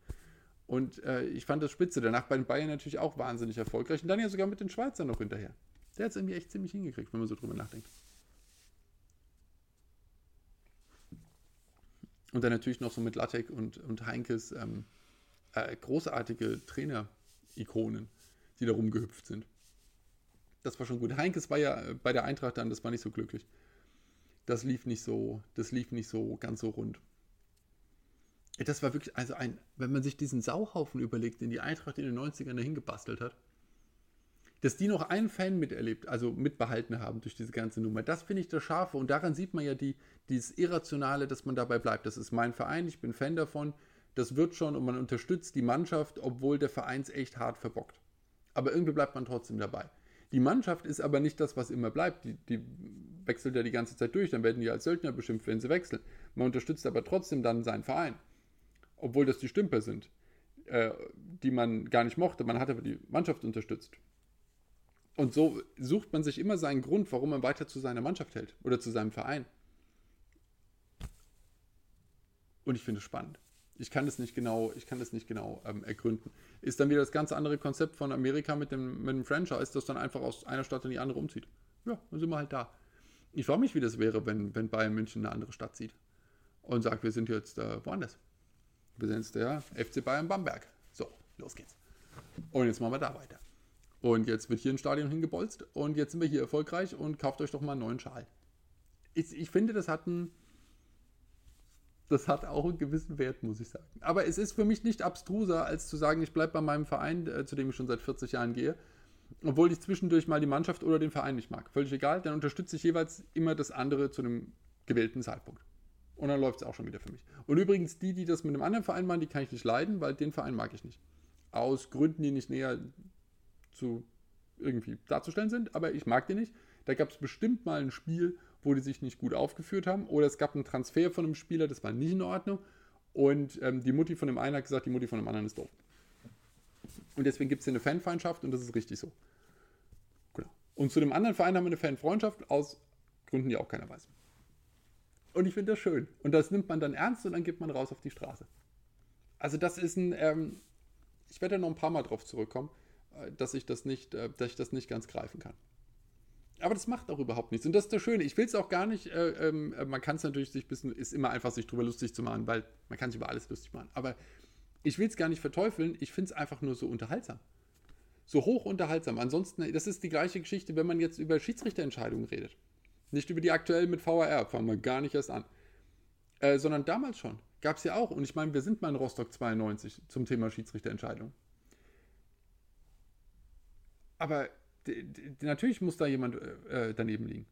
Und äh, ich fand das spitze. Danach bei den Bayern natürlich auch wahnsinnig erfolgreich. Und dann ja sogar mit den Schweizern noch hinterher. Der hat es irgendwie echt ziemlich hingekriegt, wenn man so drüber nachdenkt. Und dann natürlich noch so mit Lattek und, und Heinkes ähm, äh, großartige Trainer-Ikonen, die da rumgehüpft sind. Das war schon gut. Heinkes war ja äh, bei der Eintracht dann, das war nicht so glücklich. Das lief nicht so, das lief nicht so ganz so rund. Das war wirklich, also ein, wenn man sich diesen Sauhaufen überlegt, den die Eintracht in den 90ern dahin gebastelt hat, dass die noch einen Fan miterlebt, also mitbehalten haben durch diese ganze Nummer. Das finde ich das Scharfe und daran sieht man ja die, dieses Irrationale, dass man dabei bleibt. Das ist mein Verein, ich bin Fan davon, das wird schon und man unterstützt die Mannschaft, obwohl der Verein es echt hart verbockt. Aber irgendwie bleibt man trotzdem dabei. Die Mannschaft ist aber nicht das, was immer bleibt. Die, die wechselt ja die ganze Zeit durch, dann werden die als Söldner beschimpft, wenn sie wechseln. Man unterstützt aber trotzdem dann seinen Verein. Obwohl das die Stümper sind, äh, die man gar nicht mochte. Man hat aber die Mannschaft unterstützt. Und so sucht man sich immer seinen Grund, warum man weiter zu seiner Mannschaft hält oder zu seinem Verein. Und ich finde es spannend. Ich kann das nicht genau, ich kann das nicht genau ähm, ergründen. Ist dann wieder das ganz andere Konzept von Amerika mit dem, mit dem Franchise, das dann einfach aus einer Stadt in die andere umzieht. Ja, dann sind wir halt da. Ich frage mich, wie das wäre, wenn, wenn Bayern München eine andere Stadt zieht und sagt, wir sind jetzt äh, woanders. Wir sind jetzt der FC Bayern Bamberg. So, los geht's. Und jetzt machen wir da weiter. Und jetzt wird hier ein Stadion hingebolzt und jetzt sind wir hier erfolgreich und kauft euch doch mal einen neuen Schal. Ich, ich finde, das hat einen, das hat auch einen gewissen Wert, muss ich sagen. Aber es ist für mich nicht abstruser, als zu sagen, ich bleibe bei meinem Verein, äh, zu dem ich schon seit 40 Jahren gehe, obwohl ich zwischendurch mal die Mannschaft oder den Verein nicht mag. Völlig egal, dann unterstütze ich jeweils immer das andere zu einem gewählten Zeitpunkt. Und dann läuft es auch schon wieder für mich. Und übrigens, die, die das mit einem anderen Verein machen, die kann ich nicht leiden, weil den Verein mag ich nicht. Aus Gründen, die nicht näher zu irgendwie darzustellen sind, aber ich mag die nicht. Da gab es bestimmt mal ein Spiel, wo die sich nicht gut aufgeführt haben. Oder es gab einen Transfer von einem Spieler, das war nicht in Ordnung. Und ähm, die Mutti von dem einen hat gesagt, die Mutti von dem anderen ist doof. Und deswegen gibt es hier eine Fanfeindschaft und das ist richtig so. Genau. Und zu dem anderen Verein haben wir eine Fanfreundschaft aus Gründen, die auch keiner weiß. Und ich finde das schön. Und das nimmt man dann ernst und dann geht man raus auf die Straße. Also das ist ein, ähm, ich werde da noch ein paar Mal drauf zurückkommen. Äh, dass ich das nicht, äh, dass ich das nicht ganz greifen kann. Aber das macht auch überhaupt nichts. Und das ist das Schöne. Ich will es auch gar nicht, äh, ähm, äh, man kann es natürlich sich ein bisschen, ist immer einfach, sich drüber lustig zu machen, weil man kann sich über alles lustig machen. Aber ich will es gar nicht verteufeln, ich finde es einfach nur so unterhaltsam. So hoch unterhaltsam. Ansonsten, das ist die gleiche Geschichte, wenn man jetzt über Schiedsrichterentscheidungen redet. Nicht über die aktuell mit VAR, fangen wir gar nicht erst an. Äh, sondern damals schon. Gab es ja auch. Und ich meine, wir sind mal in Rostock 92 zum Thema Schiedsrichterentscheidung. Aber natürlich muss da jemand äh, äh, daneben liegen.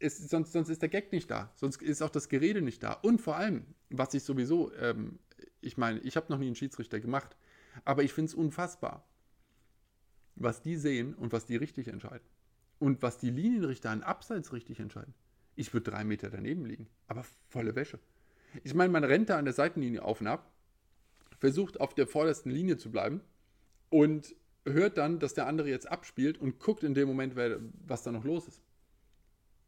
Ist, sonst, sonst ist der Gag nicht da. Sonst ist auch das Gerede nicht da. Und vor allem, was ich sowieso, ähm, ich meine, ich habe noch nie einen Schiedsrichter gemacht, aber ich finde es unfassbar, was die sehen und was die richtig entscheiden. Und was die Linienrichter an Abseits richtig entscheiden. Ich würde drei Meter daneben liegen, aber volle Wäsche. Ich meine, man rennt da an der Seitenlinie auf und ab, versucht auf der vordersten Linie zu bleiben und hört dann, dass der andere jetzt abspielt und guckt in dem Moment, was da noch los ist.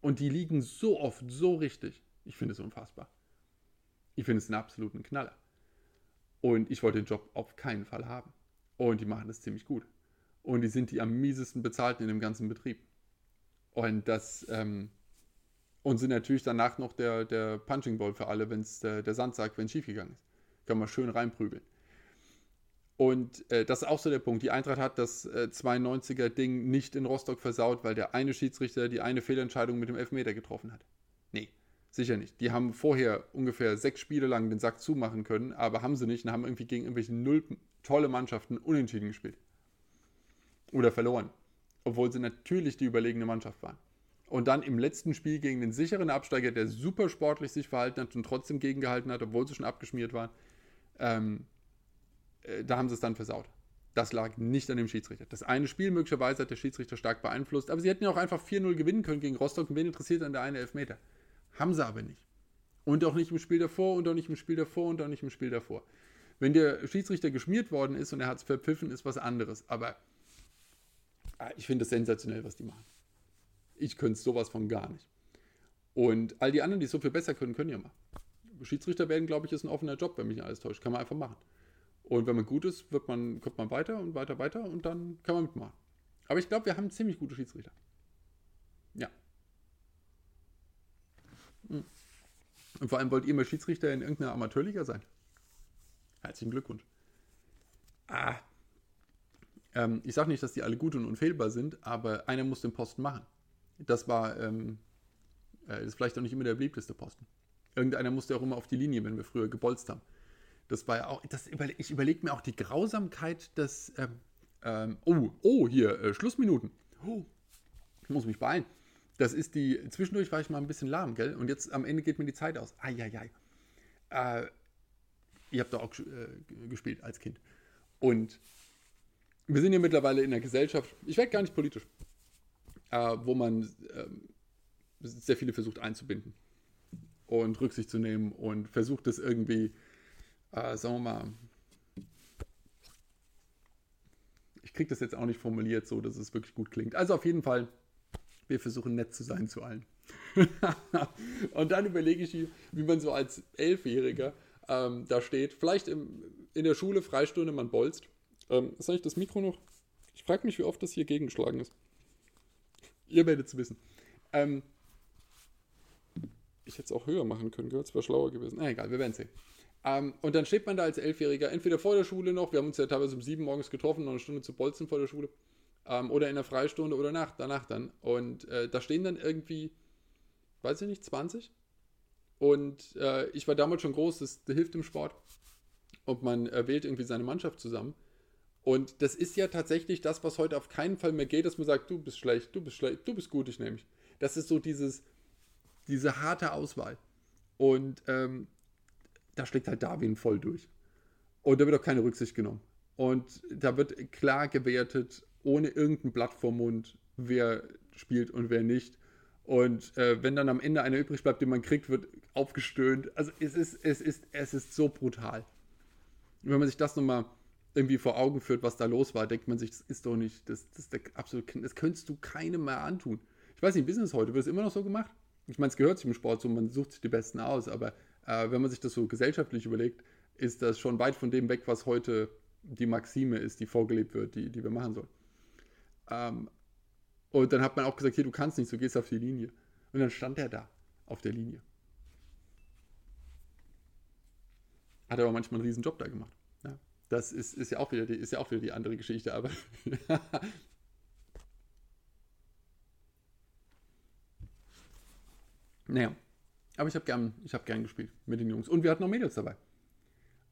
Und die liegen so oft so richtig. Ich finde es unfassbar. Ich finde es einen absoluten Knaller. Und ich wollte den Job auf keinen Fall haben. Und die machen das ziemlich gut. Und die sind die am miesesten bezahlten in dem ganzen Betrieb. Und das, ähm, und sind natürlich danach noch der, der Punching Ball für alle, wenn es der, der Sandsack, wenn es schiefgegangen ist. Kann man schön reinprügeln. Und äh, das ist auch so der Punkt. Die Eintracht hat das äh, 92er-Ding nicht in Rostock versaut, weil der eine Schiedsrichter die eine Fehlentscheidung mit dem Elfmeter getroffen hat. Nee, sicher nicht. Die haben vorher ungefähr sechs Spiele lang den Sack zumachen können, aber haben sie nicht und haben irgendwie gegen irgendwelche null tolle Mannschaften unentschieden gespielt. Oder verloren. Obwohl sie natürlich die überlegene Mannschaft waren. Und dann im letzten Spiel gegen den sicheren Absteiger, der super sportlich sich verhalten hat und trotzdem gegengehalten hat, obwohl sie schon abgeschmiert waren, ähm, äh, da haben sie es dann versaut. Das lag nicht an dem Schiedsrichter. Das eine Spiel möglicherweise hat der Schiedsrichter stark beeinflusst, aber sie hätten ja auch einfach 4-0 gewinnen können gegen Rostock und wen interessiert dann der eine Elfmeter? Haben sie aber nicht. Und auch nicht im Spiel davor und auch nicht im Spiel davor und auch nicht im Spiel davor. Wenn der Schiedsrichter geschmiert worden ist und er hat es verpfiffen, ist was anderes. Aber ah, ich finde es sensationell, was die machen. Ich könnte sowas von gar nicht. Und all die anderen, die es so viel besser können, können ja mal. Schiedsrichter werden, glaube ich, ist ein offener Job, wenn mich alles täuscht. Kann man einfach machen. Und wenn man gut ist, wird man, kommt man weiter und weiter, weiter und dann kann man mitmachen. Aber ich glaube, wir haben ziemlich gute Schiedsrichter. Ja. Hm. Und vor allem wollt ihr mal Schiedsrichter in irgendeiner Amateurliga sein. Herzlichen Glückwunsch. Ah. Ähm, ich sage nicht, dass die alle gut und unfehlbar sind, aber einer muss den Posten machen. Das war, ähm, äh, ist vielleicht auch nicht immer der beliebteste Posten. Irgendeiner musste auch immer auf die Linie, wenn wir früher gebolzt haben. Das war ja auch, das überle ich überlege mir auch die Grausamkeit des, ähm, ähm, oh, oh, hier, äh, Schlussminuten. Oh, ich muss mich beeilen. Das ist die, zwischendurch war ich mal ein bisschen lahm, gell? Und jetzt am Ende geht mir die Zeit aus. Eieiei. Äh, ihr habt doch auch äh, gespielt als Kind. Und wir sind hier mittlerweile in einer Gesellschaft, ich werde gar nicht politisch, äh, wo man ähm, sehr viele versucht einzubinden und Rücksicht zu nehmen und versucht es irgendwie äh, sagen wir mal, ich kriege das jetzt auch nicht formuliert so, dass es wirklich gut klingt. Also auf jeden Fall, wir versuchen nett zu sein zu allen. und dann überlege ich, wie man so als Elfjähriger ähm, da steht. Vielleicht im, in der Schule, Freistunde, man bolzt. Ähm, ist eigentlich das Mikro noch? Ich frage mich, wie oft das hier gegengeschlagen ist. Ihr werdet es wissen. Ähm, ich hätte es auch höher machen können, gell? Das wäre schlauer gewesen. Na egal, wir werden sehen. Ähm, und dann steht man da als Elfjähriger, entweder vor der Schule noch, wir haben uns ja teilweise um sieben morgens getroffen, noch eine Stunde zu bolzen vor der Schule, ähm, oder in der Freistunde oder nach, danach dann. Und äh, da stehen dann irgendwie, weiß ich nicht, 20. Und äh, ich war damals schon groß, das, das hilft im Sport. Und man äh, wählt irgendwie seine Mannschaft zusammen. Und das ist ja tatsächlich das, was heute auf keinen Fall mehr geht, dass man sagt, du bist schlecht, du bist schlecht, du bist gut, ich nehme mich. Das ist so dieses, diese harte Auswahl. Und ähm, da schlägt halt Darwin voll durch. Und da wird auch keine Rücksicht genommen. Und da wird klar gewertet, ohne irgendein Blatt vor Mund, wer spielt und wer nicht. Und äh, wenn dann am Ende einer übrig bleibt, den man kriegt, wird aufgestöhnt. Also es ist, es ist, es ist so brutal. Wenn man sich das nochmal irgendwie vor Augen führt, was da los war, denkt man sich, das ist doch nicht, das, das, das, absolut, das könntest du keinem mehr antun. Ich weiß nicht, ist es heute? Wird es immer noch so gemacht? Ich meine, es gehört sich im Sport so, man sucht sich die Besten aus, aber äh, wenn man sich das so gesellschaftlich überlegt, ist das schon weit von dem weg, was heute die Maxime ist, die vorgelebt wird, die, die wir machen sollen. Ähm, und dann hat man auch gesagt, hier, du kannst nicht, du gehst auf die Linie. Und dann stand er da, auf der Linie. Hat aber manchmal einen riesen Job da gemacht. Ja, das ist, ist, ja auch wieder die, ist ja auch wieder die andere Geschichte, aber naja, aber ich habe gern, hab gern gespielt mit den Jungs. Und wir hatten auch Mädels dabei.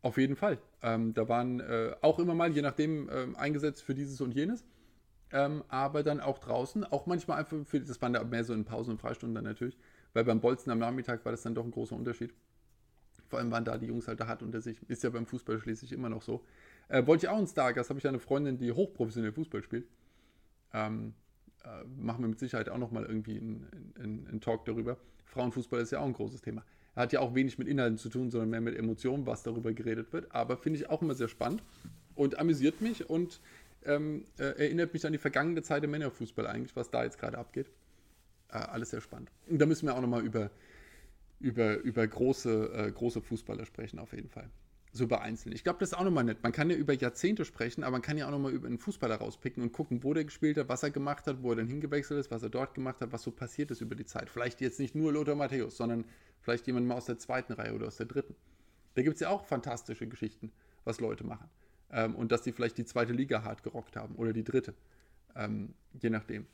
Auf jeden Fall. Ähm, da waren äh, auch immer mal, je nachdem, ähm, eingesetzt für dieses und jenes. Ähm, aber dann auch draußen, auch manchmal einfach für, das waren da mehr so in Pausen und Freistunden dann natürlich, weil beim Bolzen am Nachmittag war das dann doch ein großer Unterschied. Vor allem waren da die Jungs halt da hart unter sich. Ist ja beim Fußball schließlich immer noch so. Äh, wollte ich auch einen Stargast, habe ich eine Freundin, die hochprofessionell Fußball spielt. Ähm, äh, machen wir mit Sicherheit auch nochmal irgendwie einen, einen, einen Talk darüber. Frauenfußball ist ja auch ein großes Thema. Er hat ja auch wenig mit Inhalten zu tun, sondern mehr mit Emotionen, was darüber geredet wird. Aber finde ich auch immer sehr spannend und amüsiert mich und ähm, äh, erinnert mich an die vergangene Zeit im Männerfußball eigentlich, was da jetzt gerade abgeht. Äh, alles sehr spannend. Und da müssen wir auch nochmal über, über, über große, äh, große Fußballer sprechen, auf jeden Fall so über Einzelne. Ich glaube, das ist auch nochmal nett. Man kann ja über Jahrzehnte sprechen, aber man kann ja auch nochmal über einen Fußballer rauspicken und gucken, wo der gespielt hat, was er gemacht hat, wo er dann hingewechselt ist, was er dort gemacht hat, was so passiert ist über die Zeit. Vielleicht jetzt nicht nur Lothar Matthäus, sondern vielleicht jemand mal aus der zweiten Reihe oder aus der dritten. Da gibt es ja auch fantastische Geschichten, was Leute machen. Ähm, und dass sie vielleicht die zweite Liga hart gerockt haben oder die dritte. Ähm, je nachdem.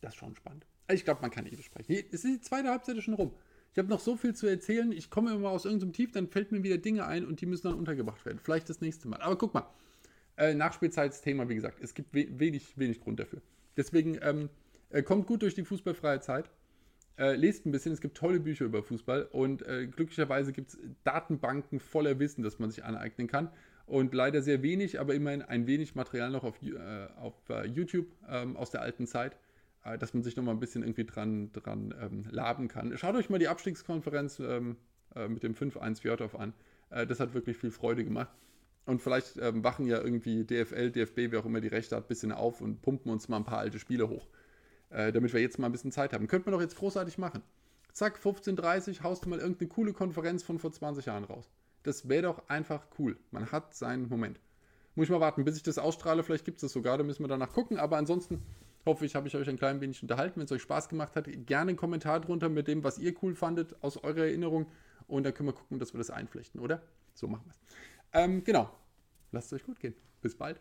Das ist schon spannend. Ich glaube, man kann eh besprechen. Es ist die zweite Halbzeit schon rum. Ich habe noch so viel zu erzählen. Ich komme immer aus irgendeinem Tief, dann fällt mir wieder Dinge ein und die müssen dann untergebracht werden. Vielleicht das nächste Mal. Aber guck mal, äh, Nachspielzeitsthema, wie gesagt, es gibt we wenig, wenig Grund dafür. Deswegen ähm, äh, kommt gut durch die fußballfreie Zeit. Äh, lest ein bisschen, es gibt tolle Bücher über Fußball und äh, glücklicherweise gibt es Datenbanken voller Wissen, das man sich aneignen kann. Und leider sehr wenig, aber immerhin ein wenig Material noch auf, äh, auf uh, YouTube ähm, aus der alten Zeit. Äh, dass man sich noch mal ein bisschen irgendwie dran, dran ähm, laben kann. Schaut euch mal die Abstiegskonferenz ähm, äh, mit dem 5-1 Fjordhoff an. Äh, das hat wirklich viel Freude gemacht. Und vielleicht ähm, wachen ja irgendwie DFL, DFB, wer auch immer die Rechte hat, ein bisschen auf und pumpen uns mal ein paar alte Spiele hoch. Äh, damit wir jetzt mal ein bisschen Zeit haben. Könnte man doch jetzt großartig machen. Zack, 15.30 haust du mal irgendeine coole Konferenz von vor 20 Jahren raus. Das wäre doch einfach cool. Man hat seinen Moment. Muss ich mal warten, bis ich das ausstrahle. Vielleicht gibt es das sogar, da müssen wir danach gucken. Aber ansonsten hoffe ich, habe ich euch ein klein wenig unterhalten. Wenn es euch Spaß gemacht hat, gerne einen Kommentar drunter mit dem, was ihr cool fandet aus eurer Erinnerung. Und dann können wir gucken, dass wir das einflechten, oder? So machen wir es. Ähm, genau. Lasst es euch gut gehen. Bis bald.